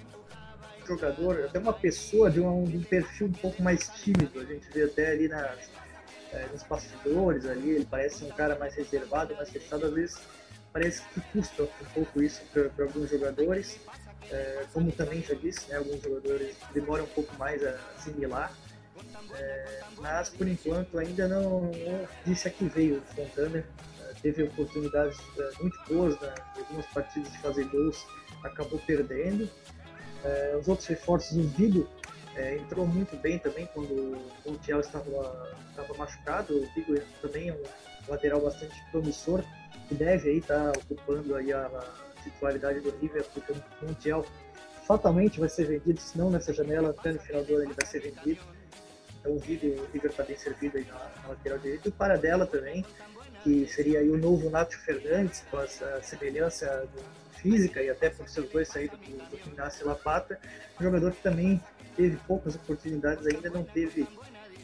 jogador, até uma pessoa de um, de um, perfil um pouco mais tímido. A gente vê até ali nas, é, nos bastidores ali, ele parece um cara mais reservado, mais fechado. Às vezes parece que custa um pouco isso para alguns jogadores. É, como também já disse, né, alguns jogadores demoram um pouco mais a assimilar. É, mas por enquanto ainda não, não disse a que veio o Fontana. É, teve oportunidades é, muito boas né, em algumas partidas de fazer gols, acabou perdendo. É, os outros reforços, o Vigo é, entrou muito bem também quando, quando o Thiago estava, estava machucado. O Vigo também é um lateral bastante promissor que deve aí estar tá ocupando aí a, a titularidade do River, porque o Montiel fatalmente vai ser vendido, se não nessa janela, até no final do ano ele vai ser vendido. Então o River, o está bem servido aí na, na lateral direita. E o Paradela também, que seria aí o novo Nacho Fernandes, com essa semelhança física e até por seus dois saídos do, do Inácio Lapata. Um jogador que também teve poucas oportunidades, ainda não teve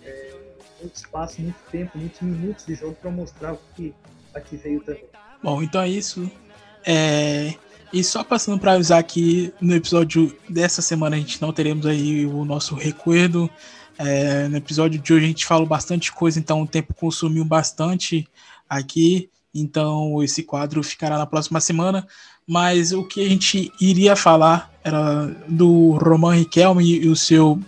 é, muito espaço, muito tempo, muitos minutos de jogo para mostrar o que aqui veio também. Bom, então é isso. É... E só passando para avisar que no episódio dessa semana a gente não teremos aí o nosso recuerdo é, no episódio de hoje a gente falou bastante coisa, então o tempo consumiu bastante aqui. Então esse quadro ficará na próxima semana. Mas o que a gente iria falar era do Roman Riquelme e o seu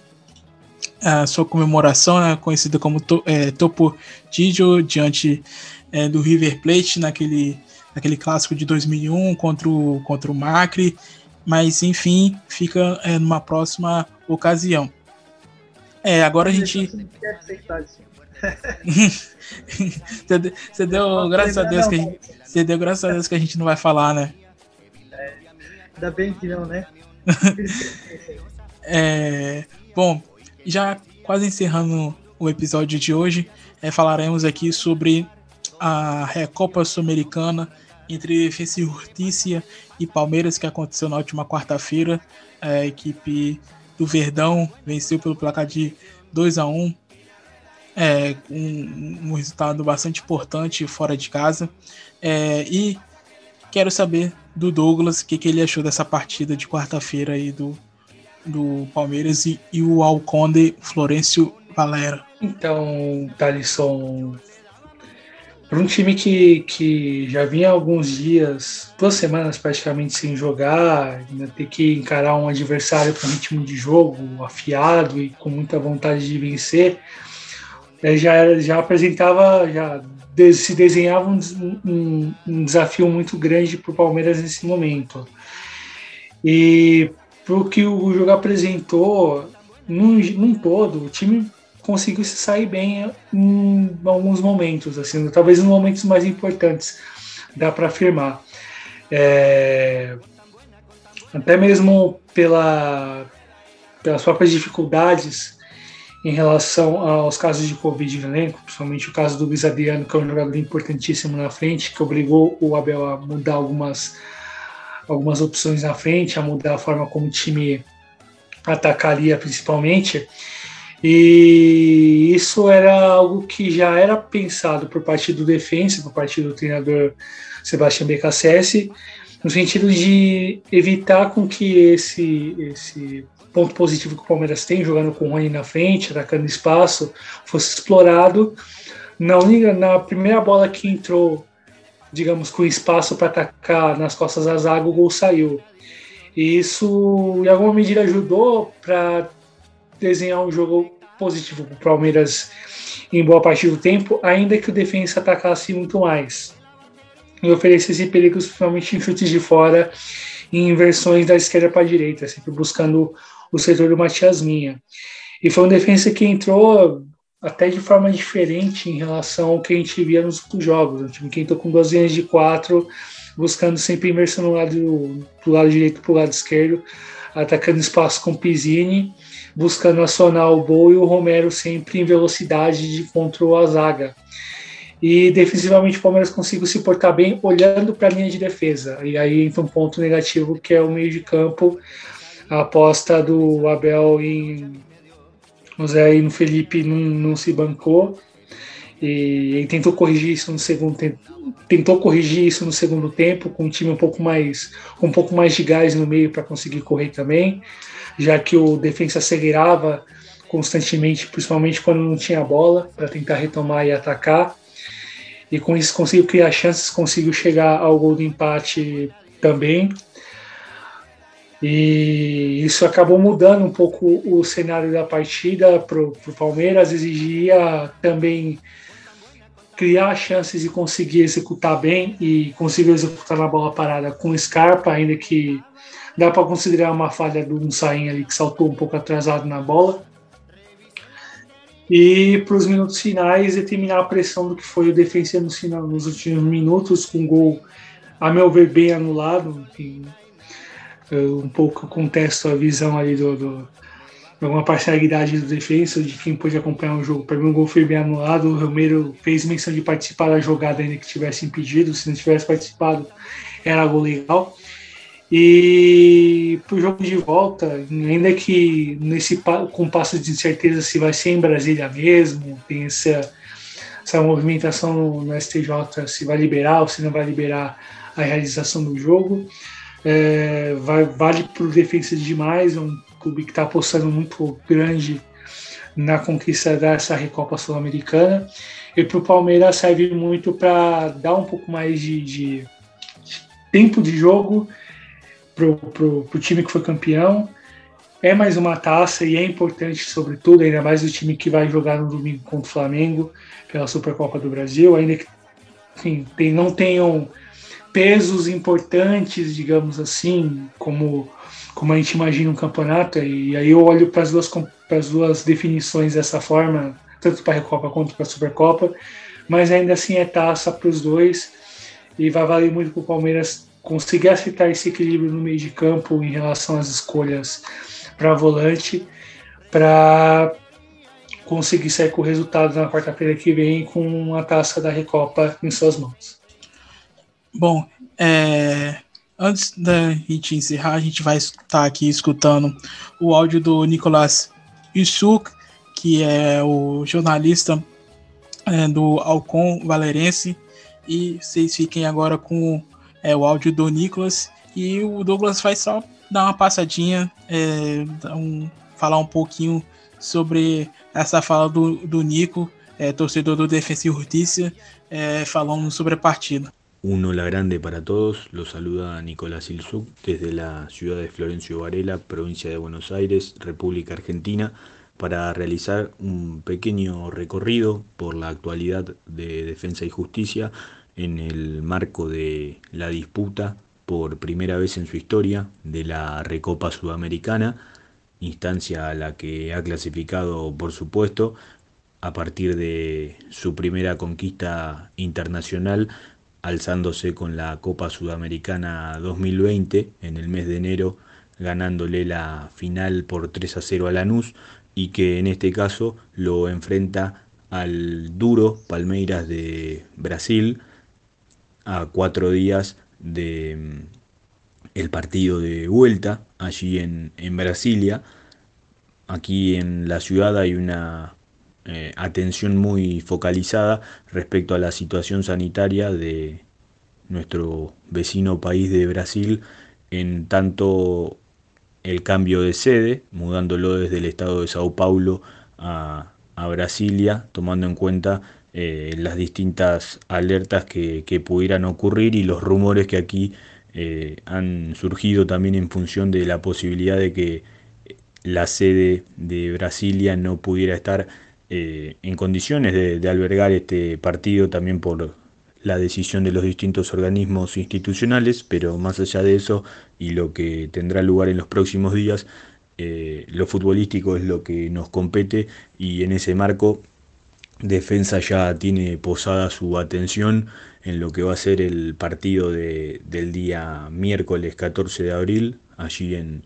a sua comemoração, né, conhecida como to, é, Topo Gigio, diante é, do River Plate naquele, naquele clássico de 2001 contra o, contra o Macri. Mas enfim, fica é, numa próxima ocasião. É, agora a gente. você deu graças a Deus que a gente, você deu graças a Deus que a gente não vai falar, né? É, ainda bem que não, né? é, bom, já quase encerrando o episódio de hoje, é, falaremos aqui sobre a Recopa Sul-Americana entre e Justiça e Palmeiras que aconteceu na última quarta-feira. A equipe do Verdão venceu pelo placar de 2 a 1 é, um, um, resultado bastante importante fora de casa. É, e quero saber do Douglas o que, que, ele achou dessa partida de quarta-feira aí do, do Palmeiras e, e o Alconde Florencio Valera. Então, Thalisson, para um time que, que já vinha alguns dias, duas semanas praticamente sem jogar, né, ter que encarar um adversário com ritmo de jogo afiado e com muita vontade de vencer, é, já, já apresentava, já se desenhava um, um, um desafio muito grande para o Palmeiras nesse momento. E para o que o jogo apresentou, num, num todo, o time conseguiu se sair bem em alguns momentos, assim, talvez nos momentos mais importantes, dá para afirmar. É, até mesmo pela, pelas próprias dificuldades em relação aos casos de Covid no elenco, principalmente o caso do Luiz Adriano, que é um jogador importantíssimo na frente, que obrigou o Abel a mudar algumas, algumas opções na frente, a mudar a forma como o time atacaria principalmente. E isso era algo que já era pensado por parte do defensa, por parte do treinador Sebastião BKSS, no sentido de evitar com que esse, esse ponto positivo que o Palmeiras tem, jogando com o Rony na frente, atacando espaço, fosse explorado. Na, na primeira bola que entrou, digamos, com espaço para atacar nas costas da zaga, o gol saiu. E isso, em alguma medida, ajudou para desenhar um jogo positivo para o Palmeiras em boa parte do tempo, ainda que o defensa atacasse muito mais. E oferecesse perigos, principalmente em chutes de fora e inversões da esquerda para a direita, sempre buscando o setor do Matias Minha. E foi um defensa que entrou até de forma diferente em relação ao que a gente via nos outros jogos. Um time que entrou com duas linhas de quatro, buscando sempre inversão no lado, do lado direito para o lado esquerdo, atacando espaço com Pizzini buscando acionar o Bol e o Romero sempre em velocidade de controle a zaga. E defensivamente o Palmeiras conseguiu se portar bem olhando para a linha de defesa. E aí entra um ponto negativo que é o meio de campo, a aposta do Abel em o Zé e no Felipe não, não se bancou. E ele tentou corrigir isso no segundo tempo, tentou corrigir isso no segundo tempo com um time um pouco mais um pouco mais de gás no meio para conseguir correr também já que o defensa acelerava constantemente, principalmente quando não tinha bola, para tentar retomar e atacar. E com isso conseguiu criar chances, conseguiu chegar ao gol do empate também. E isso acabou mudando um pouco o cenário da partida para o Palmeiras, exigia também criar chances e conseguir executar bem e conseguiu executar na bola parada com Scarpa, ainda que Dá para considerar uma falha do Unsain ali que saltou um pouco atrasado na bola. E para os minutos finais, determinar a pressão do que foi o defensa no final, nos últimos minutos, com um gol, a meu ver, bem anulado. Enfim, um pouco contesto a visão ali do, do alguma parcialidade do defensa, de quem pôde acompanhar o jogo. Para mim, o gol foi bem anulado. O Romero fez menção de participar da jogada, ainda que tivesse impedido. Se não tivesse participado, era gol legal. E para o jogo de volta, ainda que nesse com passo de incerteza se vai ser em Brasília mesmo, tem essa, essa movimentação no, no STJ se vai liberar ou se não vai liberar a realização do jogo. É, vai, vale para o defesa demais, é um clube que está apostando muito grande na conquista dessa Recopa Sul-Americana. E para o Palmeiras serve muito para dar um pouco mais de, de tempo de jogo pro, pro, pro time que foi campeão. É mais uma taça e é importante, sobretudo, ainda mais o time que vai jogar no domingo contra o Flamengo pela Supercopa do Brasil, ainda que enfim, tem, não tenham pesos importantes, digamos assim, como, como a gente imagina um campeonato. E aí eu olho para as duas, duas definições dessa forma, tanto para a Recopa quanto para a Supercopa, mas ainda assim é taça para os dois e vai valer muito para o Palmeiras conseguir aceitar esse equilíbrio no meio de campo em relação às escolhas para volante, para conseguir sair com o resultado na quarta-feira que vem com a taça da Recopa em suas mãos. Bom, é, antes da gente encerrar, a gente vai estar aqui escutando o áudio do Nicolas Isuk, que é o jornalista é, do Alcon Valerense. E vocês fiquem agora com é, o áudio do Nicolas. E o Douglas vai só dar uma passadinha, é, um, falar um pouquinho sobre essa fala do, do Nico, é, torcedor do Defensa y Justicia, eh, falando sobre a partida. Un hola grande para todos, los saluda Nicolás Ilzuc desde la ciudad de Florencio Varela, provincia de Buenos Aires, República Argentina, para realizar un pequeño recorrido por la actualidad de Defensa y Justicia en el marco de la disputa por primera vez en su historia de la Recopa Sudamericana, instancia a la que ha clasificado, por supuesto, a partir de su primera conquista internacional, alzándose con la Copa Sudamericana 2020 en el mes de enero, ganándole la final por 3 a 0 a Lanús y que en este caso lo enfrenta al duro Palmeiras de Brasil a cuatro días de mm, el partido de vuelta allí en, en Brasilia. Aquí en la ciudad hay una eh, atención muy focalizada respecto a la situación sanitaria de nuestro vecino país de Brasil en tanto el cambio de sede, mudándolo desde el estado de Sao Paulo a, Brasilia, tomando en cuenta eh, las distintas alertas que, pudieran ocurrir y los rumores que aquí eh, han surgido también en función de la posibilidad de que la sede de Brasilia no pudiera estar eh, en condiciones de, albergar este partido también por la decisión de los distintos organismos institucionales, pero más allá de eso y lo que tendrá lugar en los próximos días, eh, lo futbolístico es lo que nos compete y en ese marco Defensa ya tiene posada su atención en lo que va a ser el partido del día miércoles 14 de abril, allí en,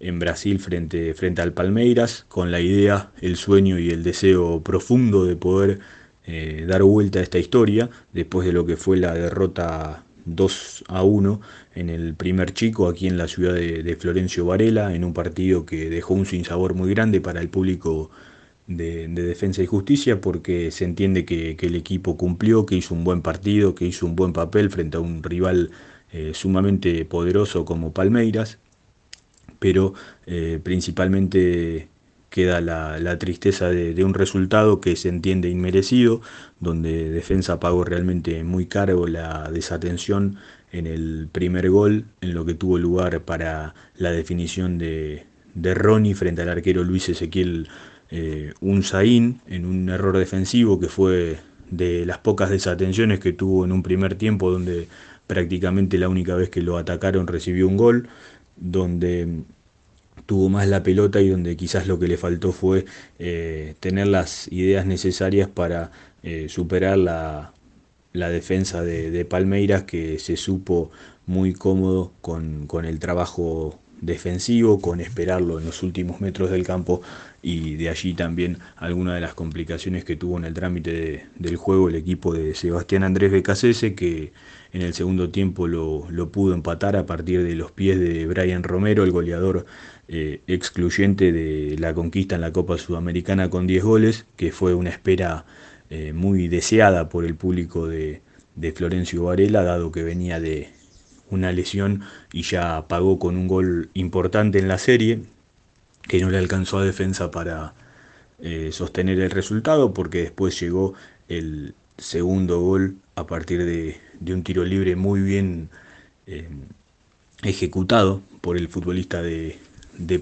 en Brasil frente, frente al Palmeiras, con la idea, el sueño y el deseo profundo de poder eh, dar vuelta a esta historia, después de lo que fue la derrota 2 a 1 en el primer chico aquí en la ciudad de, Florencio Varela, en un partido que dejó un sinsabor muy grande para el público de, Defensa y Justicia, porque se entiende que, el equipo cumplió, que hizo un buen partido, que hizo un buen papel frente a un rival eh, sumamente poderoso como Palmeiras, pero eh, principalmente queda la, tristeza de, un resultado que se entiende inmerecido, donde Defensa pagó realmente muy caro la desatención en el primer gol, en lo que tuvo lugar para la definición de, de Ronnie frente al arquero Luis Ezequiel eh, Unzaín, en un error defensivo que fue de las pocas desatenciones que tuvo en un primer tiempo, donde prácticamente la única vez que lo atacaron recibió un gol donde tuvo más la pelota y donde quizás lo que le faltó fue eh, tener las ideas necesarias para eh, superar la, defensa de, Palmeiras que se supo muy cómodo con, el trabajo defensivo, con esperarlo en los últimos metros del campo y de allí también algunas de las complicaciones que tuvo en el trámite del juego el equipo de Sebastián Andrés Becasese que en el segundo tiempo lo, pudo empatar a partir de los pies de Brian Romero, el goleador eh, excluyente de la conquista en la Copa Sudamericana con 10 goles, que fue una espera eh, muy deseada por el público de, Florencio Varela, dado que venía de una lesión y ya pagó con un gol importante en la serie, que no le alcanzó a defensa para eh, sostener el resultado, porque después llegó el segundo gol a partir de, un tiro libre muy bien eh, ejecutado por el futbolista de,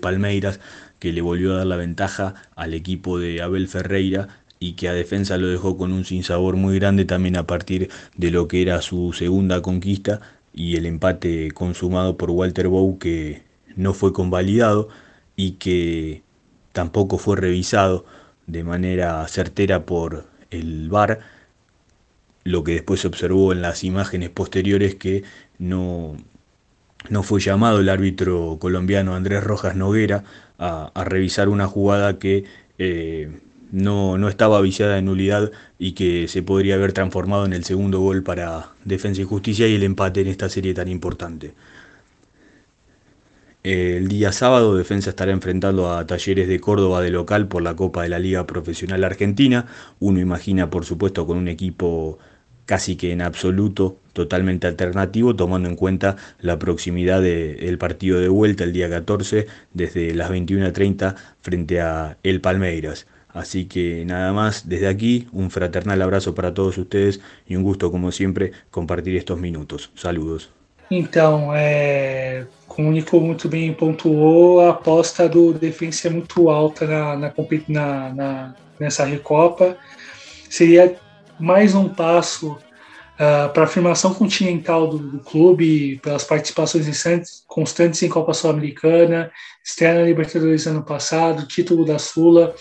Palmeiras, que le volvió a dar la ventaja al equipo de Abel Ferreira y que a defensa lo dejó con un sinsabor muy grande también a partir de lo que era su segunda conquista y el empate consumado por Walter Bow que no fue convalidado y que tampoco fue revisado de manera certera por el VAR lo que después se observó en las imágenes posteriores que no, no fue llamado el árbitro colombiano Andrés Rojas Noguera a, revisar una jugada que eh, no, no, estaba viciada de nulidad y que se podría haber transformado en el segundo gol para Defensa y Justicia y el empate en esta serie tan importante. El día sábado Defensa estará enfrentando a Talleres de Córdoba de local por la Copa de la Liga Profesional Argentina. Uno imagina, por supuesto, con un equipo casi que en absoluto totalmente alternativo, tomando en cuenta la proximidad del partido de vuelta el día 14 desde las 21.30 frente a El Palmeiras. Así que nada más, desde aquí, un fraternal abrazo para todos ustedes y un gusto, como siempre, compartir estos minutos. Saludos. Então, é, como o Nico muito bem pontuou, a aposta do Defensa é muito alta na, na, na, na nessa Recopa. Seria mais um passo uh, para a afirmação continental do, do, clube, pelas participações constantes em Copa Sul-Americana, externa Libertadores ano passado, título da Sula,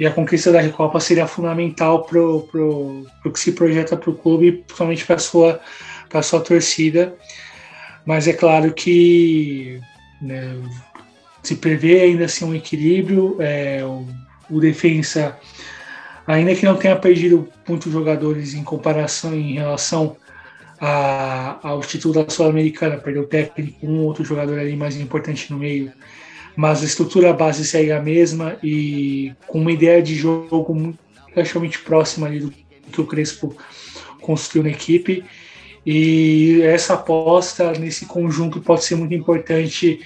e a conquista da Recopa seria fundamental para o que se projeta para o clube, principalmente para a sua, sua torcida. Mas é claro que né, se prevê ainda assim um equilíbrio, é, o, o defensa ainda que não tenha perdido muitos jogadores em comparação em relação a, ao título da Sul-Americana, perdeu o técnico, um outro jogador ali mais importante no meio, mas a estrutura base segue a mesma e com uma ideia de jogo relativamente próxima ali do que o Crespo construiu na equipe. E essa aposta nesse conjunto pode ser muito importante,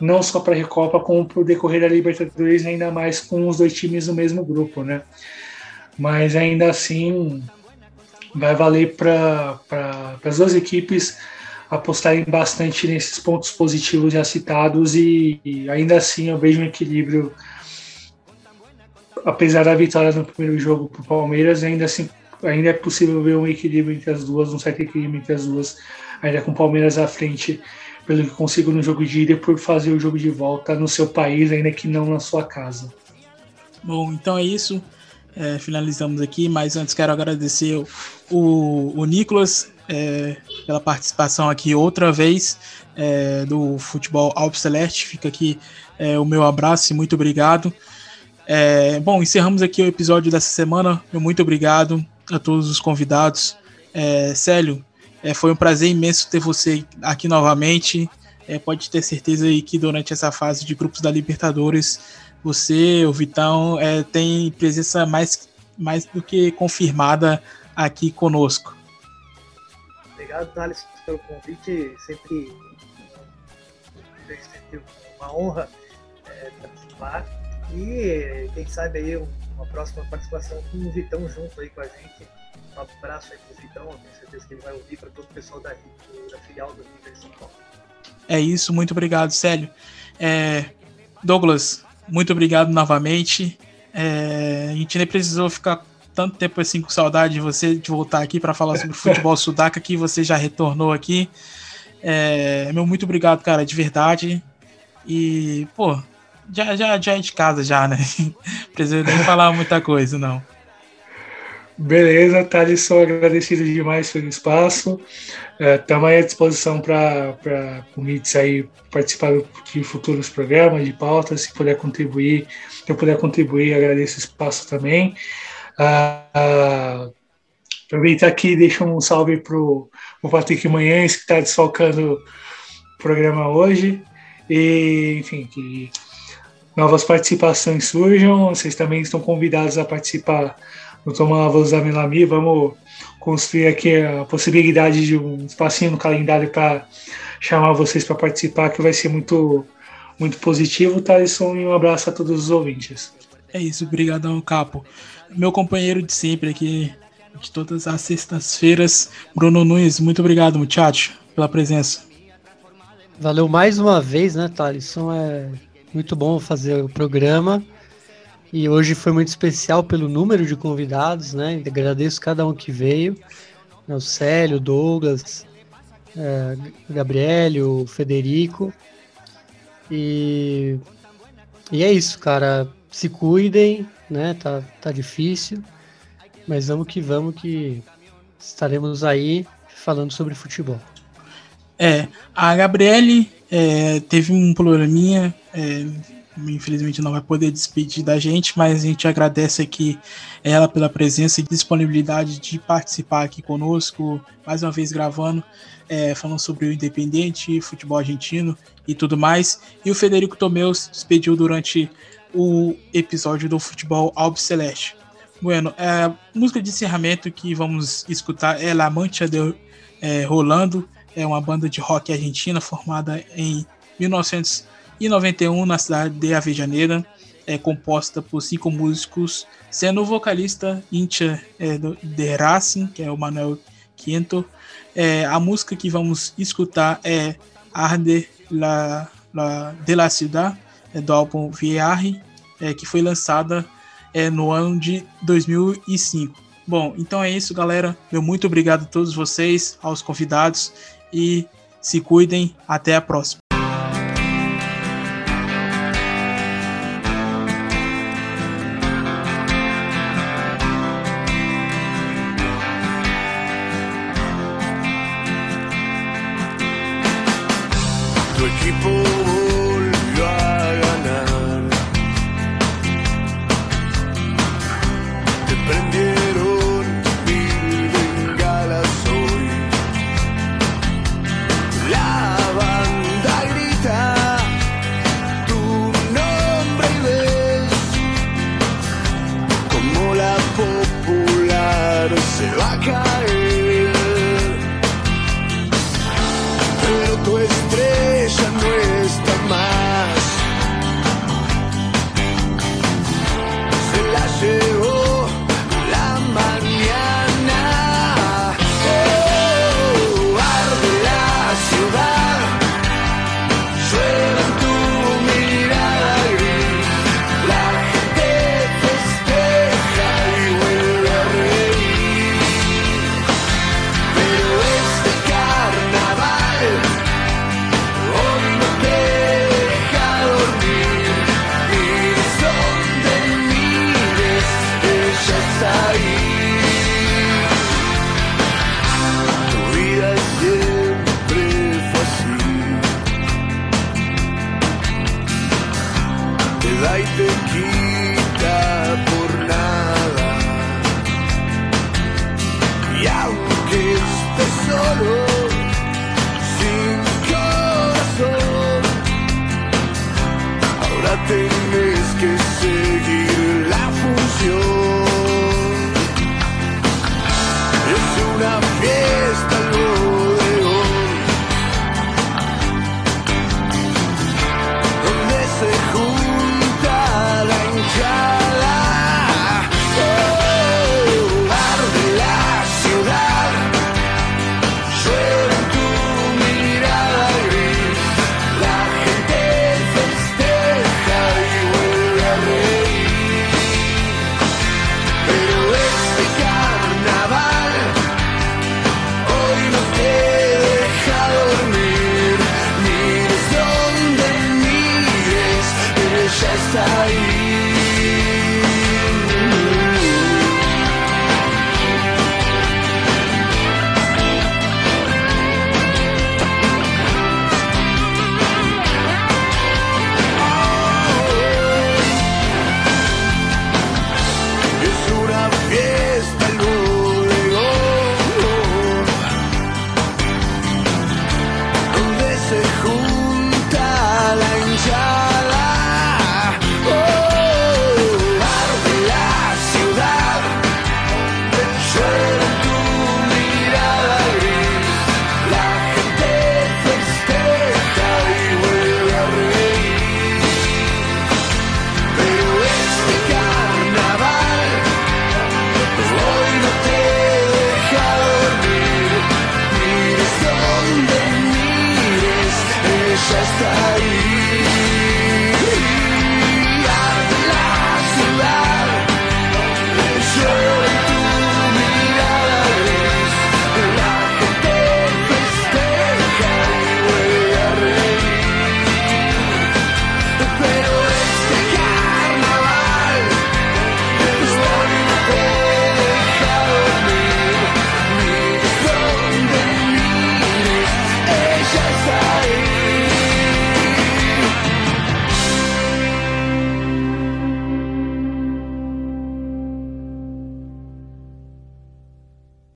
não só para a Recopa, como para o decorrer da Libertadores, ainda mais com os dois times no mesmo grupo, né? mas ainda assim vai valer para pra, as duas equipes apostarem bastante nesses pontos positivos já citados e, e, ainda assim eu vejo um equilíbrio apesar da vitória no primeiro jogo para o Palmeiras ainda assim ainda é possível ver um equilíbrio entre as duas um certo equilíbrio entre as duas ainda com o Palmeiras à frente pelo que consigo no jogo de ida e por fazer o jogo de volta no seu país ainda que não na sua casa bom então é isso é, finalizamos aqui, mas antes quero agradecer o, o Nicolas é, pela participação aqui outra vez é, do Futebol Alpes Celeste. Fica aqui é, o meu abraço e muito obrigado. É, bom, encerramos aqui o episódio dessa semana. Muito obrigado a todos os convidados. É, Célio, foi um prazer imenso ter você aqui novamente. pode ter certeza aí que durante essa fase de grupos da Libertadores você, o Vitão, é, tem presença mais, mais do que confirmada aqui conosco. Obrigado, Thales, pelo convite. Sempre, sempre uma honra é, participar. E quem sabe aí uma próxima participação com o Vitão junto aí com a gente. Um abraço aí pro Vitão, tenho certeza que ele vai ouvir para todo o pessoal da, da filial do River São Paulo. É isso, muito obrigado, Célio. É, Douglas, muito obrigado novamente. É, a gente nem precisou ficar tanto tempo assim com saudade de você de voltar aqui para falar sobre futebol sudaca que você já retornou aqui. É, meu muito obrigado, cara, de verdade. E, pô, já, já, já é de casa já, né? Precisa nem falar muita coisa, não. Beleza, Thales, sou agradecido demais pelo espaço. Estamos é, à disposição para o MITS aí participar de futuros programas, de pautas, se puder contribuir, se eu puder contribuir, agradeço o espaço também. Ah, ah, aproveitar aqui e deixar um salve para o Patrick Manhães, que está desfalcando o programa hoje. E, enfim, que novas participações surjam. Vocês também estão convidados a participar no Tomar Voz da Melami. Vamos construir aqui a possibilidade de um espacinho no calendário para chamar vocês para participar, que vai ser muito, muito positivo, Thaleson, e um abraço a todos os ouvintes. É isso, obrigadão, Capo. Meu companheiro de sempre aqui, de todas as sextas-feiras, Bruno Nunes, muito obrigado, muchacho, pela presença. Valeu mais uma vez, né, Thaleson? É muito bom fazer o programa. E hoje foi muito especial pelo número de convidados, né? Agradeço cada um que veio. Né? O Célio, Douglas, é, o Federico. E, e é isso, cara. Se cuidem, né? Tá, tá difícil. Mas vamos que vamos que estaremos aí falando sobre futebol. É, a Gabriele é, teve um probleminha, é, infelizmente não vai poder despedir da gente, mas a gente agradece aqui ela pela presença e disponibilidade de participar aqui conosco, mais uma vez gravando, é, falando sobre o Independente, futebol argentino e tudo mais. E o Federico Tomeu se despediu durante o episódio do Futebol Albi Celeste. Bueno, é, a música de encerramento que vamos escutar é La Mancha de é, Rolando, é uma banda de rock argentina formada em 1991 na cidade de Avejaneira, é composta por cinco músicos, sendo o vocalista hincha é, de Racing, que é o Manuel Quinto. É, a música que vamos escutar é Arde la, la, de la Ciudad, é, do álbum Viarre, é, que foi lançada é, no ano de 2005. Bom, então é isso, galera. Meu muito obrigado a todos vocês, aos convidados e se cuidem. Até a próxima.